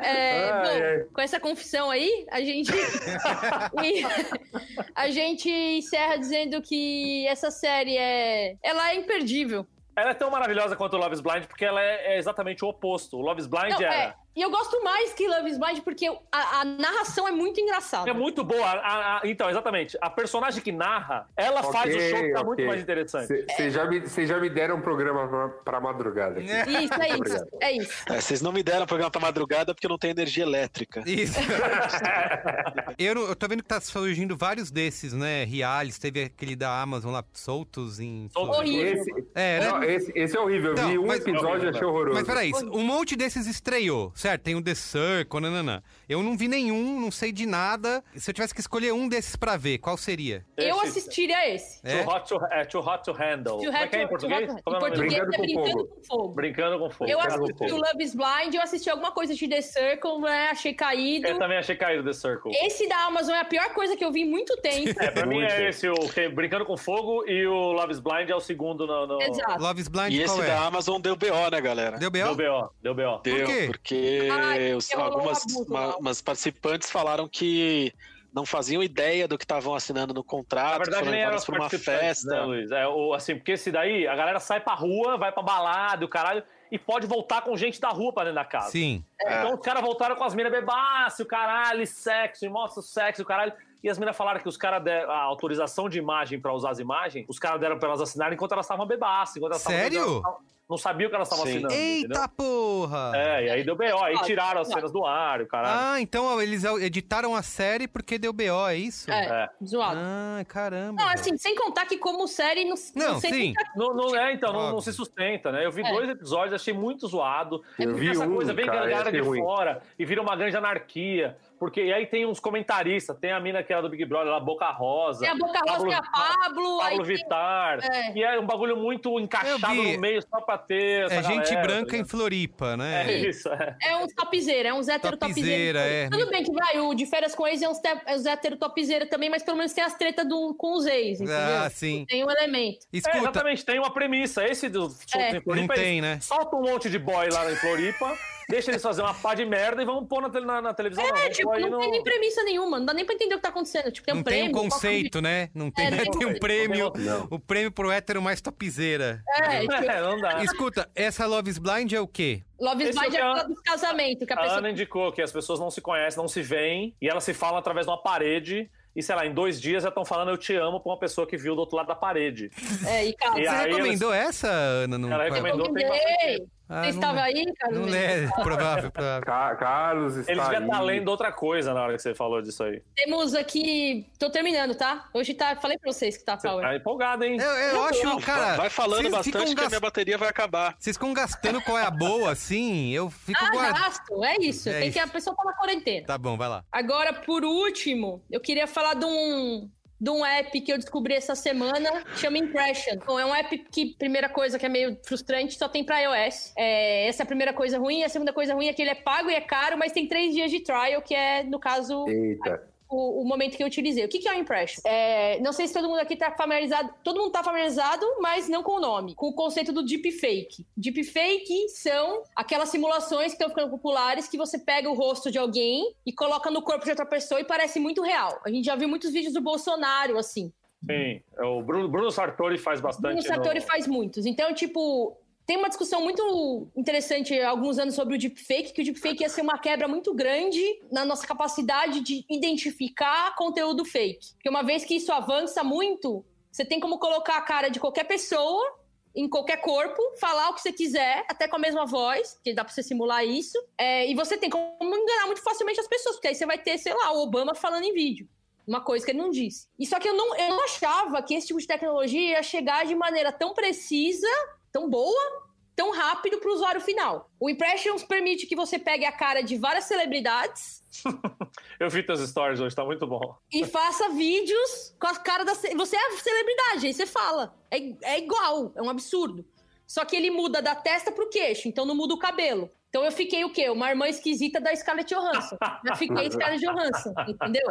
S4: É,
S5: Ai,
S4: bom,
S5: ai.
S4: com essa confissão aí, a gente. [laughs] [laughs] a gente encerra dizendo que essa série é. Ela é imperdível.
S5: Ela é tão maravilhosa quanto o Love is Blind porque ela é, é exatamente o oposto. O Love is Blind
S4: Não,
S5: era.
S4: é, e eu gosto mais que Love is Blind porque a, a narração é muito engraçada.
S5: É muito boa. A- a- então, exatamente. A personagem que narra, ela faz o show ficar muito
S3: ok.
S5: mais interessante.
S3: Vocês já, me- já me deram um programa pra, pra madrugada. aqui.
S1: É.
S4: Isso, é isso. É isso.
S2: É, vocês não me deram programa pra madrugada porque não tenho energia elétrica.
S1: Isso. [laughs] eu, não- eu tô vendo que tá surgindo vários desses, né? Realities, teve aquele da Amazon lá, soltos em.
S5: Soltos.
S4: Horrível.
S3: Esse,
S1: É, né?
S3: não, esse, esse é horrível. Eu
S1: Não,
S3: vi um
S1: mas-
S3: episódio e achei horroroso.
S1: Mas peraí, um monte desses estreou, certo? Tem o The Circle, nananã. Eu não vi nenhum, não sei de nada. Se eu tivesse que escolher um desses pra ver, qual seria?
S4: Eu
S5: Esse-
S4: assistiria esse.
S1: É?
S5: Too, hot to, é, too hot to handle.
S4: To
S5: Como é que é em
S4: to- to
S5: português? Como é
S4: Em português
S3: Brincando
S4: é
S3: com
S4: Brincando
S3: Fogo.
S4: com Fogo.
S5: Brincando com fogo.
S4: Eu
S5: com
S4: assisti
S5: fogo.
S4: o Love is Blind, eu assisti alguma coisa de The Circle, né? Achei caído.
S5: Eu também achei caído The Circle.
S4: Esse da Amazon é a pior coisa que eu vi em muito tempo.
S5: É, pra mim é esse, o que- Brincando com Fogo e o Love is Blind é o segundo no... no...
S4: Exato.
S1: Love is Blind,
S2: E esse
S1: qual é?
S2: da Amazon deu BO, né, galera?
S1: Deu
S5: Deu
S1: B.O.?
S5: B.O., deu B.O.
S2: Deu,
S1: quê?
S2: porque
S4: Ai,
S2: os-
S4: um
S2: algumas
S4: abuso
S2: uma- umas participantes falaram que não faziam ideia do que estavam assinando no
S5: Na
S2: contrato,
S5: verdade,
S2: foram levadas por uma
S5: participantes,
S2: festa.
S5: né, Luiz? É, o, assim, porque esse daí, a galera sai pra rua, vai pra balada e o caralho, e pode voltar com gente da rua pra dentro da casa.
S1: Sim.
S5: Então os caras voltaram com as minas bebaço, o caralho, e sexo, mostra o sexo, o caralho. E as minas falaram que os caras deram a autorização de imagem pra usar as imagens, os caras deram pra elas assinarem enquanto elas estavam bebaço. Enquanto elas tavam- Não sabiam que elas estavam assinando.
S1: Eita
S5: entendeu?
S1: porra!
S5: É, e aí deu B.O., aí tiraram as cenas do ar, e o caralho.
S1: Ah, então eles editaram a série porque deu B.O., é isso?
S4: É,
S5: É.
S4: zoado.
S1: Ah, caramba.
S4: Não,
S1: velho.
S4: assim, sem contar que como série não,
S1: Não,
S4: sei
S1: sim.
S4: se
S5: Não, não é, então, não, não se sustenta, né? Eu vi
S4: É.
S5: dois episódios, achei muito zoado.
S3: Eu
S5: Porque
S3: vi
S5: essa
S3: um,
S5: coisa vem
S3: cara,
S5: galera
S3: achei
S5: de
S3: ruim.
S5: fora e vira uma grande anarquia. Porque e aí tem uns comentaristas, tem a mina que era do Big Brother, a Boca Rosa.
S4: Tem a Boca Rosa, tem a Pablo, aí
S5: Pablo
S4: tem-
S5: Vittar.
S4: É.
S5: E é um bagulho muito encaixado no meio só pra ter. essa
S1: É gente
S5: galera,
S1: branca
S5: tá
S1: em Floripa, né?
S5: É isso, é.
S4: É uns topzera, é uns hétero
S1: Topzera,
S4: topzera.
S1: é.
S4: Tudo bem que vai, o de férias com ex é uns, te- é topzera também, mas pelo menos tem as tretas do, com os ex, entendeu?
S1: Ah, sim.
S4: Tem um elemento.
S5: É,
S1: Escuta,
S5: exatamente, tem uma premissa. Esse do
S4: É.
S5: em Floripa,
S1: Não tem, né?
S5: solta um monte de boy lá em Floripa, deixa eles fazer uma pá de merda e vamos pôr na, na- na televisão.
S4: É,
S5: não,
S4: tipo,
S5: Vamos pôr aí
S4: não tem nem premissa nenhuma, não dá nem pra entender o que tá acontecendo. Tipo, tem um
S1: não
S4: prêmio.
S1: tem um conceito, né? Não tem,
S4: É, não tem
S1: um prêmio,
S3: Não.
S1: o prêmio pro hétero mais topzera.
S4: É, [laughs] tipo,
S5: É, não dá.
S1: Escuta, essa Love is Blind é o quê?
S4: Love is
S5: Esse é
S4: Blind é aquela dos casamentos, que a
S5: A
S4: pessoa
S5: Ana indicou que as pessoas não se conhecem, não se veem, e elas se falam através de uma parede. E, sei lá, em dois dias já estão falando eu te amo pra uma pessoa que viu do outro lado da parede.
S4: É, e cara,
S5: E
S1: Você
S5: aí
S1: recomendou essa, Ana? Não,
S5: Ela recomendou.
S4: eu
S5: tem
S4: recomendei.
S1: Ah,
S4: Você
S1: não-
S4: estava aí, cara?
S1: Não é [laughs] provável, provável.
S3: Ca- Carlos está
S5: Ele devia
S3: aí.
S5: estar lendo outra coisa na hora que você falou disso aí.
S4: Temos aqui. Tô terminando, tá? Hoje tá. Falei pra vocês que tá
S5: Você
S4: power.
S5: tá empolgado, hein?
S1: Eu, eu acho, cara.
S2: vai falando bastante que a minha bateria vai acabar.
S1: Vocês ficam gastando qual é a boa, assim, eu fico
S4: Ah,
S1: guardando.
S4: gasto, é isso.
S1: É
S4: Tem
S1: isso.
S4: que a pessoa tá na quarentena.
S1: Tá bom, vai lá.
S4: Agora, por último, eu queria falar de um, de um app que eu descobri essa semana, chama Impression. Bom, é um app que, primeira coisa que é meio frustrante, só tem pra iOS. É, essa é a primeira coisa ruim. A segunda coisa ruim é que ele é pago e é caro, mas tem três dias de trial, que é, no caso,
S3: Eita.
S4: O, o momento que eu utilizei. O que, que é o Impression? É, não sei se todo mundo aqui tá familiarizado, todo mundo tá familiarizado, mas não com o nome, com o conceito do deepfake. Deepfake são aquelas simulações que estão ficando populares que você pega o rosto de alguém e coloca no corpo de outra pessoa e parece muito real. A gente já viu muitos vídeos do Bolsonaro, assim.
S5: Sim. É O Bruno, Bruno Sartori faz bastante.
S4: Bruno Sartori
S5: no-
S4: faz muitos. Então, tipo, tem uma discussão muito interessante há alguns anos sobre o deepfake, que o deepfake ia ser uma quebra muito grande na nossa capacidade de identificar conteúdo fake. Porque uma vez que isso avança muito, você tem como colocar a cara de qualquer pessoa em qualquer corpo, falar o que você quiser, até com a mesma voz, que dá pra você simular isso. É, e você tem como enganar muito facilmente as pessoas, porque aí você vai ter, sei lá, o Obama falando em vídeo. Uma coisa que ele não disse. E só que eu não, eu não achava que esse tipo de tecnologia ia chegar de maneira tão precisa, tão boa, tão rápido para o usuário final. O Impressions permite que você pegue a cara de várias celebridades [laughs]
S5: Eu vi teus stories hoje, tá muito bom.
S4: e faça vídeos com a cara da. ce- Você é a celebridade, aí você fala. É, é igual, é um absurdo. Só que ele muda da testa pro queixo, então não muda o cabelo. Então eu fiquei o quê? Uma irmã esquisita da Scarlett Johansson. [laughs] Já fiquei Scarlett Johansson, entendeu?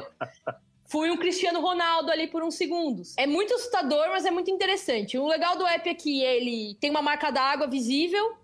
S4: Fui um Cristiano Ronaldo ali por uns segundos. É muito assustador, mas é muito interessante. O legal do app é que ele tem uma marca d'água visível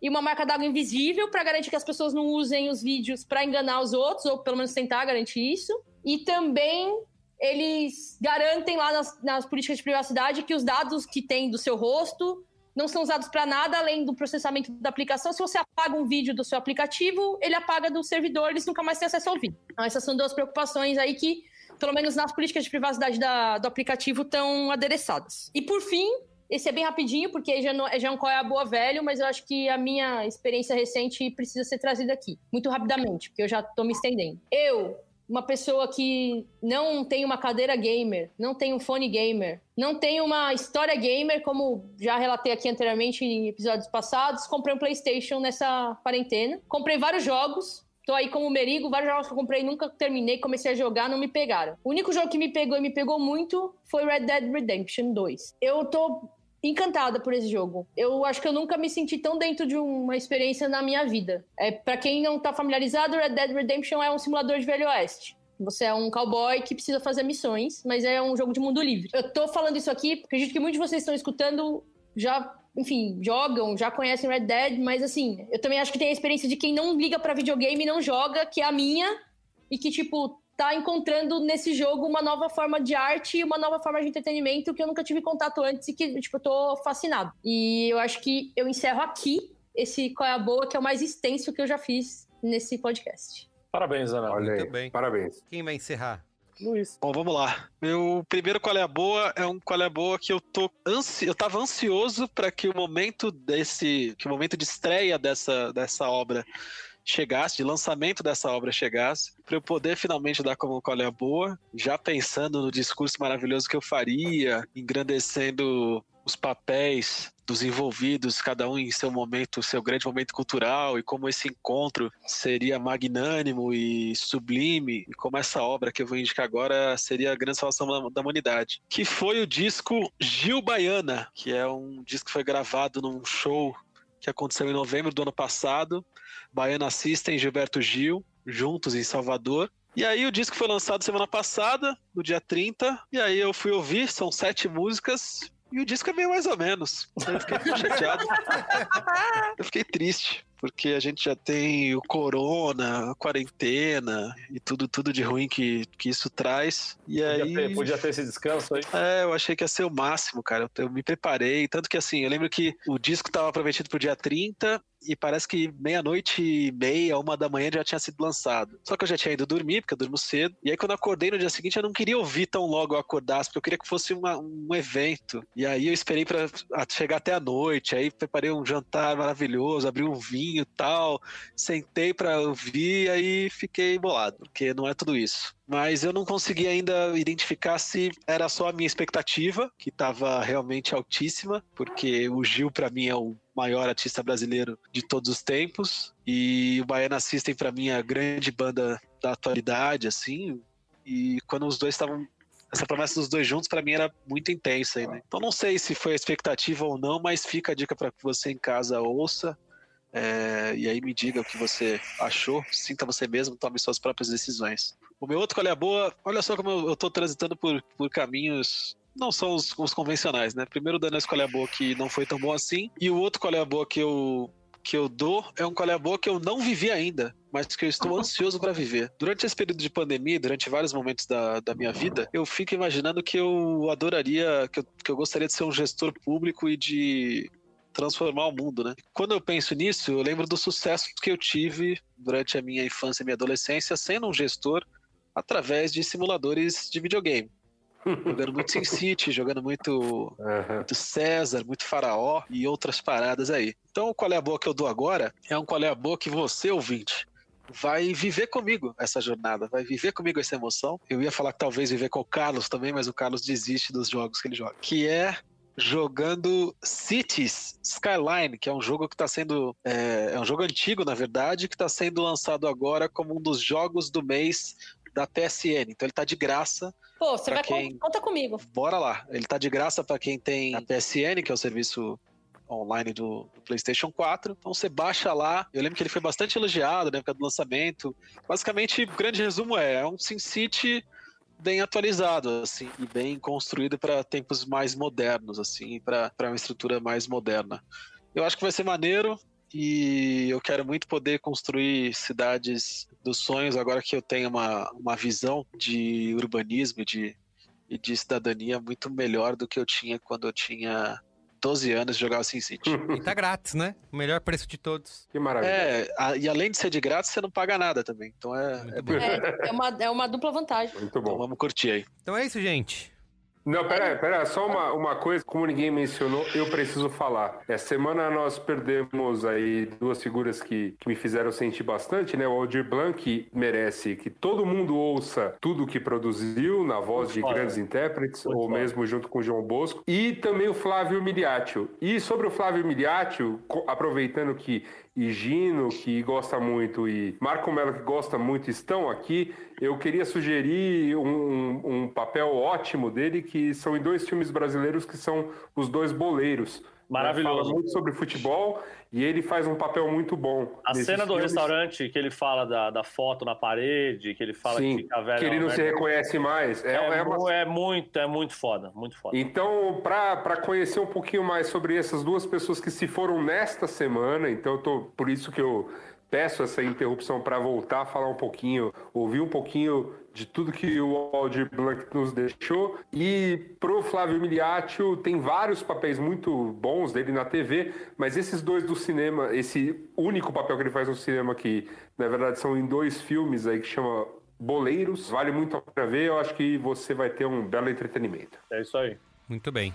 S4: e uma marca d'água invisível para garantir que as pessoas não usem os vídeos para enganar os outros, ou pelo menos tentar garantir isso. E também eles garantem lá nas, nas políticas de privacidade que os dados que tem do seu rosto não são usados para nada além do processamento da aplicação. Se você apaga um vídeo do seu aplicativo, ele apaga do servidor, eles nunca mais têm acesso ao vídeo. Então, essas são duas preocupações aí que, pelo menos nas políticas de privacidade da, do aplicativo, estão adereçadas. E por fim, esse é bem rapidinho, porque já, não, já é um qual é a boa velho, mas eu acho que a minha experiência recente precisa ser trazida aqui, muito rapidamente, porque eu já tô me estendendo. Eu, uma pessoa que não tem uma cadeira gamer, não tem um fone gamer, não tem uma história gamer, como já relatei aqui anteriormente em episódios passados, comprei um PlayStation nessa quarentena. Comprei vários jogos, Tô aí como merigo, vários jogos que eu comprei, nunca terminei, comecei a jogar, não me pegaram. O único jogo que me pegou e me pegou muito foi Red Dead Redemption 2. Eu tô encantada por esse jogo. Eu acho que eu nunca me senti tão dentro de uma experiência na minha vida. É, para quem não tá familiarizado, Red Dead Redemption é um simulador de Velho Oeste. Você é um cowboy que precisa fazer missões, mas é um jogo de mundo livre. Eu tô falando isso aqui porque acredito que muitos de vocês estão escutando já, enfim, jogam, já conhecem Red Dead, mas assim, eu também acho que tem a experiência de quem não liga para videogame e não joga, que é a minha, e que, tipo, tá encontrando nesse jogo uma nova forma de arte e uma nova forma de entretenimento que eu nunca tive contato antes e que, tipo, eu tô fascinado. E eu acho que eu encerro aqui esse Qual é a Boa, que é o mais extenso que eu já fiz nesse podcast.
S5: Parabéns, Ana.
S3: Olha aí,
S1: Muito bem.
S3: parabéns.
S1: Quem vai encerrar?
S5: Luiz.
S2: Bom, vamos lá. Meu primeiro qual é a boa é um qual é a boa que eu tô ansi... eu tava ansioso para que o momento desse, que o momento de estreia dessa dessa obra chegasse, de lançamento dessa obra chegasse, para eu poder finalmente dar como qual é a boa, já pensando no discurso maravilhoso que eu faria, engrandecendo os papéis dos envolvidos, cada um em seu momento, seu grande momento cultural, e como esse encontro seria magnânimo e sublime, e como essa obra que eu vou indicar agora seria a grande salvação da, da humanidade. Que foi o disco Gil Baiana, que é um disco que foi gravado num show que aconteceu em novembro do ano passado. Baiana System e Gilberto Gil, juntos em Salvador. E aí o disco foi lançado semana passada, no dia 30, e aí eu fui ouvir, são sete músicas, e o disco é meio mais ou menos. Eu fiquei chateado. Eu fiquei triste, porque a gente já tem o corona, a quarentena e tudo, tudo de ruim que, que isso traz. E
S5: Podia,
S2: aí.
S5: ter, podia ter esse descanso aí.
S2: É, eu achei que ia ser o máximo, cara. Eu me preparei. Tanto que, assim, eu lembro que o disco estava prometido pro dia 30 e parece que meia-noite e meia, uma da manhã já tinha sido lançado. Só que eu já tinha ido dormir, porque eu durmo cedo. E aí, quando eu acordei no dia seguinte, eu não queria ouvir tão logo eu acordasse, porque eu queria que fosse uma- um evento. E aí eu esperei para chegar até a noite. Aí preparei um jantar maravilhoso, abri um vinho e tal. Sentei para ouvir, aí fiquei bolado, porque não é tudo isso mas eu não consegui ainda identificar se era só a minha expectativa, que estava realmente altíssima, porque o Gil, para mim, é o maior artista brasileiro de todos os tempos, e o Baiana System, para mim, é a grande banda da atualidade, assim, e quando os dois estavam. Essa promessa dos dois juntos, para mim, era muito intensa ainda. Então, não sei se foi a expectativa ou não, mas fica a dica para que você em casa ouça. é, e aí me diga o que você achou, sinta você mesmo, tome suas próprias decisões. O meu outro qual é a boa, olha só como eu, eu tô transitando por, por caminhos. Não são os, os convencionais, né? Primeiro dando esse qual é a boa que não foi tão bom assim. E o outro qual é a boa que eu, que eu dou é um qual é a boa que eu não vivi ainda, mas que eu estou ansioso para viver. Durante esse período de pandemia, durante vários momentos da, da minha vida, eu fico imaginando que eu adoraria, que eu, que eu gostaria de ser um gestor público e de transformar o mundo, né? Quando eu penso nisso, eu lembro do sucesso que eu tive durante a minha infância e minha adolescência sendo um gestor através de simuladores de videogame. jogando muito SimCity, [laughs] jogando muito,
S3: Aham.
S2: muito César, muito Faraó e outras paradas aí. Então, o qual é a boa que eu dou agora é um qual é a boa que você, ouvinte, vai viver comigo essa jornada, vai viver comigo essa emoção. Eu ia falar que talvez viver com o Carlos também, mas o Carlos desiste dos jogos que ele joga. Que é jogando Cities Skyline, que é um jogo que está sendo. É, é um jogo antigo, na verdade, que está sendo lançado agora como um dos jogos do mês da PSN. Então ele tá de graça.
S4: Pô, você vai
S2: quem-
S4: con- conta comigo.
S2: Bora lá. Ele tá de graça para quem tem a PSN, que é o serviço online do, do PlayStation 4. Então você baixa lá. Eu lembro que ele foi bastante elogiado na época do lançamento. Basicamente, o grande resumo é, é um SimCity bem atualizado, assim, e bem construído para tempos mais modernos, assim, para uma estrutura mais moderna. Eu acho que vai ser maneiro e eu quero muito poder construir cidades dos sonhos agora que eu tenho uma, uma visão de urbanismo e de, e de cidadania muito melhor do que eu tinha quando eu tinha 12 anos e jogava SimCity. [laughs]
S1: E tá grátis, né? O melhor preço de todos.
S3: Que maravilha.
S2: é, a- e além de ser de grátis, você não paga nada também. Então é, é.
S4: É, é uma, é uma dupla vantagem.
S3: Muito
S2: Então
S3: bom.
S2: vamos curtir aí.
S1: Então é isso, gente.
S3: Não, pera, pera, só uma, uma coisa, como ninguém mencionou, eu preciso falar. Essa semana nós perdemos aí duas figuras que, que me fizeram sentir bastante, né? O Aldir Blanc que merece que todo mundo ouça tudo que produziu na voz de
S5: Muito foda.
S3: grandes intérpretes,
S5: Muito
S3: ou
S5: foda.
S3: mesmo junto com o João Bosco, e também o Flávio Miliaccio. E sobre o Flávio Miliaccio, co- aproveitando que Higino, que gosta muito, e Marco Melo, que gosta muito, estão aqui, eu queria sugerir um, um papel ótimo dele, que são em dois filmes brasileiros que são Os Dois Boleiros.
S5: Maravilhoso.
S3: Fala muito sobre futebol e ele faz um papel muito bom.
S5: A cena do
S3: filmes.
S5: restaurante que ele fala da, da foto na parede, que ele fala
S3: Sim,
S5: que fica velho.
S3: que ele não
S5: né?
S3: se reconhece mais. É,
S5: É,
S3: é uma
S5: é muito, é muito foda, muito foda.
S3: Então, para conhecer um pouquinho mais sobre essas duas pessoas que se foram nesta semana, então eu tô, por isso que eu peço essa interrupção para voltar a falar um pouquinho, ouvir um pouquinho de tudo que o Aldir Blanc nos deixou. E pro Flávio Miliaccio tem vários papéis muito bons dele na TV, mas esses dois do cinema, esse único papel que ele faz no cinema que, na verdade, são em dois filmes aí que chama Boleiros, vale muito a pena ver, eu acho que você vai ter um belo entretenimento.
S5: É isso aí.
S1: Muito bem.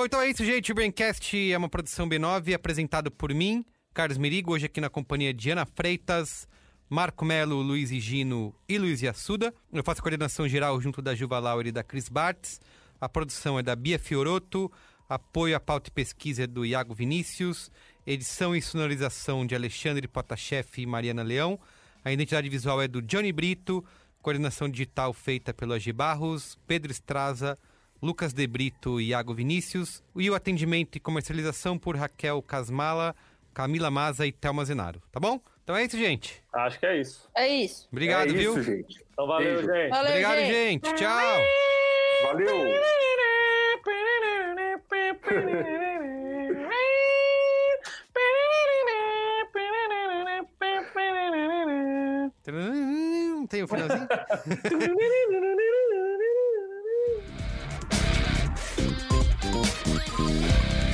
S1: Bom, então é isso, gente. O Braincast é uma produção B9 apresentado por mim, Carlos Merigo, hoje aqui na companhia de Ana Freitas, Marco Melo, Luiz Higino e Luiz Assuda. Eu faço a coordenação geral junto da Juva Laura e da Cris Bartz. A produção é da Bia Fioroto. Apoio à pauta e pesquisa é do Iago Vinícius. Edição e sonorização de Alexandre Potashev e Mariana Leão. A identidade visual é do Johnny Brito. Coordenação digital feita pelo Agi Barros, Pedro Estraza, Lucas De Brito e Iago Vinícius. E o atendimento e comercialização por Raquel Casmala, Camila Maza e Thelma Zenaro. Tá bom? Então é isso, gente.
S5: Acho que é isso.
S4: É isso.
S1: Obrigado,
S3: é
S1: viu?
S3: isso, gente.
S5: Então valeu,
S3: Beijo.
S5: gente.
S4: Valeu,
S1: Obrigado,
S4: gente.
S1: gente. Tchau.
S3: Valeu!
S1: Tem o finalzinho? [laughs] Bye.